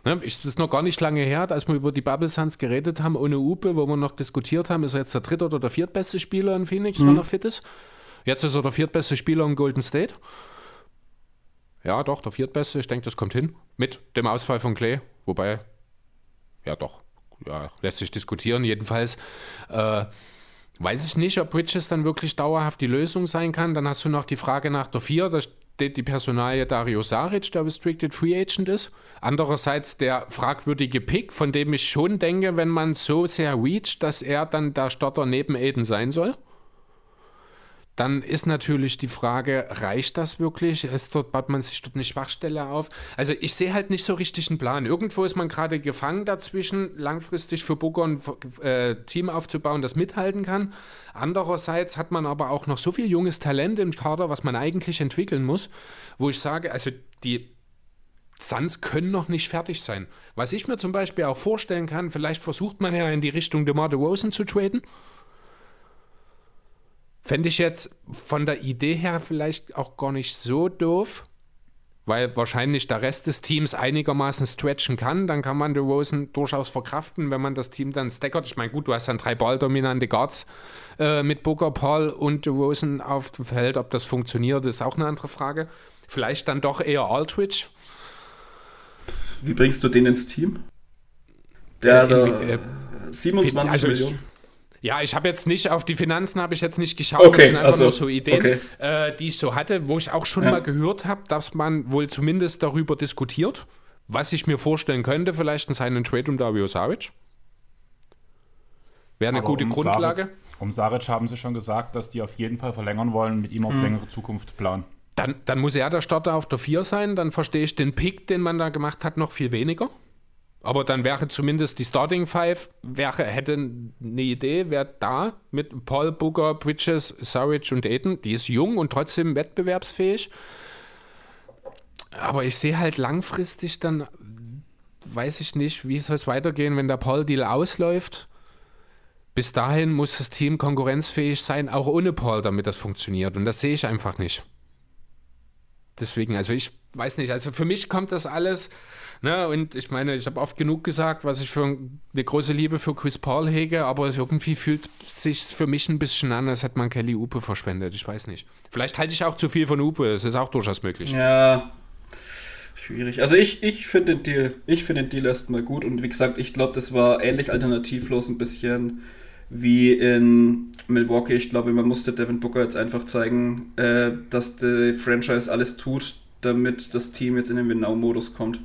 Ne, ich- Das ist noch gar nicht lange her, als wir über die Bubble Suns geredet haben, ohne Upe, wo wir noch diskutiert haben, ist er jetzt der dritte oder der viertbeste Spieler in Phoenix, wenn er fit ist. Jetzt ist er der viertbeste Spieler in Golden State. Ja, doch, der viertbeste. Ich denke, das kommt hin. Mit dem Ausfall von Clay. Wobei, ja doch, ja, lässt sich diskutieren. Jedenfalls äh, weiß ich nicht, ob Bridges dann wirklich dauerhaft die Lösung sein kann. Dann hast du noch die Frage nach der vier. Da steht die Personalie Dario Saric, der Restricted Free Agent ist. Andererseits der fragwürdige Pick, von dem ich schon denke, wenn man so sehr reacht, dass er dann der Starter neben Aiden sein soll. Dann ist natürlich die Frage, reicht das wirklich? Ist dort, baut man sich dort eine Schwachstelle auf? Also ich sehe halt nicht so richtig einen Plan. Irgendwo ist man gerade gefangen dazwischen, langfristig für Booker ein äh, Team aufzubauen, das mithalten kann. Andererseits hat man aber auch noch so viel junges Talent im Kader, was man eigentlich entwickeln muss, wo ich sage, also die Suns können noch nicht fertig sein. Was ich mir zum Beispiel auch vorstellen kann, vielleicht versucht man ja in die Richtung DeMar DeRozan zu traden. Fände ich jetzt von der Idee her vielleicht auch gar nicht so doof, weil wahrscheinlich der Rest des Teams einigermaßen stretchen kann. Dann kann man DeRozan durchaus verkraften, wenn man das Team dann stackert. Ich meine, gut, du hast dann drei balldominante Guards äh, mit Booker, Paul und DeRozan auf dem Feld. Ob das funktioniert, ist auch eine andere Frage. Vielleicht dann doch eher Aldridge. Wie bringst du den ins Team? Der da Äh, 27 also ich- Millionen. Ja, ich habe jetzt nicht auf die Finanzen habe ich jetzt nicht geschaut. Okay, das sind einfach also, nur so Ideen, okay. äh, die ich so hatte, wo ich auch schon Ja. mal gehört habe, dass man wohl zumindest darüber diskutiert, was ich mir vorstellen könnte, vielleicht in seinen Trade um Dario Saric. Wäre eine Aber gute um Grundlage. Saric, um Saric haben sie schon gesagt, dass die auf jeden Fall verlängern wollen, mit ihm auf längere Zukunft planen. Dann, dann muss er der Starter auf der 4 sein, dann verstehe ich den Pick, den man da gemacht hat, noch viel weniger. Aber dann wäre zumindest die Starting Five, wäre, hätte eine Idee, wäre da mit Paul Booker, Bridges, Saric und Aiden. Die ist jung und trotzdem wettbewerbsfähig. Aber ich sehe halt langfristig dann, weiß ich nicht, wie soll es weitergehen, wenn der Paul-Deal ausläuft. Bis dahin muss das Team konkurrenzfähig sein, auch ohne Paul, damit das funktioniert. Und das sehe ich einfach nicht. deswegen, also ich weiß nicht, also für mich kommt das alles, ne, und ich meine, ich habe oft genug gesagt, was ich für eine große Liebe für Chris Paul hege, aber irgendwie fühlt sich für mich ein bisschen an, als hätte man Kelly Upe verschwendet, ich weiß nicht. Vielleicht halte ich auch zu viel von Upe, es ist auch durchaus möglich. Ja, schwierig. Also ich, ich finde den Deal, ich finde den Deal erstmal gut und wie gesagt, ich glaube, das war ähnlich alternativlos ein bisschen wie in Milwaukee. Ich glaube, man musste Devin Booker jetzt einfach zeigen, äh, dass die Franchise alles tut, damit das Team jetzt in den Winnow-Modus kommt.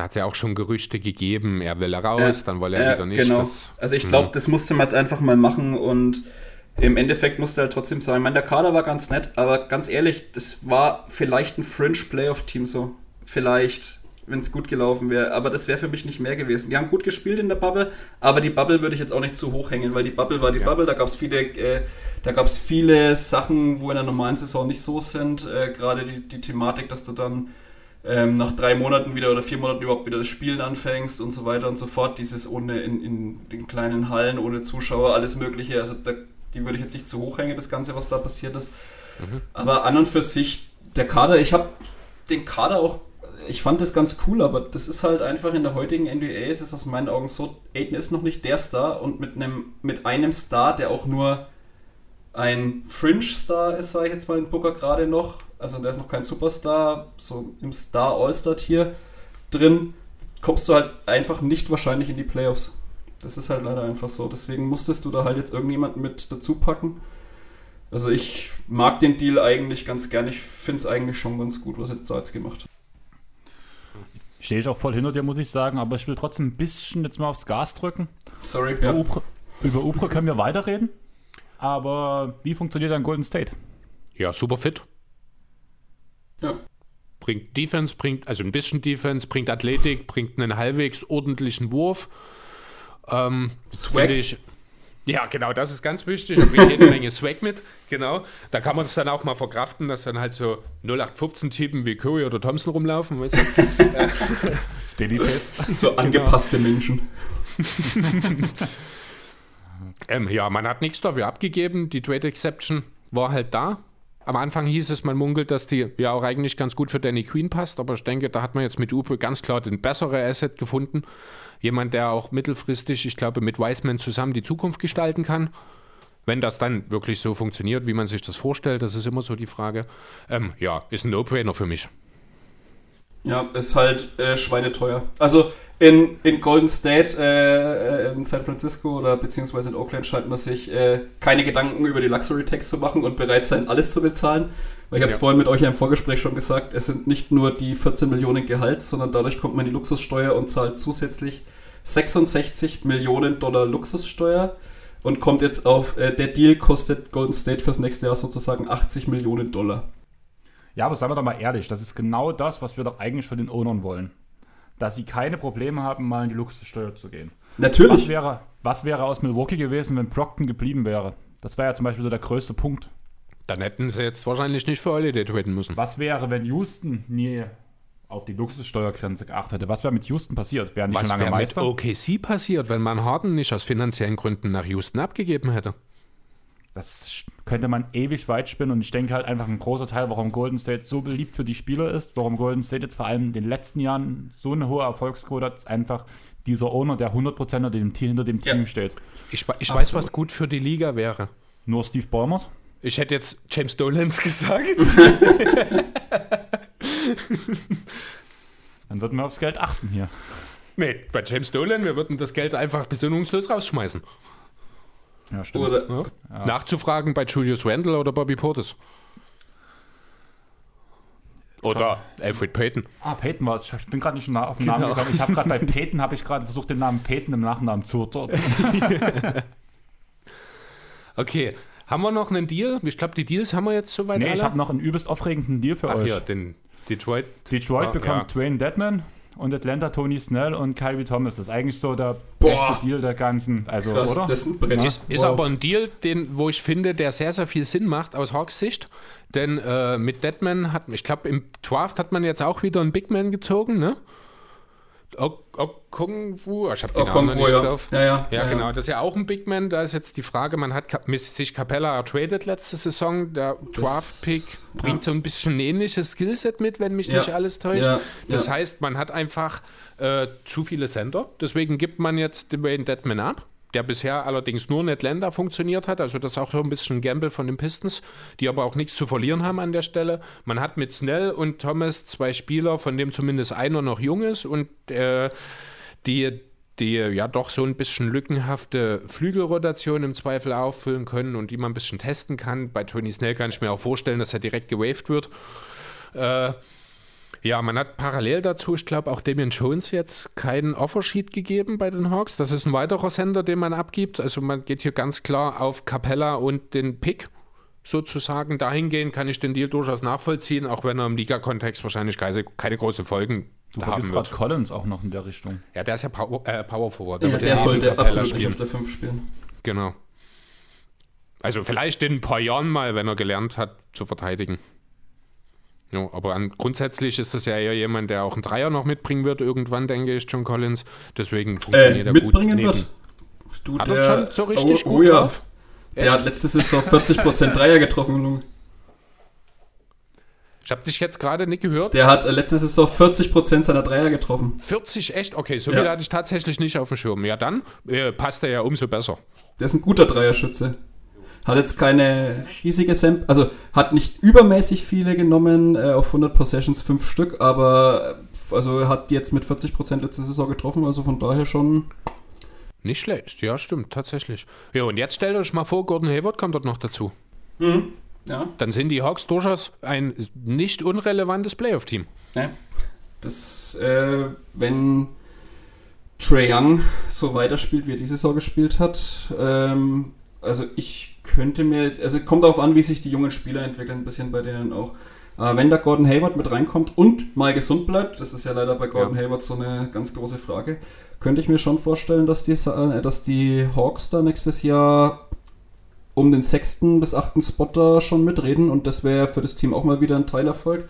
Da hat es ja auch schon Gerüchte gegeben, er will raus, ja, dann will er ja, wieder nicht. Genau. Das, also ich glaube, das musste man jetzt einfach mal machen und im Endeffekt musste er halt trotzdem sagen, ich meine, der Kader war ganz nett, aber ganz ehrlich, das war vielleicht ein Fringe-Playoff-Team so. Vielleicht wenn es gut gelaufen wäre. Aber das wäre für mich nicht mehr gewesen. Die haben gut gespielt in der Bubble, aber die Bubble würde ich jetzt auch nicht zu hoch hängen, weil die Bubble war die ja. Bubble. Da gab es viele, äh, viele Sachen, wo in der normalen Saison nicht so sind. Äh, Gerade die, die Thematik, dass du dann ähm, nach drei Monaten wieder oder vier Monaten überhaupt wieder das Spielen anfängst und so weiter und so fort. Dieses ohne in, in den kleinen Hallen, ohne Zuschauer, alles Mögliche. Also da, die würde ich jetzt nicht zu hoch hängen, das Ganze, was da passiert ist. Mhm. Aber an und für sich, der Kader, ich habe den Kader auch ich fand das ganz cool, aber das ist halt einfach in der heutigen NBA ist es aus meinen Augen so, Aiden ist noch nicht der Star und mit einem, mit einem Star, der auch nur ein Fringe-Star ist, sage ich jetzt mal in Booker gerade noch, also der ist noch kein Superstar, so im Star-All-Star-Tier drin, kommst du halt einfach nicht wahrscheinlich in die Playoffs. Das ist halt leider einfach so. Deswegen musstest du da halt jetzt irgendjemanden mit dazu packen. Also ich mag den Deal eigentlich ganz gern. Ich finde es eigentlich schon ganz gut, was er jetzt gemacht hat. Stehe ich auch voll hinter dir, muss ich sagen, aber ich will trotzdem ein bisschen jetzt mal aufs Gas drücken. Sorry, ja. Über Upre, können wir weiterreden, aber wie funktioniert dann Golden State? Ja, super fit. Ja. Bringt Defense, bringt, also ein bisschen Defense, bringt Athletik, bringt einen halbwegs ordentlichen Wurf. Ähm, Swag. Ich, ja, genau, das ist ganz wichtig. Und wir jede Menge Swag mit, genau. Da kann man es dann auch mal verkraften, dass dann halt so 0815-Typen wie Curry oder Thompson rumlaufen, weißt du? So genau. angepasste Menschen. ähm, ja, man hat nichts dafür abgegeben. Die Trade Exception war halt da. Am Anfang hieß es, man munkelt, dass die ja auch eigentlich ganz gut für Danny Queen passt, aber ich denke, da hat man jetzt mit Upe ganz klar den besseren Asset gefunden jemand, der auch mittelfristig, ich glaube, mit Wiseman zusammen die Zukunft gestalten kann. Wenn das dann wirklich so funktioniert, wie man sich das vorstellt, das ist immer so die Frage. Ähm, ja, ist ein No-Brainer für mich. Ja, ist halt äh, schweineteuer. Also in, in Golden State, äh, äh, in San Francisco oder beziehungsweise in Oakland scheint man sich äh, keine Gedanken über die Luxury Tax zu machen und bereit sein, alles zu bezahlen. Weil ich habe es ja. vorhin mit euch ja im Vorgespräch schon gesagt, es sind nicht nur die 14 Millionen Gehalt, sondern dadurch kommt man in die Luxussteuer und zahlt zusätzlich 66 Millionen Dollar Luxussteuer und kommt jetzt auf, äh, der Deal kostet Golden State fürs nächste Jahr sozusagen 80 Millionen Dollar. Ja, aber seien wir doch mal ehrlich, das ist genau das, was wir doch eigentlich von den Ownern wollen. Dass sie keine Probleme haben, mal in die Luxussteuer zu gehen. Natürlich. Was wäre, was wäre aus Milwaukee gewesen, wenn Brockton geblieben wäre? Das wäre ja zum Beispiel so der größte Punkt. Dann hätten sie jetzt wahrscheinlich nicht für Holiday traden müssen. Was wäre, wenn Houston nie auf die Luxussteuergrenze geachtet hätte? Was wäre mit Houston passiert? Wären die Was schon lange Meister? mit OKC passiert, wenn man Harden nicht aus finanziellen Gründen nach Houston abgegeben hätte? Das könnte man ewig weit spinnen und ich denke halt einfach ein großer Teil, warum Golden State so beliebt für die Spieler ist, warum Golden State jetzt vor allem in den letzten Jahren so eine hohe Erfolgsquote hat, ist einfach dieser Owner, der 100% hinter dem, hinter dem Team ja. steht. Ich, ich weiß, was gut für die Liga wäre. Nur Steve Ballmers? Ich hätte jetzt James Dolans gesagt. Dann würden wir aufs Geld achten hier. Nee, bei James Dolan, wir würden das Geld einfach besinnungslos rausschmeißen. Ja, stimmt. Oder, ja. Nachzufragen bei Julius Randle oder Bobby Portis. Oder Alfred Payton. Ah, Payton war es. Ich bin gerade nicht auf den Namen genau. gekommen. Ich habe gerade bei Payton habe ich gerade versucht, den Namen Payton im Nachnamen zu Okay, haben wir noch einen Deal? Ich glaube, die Deals haben wir jetzt soweit Nee, alle? ich habe noch einen übelst aufregenden Deal für Ach euch. Ja, den Detroit. Detroit ah, bekommt ja. Dwayne Deadman und Atlanta Tony Snell und Kyrie Thomas. Das ist eigentlich so der Boah. beste Deal der ganzen. Also, Krass, oder? Das ist, ein ja. ist, ist aber ein Deal, den, wo ich finde, der sehr, sehr viel Sinn macht aus Hawks Sicht. Denn äh, mit Deadman hat, ich glaube, im Draft hat man jetzt auch wieder einen Big Man gezogen, ne? Okongwu, ich habe den Namen noch nicht ja. drauf. Ja, ja, ja, ja, genau. Das ist ja auch ein Big Man. Da ist jetzt die Frage, man hat sich Capella ertradet letzte Saison. Der Draft-Pick bringt so ein bisschen ein ähnliches Skillset mit, wenn mich nicht alles täuscht. Das heißt, man hat einfach äh, zu viele Center. Deswegen gibt man jetzt Dwayne Deadman ab. Der bisher allerdings nur in Atlanta funktioniert hat. Also das ist auch so ein bisschen ein Gamble von den Pistons, die aber auch nichts zu verlieren haben an der Stelle. Man hat mit Snell und Thomas zwei Spieler, von dem zumindest einer noch jung ist und äh, die, die ja doch so ein bisschen lückenhafte Flügelrotation im Zweifel auffüllen können und die man ein bisschen testen kann. Bei Tony Snell kann ich mir auch vorstellen, dass er direkt gewaved wird. Äh, ja, man hat parallel dazu, ich glaube, auch Damian Jones jetzt keinen Offersheet gegeben bei den Hawks. Das ist ein weiterer Sender, den man abgibt. Also man geht hier ganz klar auf Capella und den Pick sozusagen. Dahingehend kann ich den Deal durchaus nachvollziehen, auch wenn er im Liga-Kontext wahrscheinlich keine, keine große Folgen Du haben vergisst gerade wird. Collins auch noch in der Richtung. Ja, der ist ja Power, äh, Power Forward. Ja, aber der sollte absolut nicht auf der 5 spielen. Genau. Also vielleicht in ein paar Jahren mal, wenn er gelernt hat, zu verteidigen. Ja, aber an, grundsätzlich ist das ja eher jemand, der auch einen Dreier noch mitbringen wird, irgendwann, denke ich, John Collins. Deswegen funktioniert Äh, er gut. mitbringen wird. Du, Hat er schon so richtig oh, gut oh ja. drauf? Der hat letzte Saison 40% Dreier getroffen. Ich habe dich jetzt gerade nicht gehört. Der hat äh, letzte Saison 40% seiner Dreier getroffen. 40 echt? Okay, so Ja. viel hatte ich tatsächlich nicht auf dem Schirm. Ja, dann äh, passt er ja umso besser. Der ist ein guter Dreierschütze. Hat jetzt keine riesige Sample, also hat nicht übermäßig viele genommen, äh, auf 100 Possessions 5 Stück, aber äh, also hat jetzt mit 40% letzte Saison getroffen, also von daher schon. Nicht schlecht, ja, stimmt, tatsächlich. Ja, und jetzt stellt euch mal vor, Gordon Hayward kommt dort noch dazu. Ja, Dann sind die Hawks durchaus ein nicht unrelevantes Playoff-Team. Ja. Das, äh, wenn Trae Young so weiterspielt, wie er diese Saison gespielt hat, ähm, also ich könnte mir, also kommt darauf an, wie sich die jungen Spieler entwickeln, ein bisschen bei denen auch. Äh, wenn da Gordon Hayward mit reinkommt und mal gesund bleibt, das ist ja leider bei Gordon Ja. Hayward so eine ganz große Frage, könnte ich mir schon vorstellen, dass die, äh, dass die Hawks da nächstes Jahr um den sechsten bis achten Spot da schon mitreden und das wäre für das Team auch mal wieder ein Teilerfolg.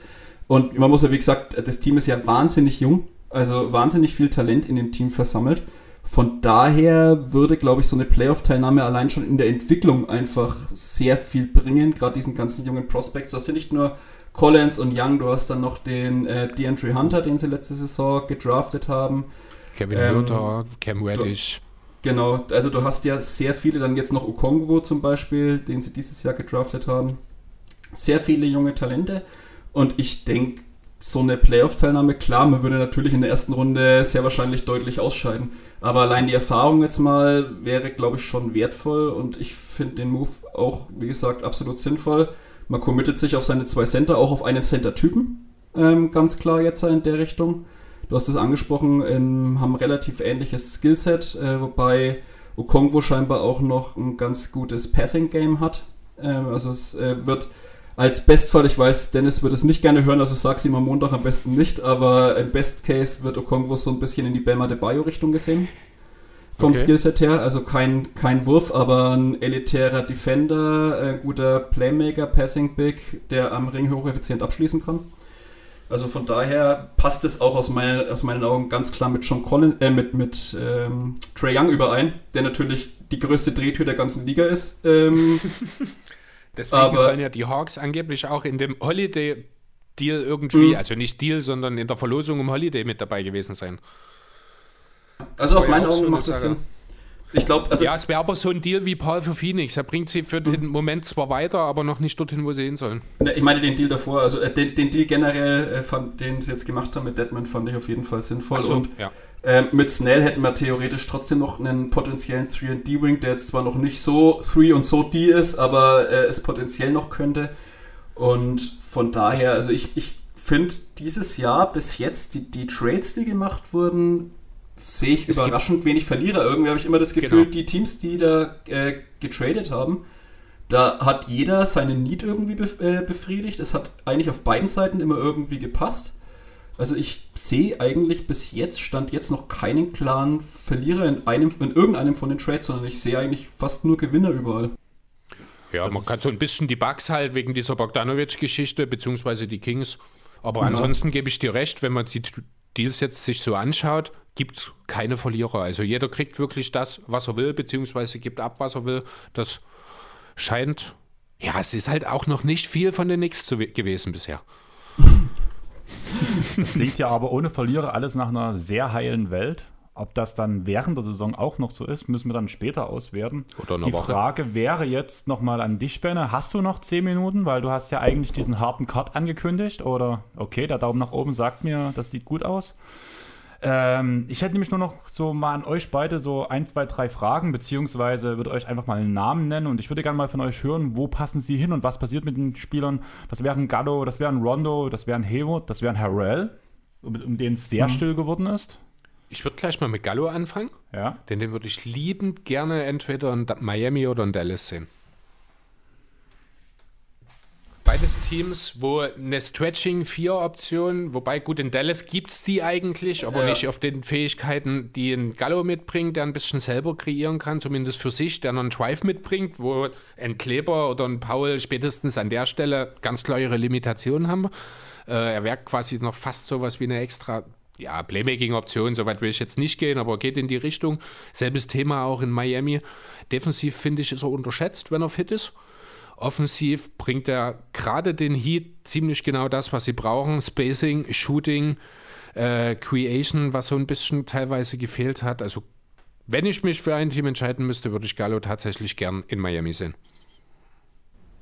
Und man muss ja, wie gesagt, das Team ist ja wahnsinnig jung, also wahnsinnig viel Talent in dem Team versammelt. Von daher würde, glaube ich, so eine Playoff-Teilnahme allein schon in der Entwicklung einfach sehr viel bringen, gerade diesen ganzen jungen Prospects. Du hast ja nicht nur Collins und Young, du hast dann noch den äh, DeAndre Hunter, den sie letzte Saison gedraftet haben. Kevin Ähm, Hürter, Cam Reddish. Genau, also du hast ja sehr viele, dann jetzt noch Okongwu zum Beispiel, den sie dieses Jahr gedraftet haben. Sehr viele junge Talente und ich denke, so eine Playoff-Teilnahme, klar, man würde natürlich in der ersten Runde sehr wahrscheinlich deutlich ausscheiden. Aber allein die Erfahrung jetzt mal wäre, glaube ich, schon wertvoll und ich finde den Move auch, wie gesagt, absolut sinnvoll. Man committet sich auf seine zwei Center, auch auf einen Center-Typen, ähm, ganz klar jetzt in der Richtung. Du hast es angesprochen, ähm, haben relativ ähnliches Skillset, äh, wobei Okongwu scheinbar auch noch ein ganz gutes Passing-Game hat. Ähm, also es äh, wird als Bestfall, ich weiß, Dennis wird es nicht gerne hören, also sag's ihm am Montag am besten nicht, aber im Best Case wird Okongwu so ein bisschen in die Bama de Bayo Richtung gesehen. Vom Okay. Skillset her, also kein, kein Wurf, aber ein elitärer Defender, ein guter Playmaker, Passing Big, der am Ring hocheffizient abschließen kann. Also von daher passt es auch aus, meine, aus meinen Augen ganz klar mit John Collins, äh, mit, mit ähm, Trey Young überein, der natürlich die größte Drehtür der ganzen Liga ist. Ähm, Deswegen aber- sollen ja die Hawks angeblich auch in dem Holiday-Deal irgendwie, Mhm. also nicht Deal, sondern in der Verlosung um Holiday mit dabei gewesen sein. also aus meinen so Augen macht das. Sinn. Ich glaube, also ja, es wäre aber so ein Deal wie Paul für Phoenix. Er bringt sie für den Moment zwar weiter, aber noch nicht dorthin, wo sie hin sollen. Ne, Ich meine den Deal davor, also äh, den, den Deal generell, äh, fand, den sie jetzt gemacht haben mit Deadman, fand ich auf jeden Fall sinnvoll. So, Und ja. ähm, mit Snell hätten wir theoretisch trotzdem noch einen potenziellen 3D-Wing, der jetzt zwar noch nicht so 3 und so D ist, aber äh, es potenziell noch könnte. Und von daher, also ich, ich finde dieses Jahr bis jetzt, die, die Trades, die gemacht wurden, sehe ich Es überraschend wenig Verlierer. Irgendwie habe ich immer das Gefühl, Genau. die Teams, die da äh, getradet haben, da hat jeder seine Need irgendwie äh, befriedigt. Es hat eigentlich auf beiden Seiten immer irgendwie gepasst. Also ich sehe eigentlich bis jetzt, stand jetzt noch keinen klaren Verlierer in, einem, in irgendeinem von den Trades, sondern ich sehe eigentlich fast nur Gewinner überall. Ja, man kann so ein bisschen die Bugs halt wegen dieser Bogdanovic-Geschichte, beziehungsweise die Kings. Aber ansonsten gebe ich dir recht, wenn man die, Deals jetzt sich so anschaut, gibt es keine Verlierer. Also jeder kriegt wirklich das, was er will, beziehungsweise gibt ab, was er will. Das scheint, ja, es ist halt auch noch nicht viel von den zu, gewesen bisher. Das klingt ja aber ohne Verlierer alles nach einer sehr heilen Welt. Ob das dann während der Saison auch noch so ist, müssen wir dann später auswerten. Die Woche. Frage wäre jetzt nochmal an dich, Benne. Hast du noch 10 Minuten? Weil du hast ja eigentlich diesen harten Cut angekündigt. Oder, okay, der Daumen nach oben sagt mir, das sieht gut aus. Ähm, ich hätte nämlich nur noch so mal an euch beide so ein, zwei, drei Fragen, beziehungsweise würde euch einfach mal einen Namen nennen und ich würde gerne mal von euch hören, wo passen sie hin und was passiert mit den Spielern. Das wären Gallo, das wären Rondo, das wären Haywood, das wären Harrell, um, um den es sehr still geworden ist. Ich würde gleich mal mit Gallo anfangen, Ja. denn den würde ich liebend gerne entweder in Miami oder in Dallas sehen. Beides Teams, wo eine Stretching-4-Option, wobei gut, in Dallas gibt es die eigentlich, aber Ja. nicht auf den Fähigkeiten, die ein Gallo mitbringt, der ein bisschen selber kreieren kann, zumindest für sich, der noch einen Drive mitbringt, wo ein Kleber oder ein Paul spätestens an der Stelle ganz klar ihre Limitationen haben. Äh, er wäre quasi noch fast sowas wie eine extra ja, Playmaking-Option, soweit will ich jetzt nicht gehen, aber geht in die Richtung. Selbes Thema auch in Miami. Defensiv finde ich, ist er unterschätzt, wenn er fit ist. Offensiv bringt er gerade den Heat ziemlich genau das, was sie brauchen. Spacing, Shooting, äh, Creation, was so ein bisschen teilweise gefehlt hat. Also, wenn ich mich für ein Team entscheiden müsste, würde ich Gallo tatsächlich gern in Miami sehen.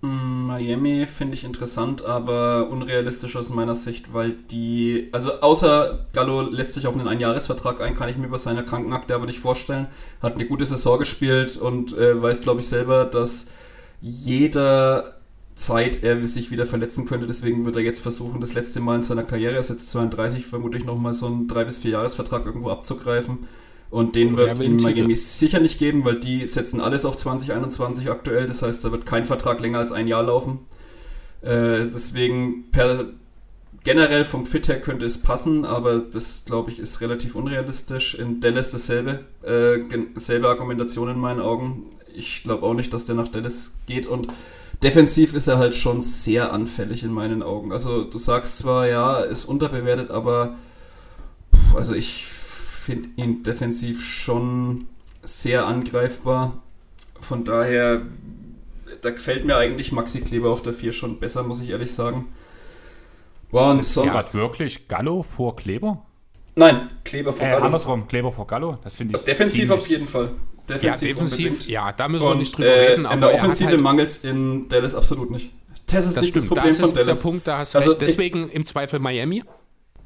Miami finde ich interessant, aber unrealistisch aus meiner Sicht, weil die, also außer Gallo lässt sich auf einen Einjahresvertrag ein, kann ich mir bei seiner Krankenakte aber nicht vorstellen. Hat eine gute Saison gespielt und äh, weiß, glaube ich, selber, dass jeder Zeit er sich wieder verletzen könnte. Deswegen wird er jetzt versuchen, das letzte Mal in seiner Karriere, er ist jetzt 32, vermutlich nochmal so einen 3- bis 4-Jahres-Vertrag irgendwo abzugreifen. Und den er wird einen Miami sicher nicht geben, weil die setzen alles auf 2021 aktuell. Das heißt, da wird kein Vertrag länger als ein Jahr laufen. Äh, deswegen per generell vom Fit her könnte es passen, aber das glaube ich ist relativ unrealistisch. In Dallas dasselbe, äh, selbe Argumentation in meinen Augen. Ich glaube auch nicht, dass der nach Dallas geht und defensiv ist er halt schon sehr anfällig in meinen Augen. Also du sagst zwar, ja, ist unterbewertet, aber also ich finde ihn defensiv schon sehr angreifbar. Von daher, da gefällt mir eigentlich Maxi Kleber auf der 4 schon besser, muss ich ehrlich sagen. Boah, und sonst. Hat wirklich Gallo vor Kleber? Nein, Kleber vor Äh, Gallo. andersrum, Kleber vor Gallo. Das finde ich Defensiv auf jeden Fall. Ja, Defensiv, defensiv, unbedingt. ja, da müssen wir Und nicht drüber äh, reden. in der er Offensive halt- mangelt es in Dallas absolut nicht. Das ist Das nicht das stimmt, Problem das von ist der Dallas. Punkt, da hast Also, recht. Deswegen im Zweifel Miami,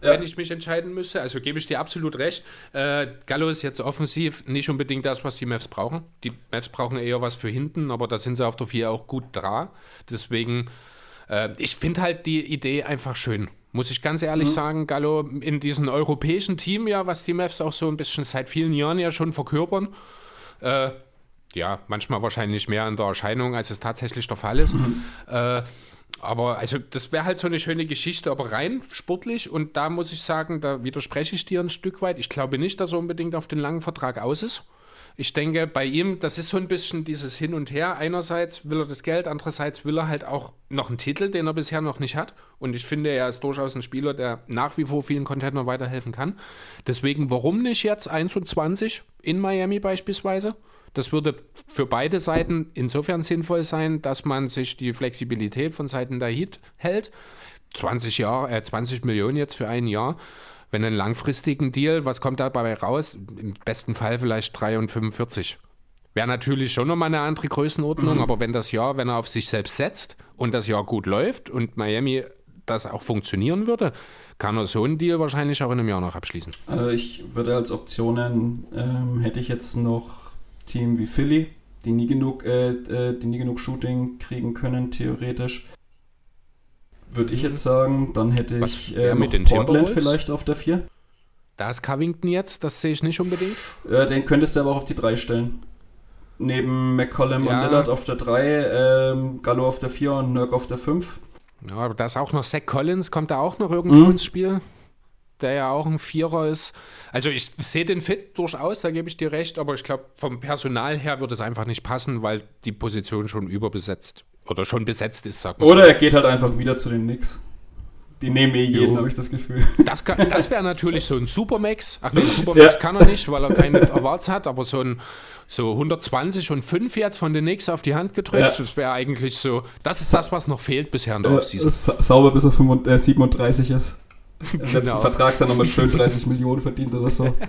Ja. wenn ich mich entscheiden müsste. Also gebe ich dir absolut recht. Äh, Gallo ist jetzt offensiv nicht unbedingt das, was die Mavs brauchen. Die Mavs brauchen eher was für hinten, aber da sind sie auf der 4 auch gut dran. Deswegen, äh, ich finde halt die Idee einfach schön. Muss ich ganz ehrlich Mhm. sagen, Gallo in diesem europäischen Team ja, was die Mavs auch so ein bisschen seit vielen Jahren ja schon verkörpern. Äh, ja, manchmal wahrscheinlich mehr in der Erscheinung, als es tatsächlich der Fall ist. Äh, aber also das wäre halt so eine schöne Geschichte, aber rein sportlich und da muss ich sagen, da widerspreche ich dir ein Stück weit. Ich glaube nicht, dass er unbedingt auf den langen Vertrag aus ist. Ich denke, bei ihm, das ist so ein bisschen dieses Hin und Her. Einerseits will er das Geld, andererseits will er halt auch noch einen Titel, den er bisher noch nicht hat. Und ich finde, er ist durchaus ein Spieler, der nach wie vor vielen Containern weiterhelfen kann. Deswegen, warum nicht jetzt 21 in Miami beispielsweise? Das würde für beide Seiten insofern sinnvoll sein, dass man sich die Flexibilität von Seiten der Heat hält. 20, Jahre, äh, 20 Millionen jetzt für ein Jahr. Wenn einen langfristigen Deal, was kommt dabei raus? Im besten Fall vielleicht 3 und 45. Wäre natürlich schon nochmal eine andere Größenordnung, aber wenn das Jahr, wenn er auf sich selbst setzt und das Jahr gut läuft und Miami das auch funktionieren würde, kann er so einen Deal wahrscheinlich auch in einem Jahr noch abschließen. Also ich würde als Optionen, ähm, hätte ich jetzt noch Team wie Philly, die nie genug, äh, äh, die nie genug Shooting kriegen können, theoretisch. Würde ich jetzt sagen, dann hätte Was ich äh, mit noch den Portland vielleicht auf der 4. Da ist Covington jetzt, das sehe ich nicht unbedingt. Äh, den könntest du aber auch auf die 3 stellen. Neben McCollum Ja. und Lillard auf der 3, ähm, Gallo auf der 4 und Nurk auf der 5. Ja, aber da ist auch noch Zach Collins, kommt da auch noch irgendwo Mhm. ins Spiel, der ja auch ein Vierer ist. Also ich sehe den Fit durchaus, da gebe ich dir recht, aber ich glaube, vom Personal her wird es einfach nicht passen, weil die Position schon überbesetzt oder schon besetzt ist, sagt man Oder er geht halt einfach wieder zu den Knicks. Die nehmen eh jeden, habe ich das Gefühl. Das, kann- das wäre natürlich so ein Supermax. Ach nee, Supermax Ja. kann er nicht, weil er keine Awards hat, aber so ein so 120 und 5 jetzt von den Knicks auf die Hand gedrückt. Ja. Das wäre eigentlich so, das ist das, was noch fehlt bisher in der Äh, Offseason. sa sauber, bis er 35, äh, 37 ist. Im letzten Genau. Vertrag hat er nochmal schön 30 Millionen verdient oder so.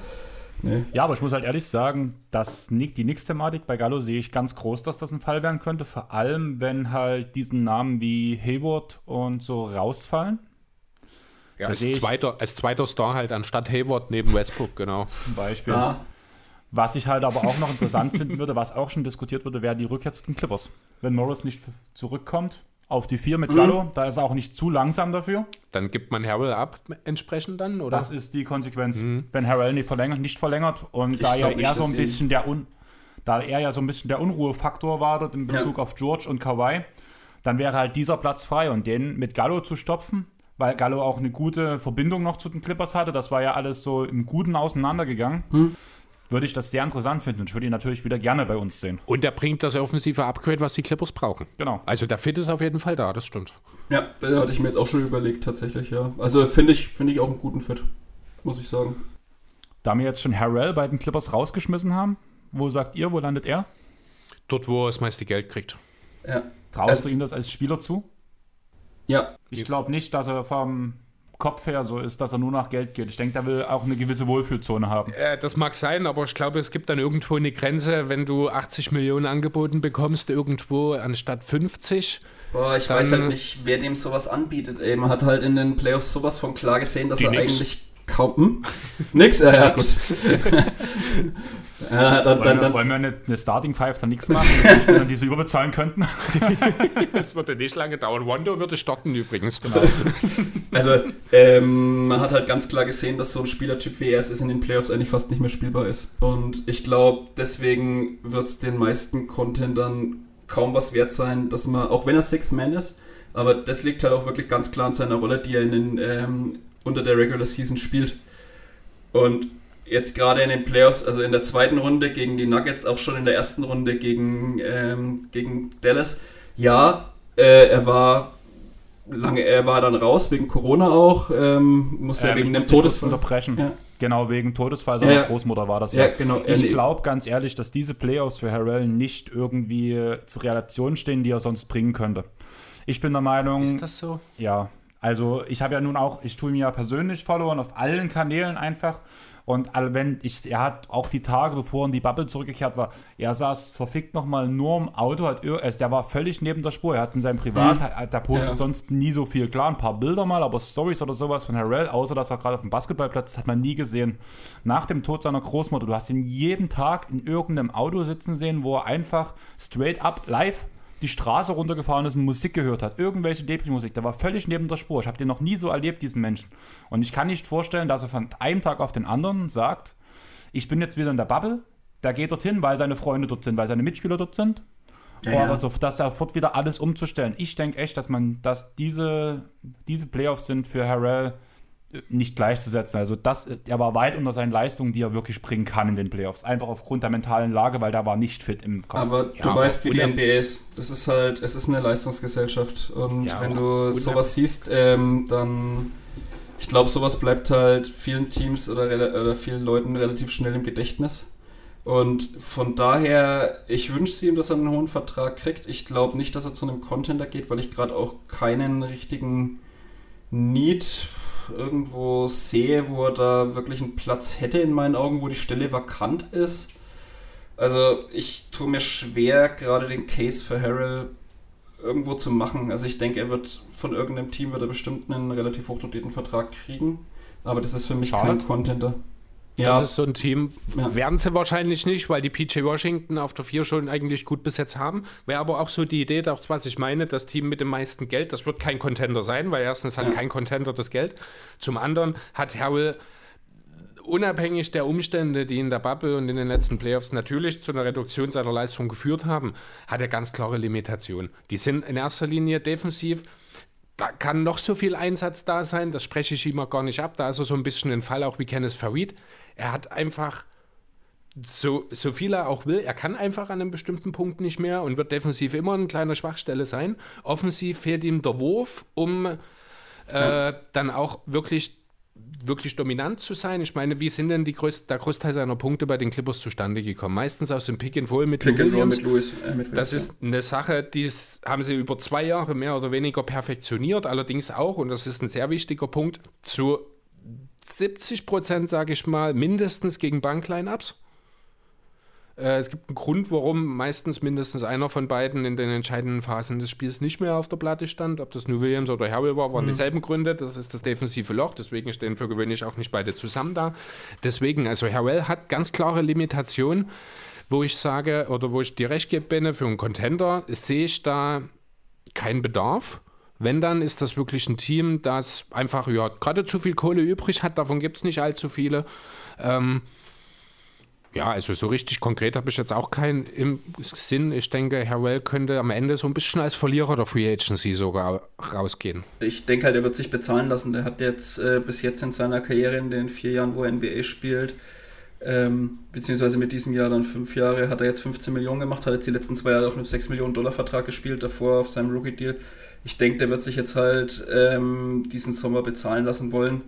Nee. Ja, aber ich muss halt ehrlich sagen, dass die Nix-Thematik bei Gallo sehe ich ganz groß, dass das ein Fall werden könnte. Vor allem, wenn halt diesen Namen wie Hayward und so rausfallen. Ja, als, zweiter, als zweiter Star halt anstatt Hayward neben Westbrook, genau. Zum Beispiel. Star. Was ich halt aber auch noch interessant finden würde, was auch schon diskutiert wurde, wäre die Rückkehr zu den Clippers. Wenn Morris nicht zurückkommt auf die 4 mit Mhm. Gallo, da ist er auch nicht zu langsam dafür. Dann gibt man Harrell ab entsprechend dann, oder? Das ist die Konsequenz, wenn Harrell nicht verlängert, nicht verlängert und Ich da ja er so ein bisschen der Un da er ja so ein bisschen der Unruhefaktor war dort in Bezug auf George und Kawhi, dann wäre halt dieser Platz frei und den mit Gallo zu stopfen, weil Gallo auch eine gute Verbindung noch zu den Clippers hatte, das war ja alles so im Guten auseinandergegangen. Hm. Würde ich das sehr interessant finden und ich würde ihn natürlich wieder gerne bei uns sehen. Und er bringt das offensive Upgrade, was die Clippers brauchen. Genau. Also der Fit ist auf jeden Fall da, das stimmt. Ja, das hatte ich mir jetzt auch schon überlegt, tatsächlich, ja. Also finde ich, finde ich auch einen guten Fit, muss ich sagen. Da wir jetzt schon Harrell bei den Clippers rausgeschmissen haben, wo sagt ihr, wo landet er? Dort, wo er das meiste Geld kriegt. Ja. Traust Es- du ihm das als Spieler zu? Ja, Ich glaube nicht, dass er vom Kopf her so ist, dass er nur nach Geld geht. Ich denke, der will auch eine gewisse Wohlfühlzone haben. Äh, das mag sein, aber ich glaube, es gibt dann irgendwo eine Grenze, wenn du 80 Millionen angeboten bekommst, irgendwo anstatt 50. Boah, ich Dann- weiß halt nicht, wer dem sowas anbietet. Ey, man hat halt in den Playoffs sowas von klar gesehen, dass er nix. eigentlich kaum. Hm? Nix? Ja, ja, gut. ja, dann, Wollen, dann, wir, dann, wollen wir eine, eine Starting Five dann nichts machen, wenn Spieler diese überbezahlen könnten? Das würde nicht lange dauern. Wando würde starten übrigens. also, ähm, man hat halt ganz klar gesehen, dass so ein Spielertyp wie er es ist in den Playoffs eigentlich fast nicht mehr spielbar ist. Und ich glaube, deswegen wird es den meisten Contendern kaum was wert sein, dass man, auch wenn er Sixth Man ist, aber das liegt halt auch wirklich ganz klar an seiner Rolle, die er in den, ähm, unter der Regular Season spielt. Und jetzt gerade in den Playoffs, also in der zweiten Runde gegen die Nuggets, auch schon in der ersten Runde gegen, ähm, gegen Dallas, ja, äh, er war lange, er war dann raus wegen Corona auch, ähm, musste ja Ähm, ich wegen dem Todesfall. unterbrechen. Ja. Genau, wegen Todesfall seiner ja. Großmutter war das Ja, ja. genau. Ich glaube ganz ehrlich, dass diese Playoffs für Harrell nicht irgendwie äh, zu Relationen stehen, die er sonst bringen könnte. Ich bin der Meinung, Ist das so? Ja, also ich habe ja nun auch, ich tue ihm ja persönlich Followen auf allen Kanälen einfach. Und wenn ich, er hat auch die Tage, bevor er in die Bubble zurückgekehrt war, er saß verfickt nochmal nur im Auto, hat, also der war völlig neben der Spur. Er hat in seinem Privat, Mhm. hat- der postet Ja. sonst nie so viel. Klar, ein paar Bilder mal, aber Stories oder sowas von Harrell, außer dass er gerade auf dem Basketballplatz ist, hat man nie gesehen. Nach dem Tod seiner Großmutter, du hast ihn jeden Tag in irgendeinem Auto sitzen sehen, wo er einfach straight up live die Straße runtergefahren ist und Musik gehört hat. Irgendwelche Depri-Musik. Der war völlig neben der Spur. Ich habe den noch nie so erlebt, diesen Menschen. Und ich kann nicht vorstellen, dass er von einem Tag auf den anderen sagt, ich bin jetzt wieder in der Bubble. Der geht dorthin, weil seine Freunde dort sind, weil seine Mitspieler dort sind. Ja, ja. Aber so, dass er sofort wieder alles umzustellen. Ich denke echt, dass man, dass diese, diese Playoffs sind für Harrell nicht gleichzusetzen. Also das, er war weit unter seinen Leistungen, die er wirklich bringen kann in den Playoffs. Einfach aufgrund der mentalen Lage, weil der war nicht fit im Kopf. Aber du aber weißt, wie die NBA ist. Das ist halt, es ist eine Leistungsgesellschaft. Und Ja, wenn du sowas siehst, ähm, dann, ich glaube, sowas bleibt halt vielen Teams oder, oder vielen Leuten relativ schnell im Gedächtnis. Und von daher, ich wünsche ihm, dass er einen hohen Vertrag kriegt. Ich glaube nicht, dass er zu einem Contender geht, weil ich gerade auch keinen richtigen Need irgendwo sehe, wo er da wirklich einen Platz hätte in meinen Augen, wo die Stelle vakant ist. Also ich tue mir schwer, gerade den Case für Harrell irgendwo zu machen. Also ich denke, er wird von irgendeinem Team wird er bestimmt einen relativ hochdotierten Vertrag kriegen. Aber das ist für mich Charlotte? kein Contender. Ja, Das ist so ein Team, Ja. werden sie wahrscheinlich nicht, weil die PJ Washington auf der 4 schon eigentlich gut besetzt haben. Wäre aber auch so die Idee, das, was ich meine, das Team mit dem meisten Geld, das wird kein Contender sein, weil erstens hat Ja. kein Contender das Geld. Zum anderen hat Harrell unabhängig der Umstände, die in der Bubble und in den letzten Playoffs natürlich zu einer Reduktion seiner Leistung geführt haben, hat er ganz klare Limitationen. Die sind in erster Linie defensiv. Da kann noch so viel Einsatz da sein, das spreche ich auch gar nicht ab. Da ist er so ein bisschen ein Fall auch wie Kenneth Farid. Er hat einfach so, so viel er auch will, er kann einfach an einem bestimmten Punkt nicht mehr und wird defensiv immer eine kleine Schwachstelle sein. Offensiv fehlt ihm der Wurf, um äh, dann auch wirklich wirklich dominant zu sein. Ich meine, wie sind denn die größt, der Großteil seiner Punkte bei den Clippers zustande gekommen? Meistens aus dem Pick and Roll mit Pick and Roll Williams. mit Louis. Äh, mit Das Williams, ist eine Sache, die haben sie über zwei Jahre mehr oder weniger perfektioniert, allerdings auch, und das ist ein sehr wichtiger Punkt, zu 70 Prozent, sage ich mal, mindestens gegen Bankline-Ups. Äh, es gibt einen Grund, warum meistens mindestens einer von beiden in den entscheidenden Phasen des Spiels nicht mehr auf der Platte stand. Ob das nur Williams oder Harrell war, waren dieselben Gründe. Das ist das defensive Loch, deswegen stehen für gewöhnlich auch nicht beide zusammen da. Deswegen, also Harrell hat ganz klare Limitationen, wo ich sage, oder wo ich dir recht gebe, Benne, für einen Contender sehe ich da keinen Bedarf. Wenn dann ist das wirklich ein Team, das einfach ja, gerade zu viel Kohle übrig hat, davon gibt es nicht allzu viele. Ähm, ja, also so richtig konkret habe ich jetzt auch keinen im Sinn. Ich denke, Harrell könnte am Ende so ein bisschen als Verlierer der Free Agency sogar rausgehen. Ich denke halt, er wird sich bezahlen lassen. Der hat jetzt äh, bis jetzt in seiner Karriere in den vier Jahren, wo er NBA spielt, ähm, beziehungsweise mit diesem Jahr dann fünf Jahre, hat er jetzt 15 Millionen gemacht, hat jetzt die letzten zwei Jahre auf einem 6 Millionen Dollar Vertrag gespielt, davor auf seinem Rookie-Deal. Ich denke, der wird sich jetzt halt ähm, diesen Sommer bezahlen lassen wollen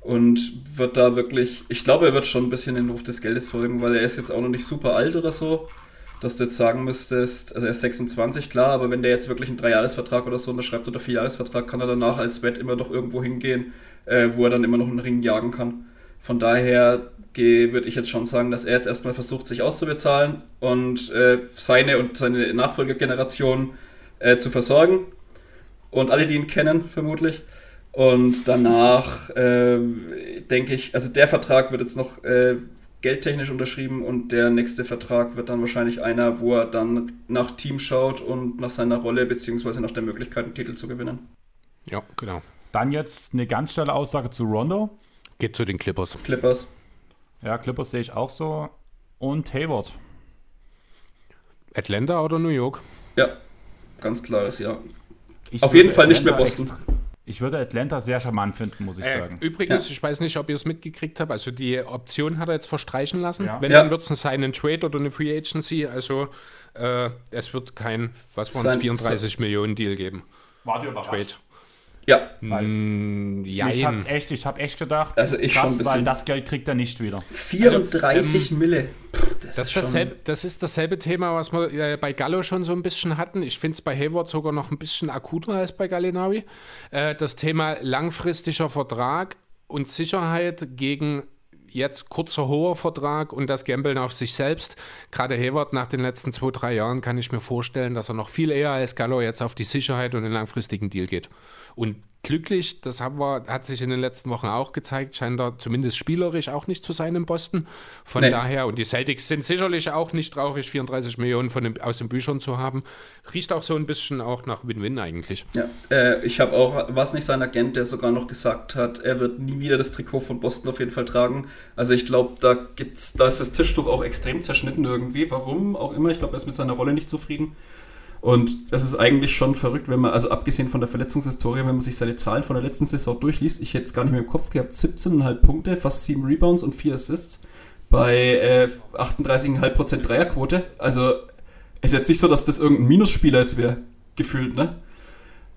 und wird da wirklich, ich glaube, er wird schon ein bisschen den Ruf des Geldes folgen, weil er ist jetzt auch noch nicht super alt oder so, dass du jetzt sagen müsstest, also er ist 26, klar, aber wenn der jetzt wirklich einen Dreijahresvertrag oder so unterschreibt oder Vierjahresvertrag, kann er danach als Wett immer noch irgendwo hingehen, äh, wo er dann immer noch einen Ring jagen kann. Von daher würde ich jetzt schon sagen, dass er jetzt erstmal versucht, sich auszubezahlen und äh, seine und seine Nachfolgergeneration äh, zu versorgen. Und alle, die ihn kennen, vermutlich. Und danach äh, denke ich, also der Vertrag wird jetzt noch äh, geldtechnisch unterschrieben und der nächste Vertrag wird dann wahrscheinlich einer, wo er dann nach Team schaut und nach seiner Rolle beziehungsweise nach der Möglichkeit, einen Titel zu gewinnen. Ja, genau. Dann jetzt eine ganz schnelle Aussage zu Rondo. Geht zu den Clippers. Clippers. Ja, Clippers sehe ich auch so. Und Hayward. Atlanta oder New York? Ja, ganz klares Ja. Ich Auf jeden Fall nicht mehr Atlanta Boston. extra- Ich würde Atlanta sehr charmant finden, muss ich Äh, sagen. übrigens, Ja. ich weiß nicht, ob ihr es mitgekriegt habt, also die Option hat er jetzt verstreichen lassen. Ja. Wenn, Ja. dann wird es ein Sign and Trade oder eine Free Agency. Also äh, es wird kein, was waren es, Sein- 34 Millionen Deal geben. War dir überrascht? Trade. Ja, Mm, Ich hab's echt, ich habe echt gedacht, Also ich bisschen. weil das Geld kriegt er nicht wieder. 34 Mille. Puh, das, Das ist, schon- dasselbe, das ist dasselbe Thema, was wir äh, bei Gallo schon so ein bisschen hatten. Ich finde es bei Hayward sogar noch ein bisschen akuter als bei Gallinari. Äh, das Thema langfristiger Vertrag und Sicherheit gegen jetzt kurzer hoher Vertrag und das Gambeln auf sich selbst. Gerade Hayward nach den letzten zwei, drei Jahren kann ich mir vorstellen, dass er noch viel eher als Gallo jetzt auf die Sicherheit und den langfristigen Deal geht. Und glücklich, das haben wir, hat sich in den letzten Wochen auch gezeigt, scheint er zumindest spielerisch auch nicht zu sein in Boston. Von Nee. daher, und die Celtics sind sicherlich auch nicht traurig, 34 Millionen von den, aus den Büchern zu haben. Riecht auch so ein bisschen auch nach Win-Win eigentlich. Ja, äh, ich habe auch, was nicht sein Agent, der sogar noch gesagt hat, er wird nie wieder das Trikot von Boston auf jeden Fall tragen. Also ich glaube, da gibt's, da ist das Tischtuch auch extrem zerschnitten irgendwie. Warum auch immer. Ich glaube, er ist mit seiner Rolle nicht zufrieden. Und das ist eigentlich schon verrückt, wenn man, also abgesehen von der Verletzungshistorie, wenn man sich seine Zahlen von der letzten Saison durchliest, ich hätte es gar nicht mehr im Kopf gehabt, 17,5 Punkte, fast 7 Rebounds und 4 Assists bei äh, 38,5% Dreierquote. Also ist jetzt nicht so, dass das irgendein Minusspieler jetzt wäre, gefühlt, ne?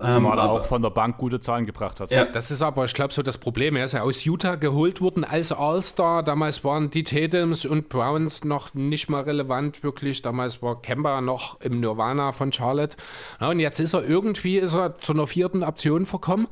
Ähm, Mal er aber- auch von der Bank gute Zahlen gebracht hat. Ja. Das ist aber, ich glaube, so das Problem. Er ist ja aus Utah geholt worden als All-Star. Damals waren die Tatums und Browns noch nicht mal relevant, wirklich. Damals war Kemba noch im Nirvana von Charlotte. Ja, und jetzt ist er irgendwie ist er zu einer vierten Option verkommen.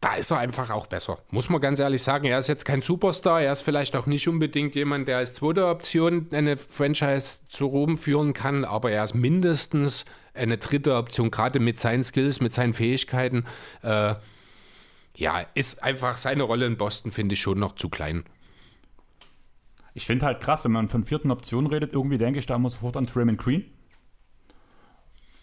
Da ist er einfach auch besser. Muss man ganz ehrlich sagen. Er ist jetzt kein Superstar. Er ist vielleicht auch nicht unbedingt jemand, der als zweite Option eine Franchise zu Ruhm führen kann. Aber er ist mindestens eine dritte Option, gerade mit seinen Skills, mit seinen Fähigkeiten. Äh, ja, ist einfach seine Rolle in Boston, finde ich schon noch zu klein. Ich finde halt krass, wenn man von vierten Optionen redet, irgendwie denke ich da immer sofort an Draymond Green.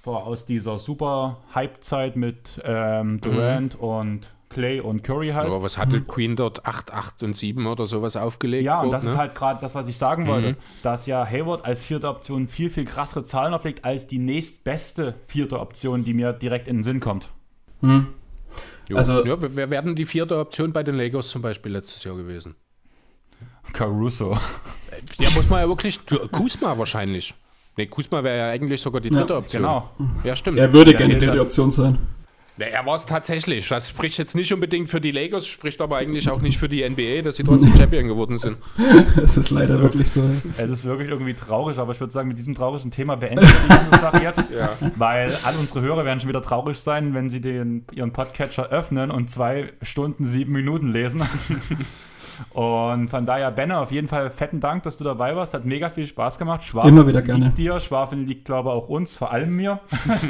Vor aus dieser super Hype-Zeit mit ähm, Durant und Clay und Curry halt. Aber was hatte Queen dort? 8, 8 und 7 oder sowas aufgelegt? Ja, und das ne? ist halt gerade das, was ich sagen wollte, dass ja Hayward als vierte Option viel, viel krassere Zahlen auflegt als die nächstbeste vierte Option, die mir direkt in den Sinn kommt. Jo. also- ja, wir wir werden die vierte Option bei den Lakers zum Beispiel letztes Jahr gewesen. Caruso. Ja, muss man ja wirklich. Kusma wahrscheinlich. Ne, Kusma wäre ja eigentlich sogar die dritte Option. Genau. Ja, stimmt. Er würde gerne die dritte halt. Option sein. Ja, er war es tatsächlich. Das spricht jetzt nicht unbedingt für die Lakers, spricht aber eigentlich auch nicht für die NBA, dass sie trotzdem Champion geworden sind. Es ist leider wirklich so. Es ist wirklich irgendwie traurig, aber ich würde sagen, mit diesem traurigen Thema beenden wir diese Sache jetzt, Ja. weil all unsere Hörer werden schon wieder traurig sein, wenn sie den, ihren Podcatcher öffnen und zwei Stunden, sieben Minuten lesen. Und von daher, Benner, auf jeden Fall fetten Dank, dass du dabei warst. Hat mega viel Spaß gemacht. Schwafeln Immer wieder gerne. liegt dir, Schwafeln liegt, glaube ich, auch uns, vor allem mir.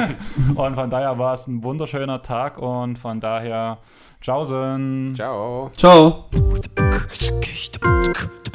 und von daher war es ein wunderschöner Tag und von daher, tschaußen. Ciao. Ciao. Ciao.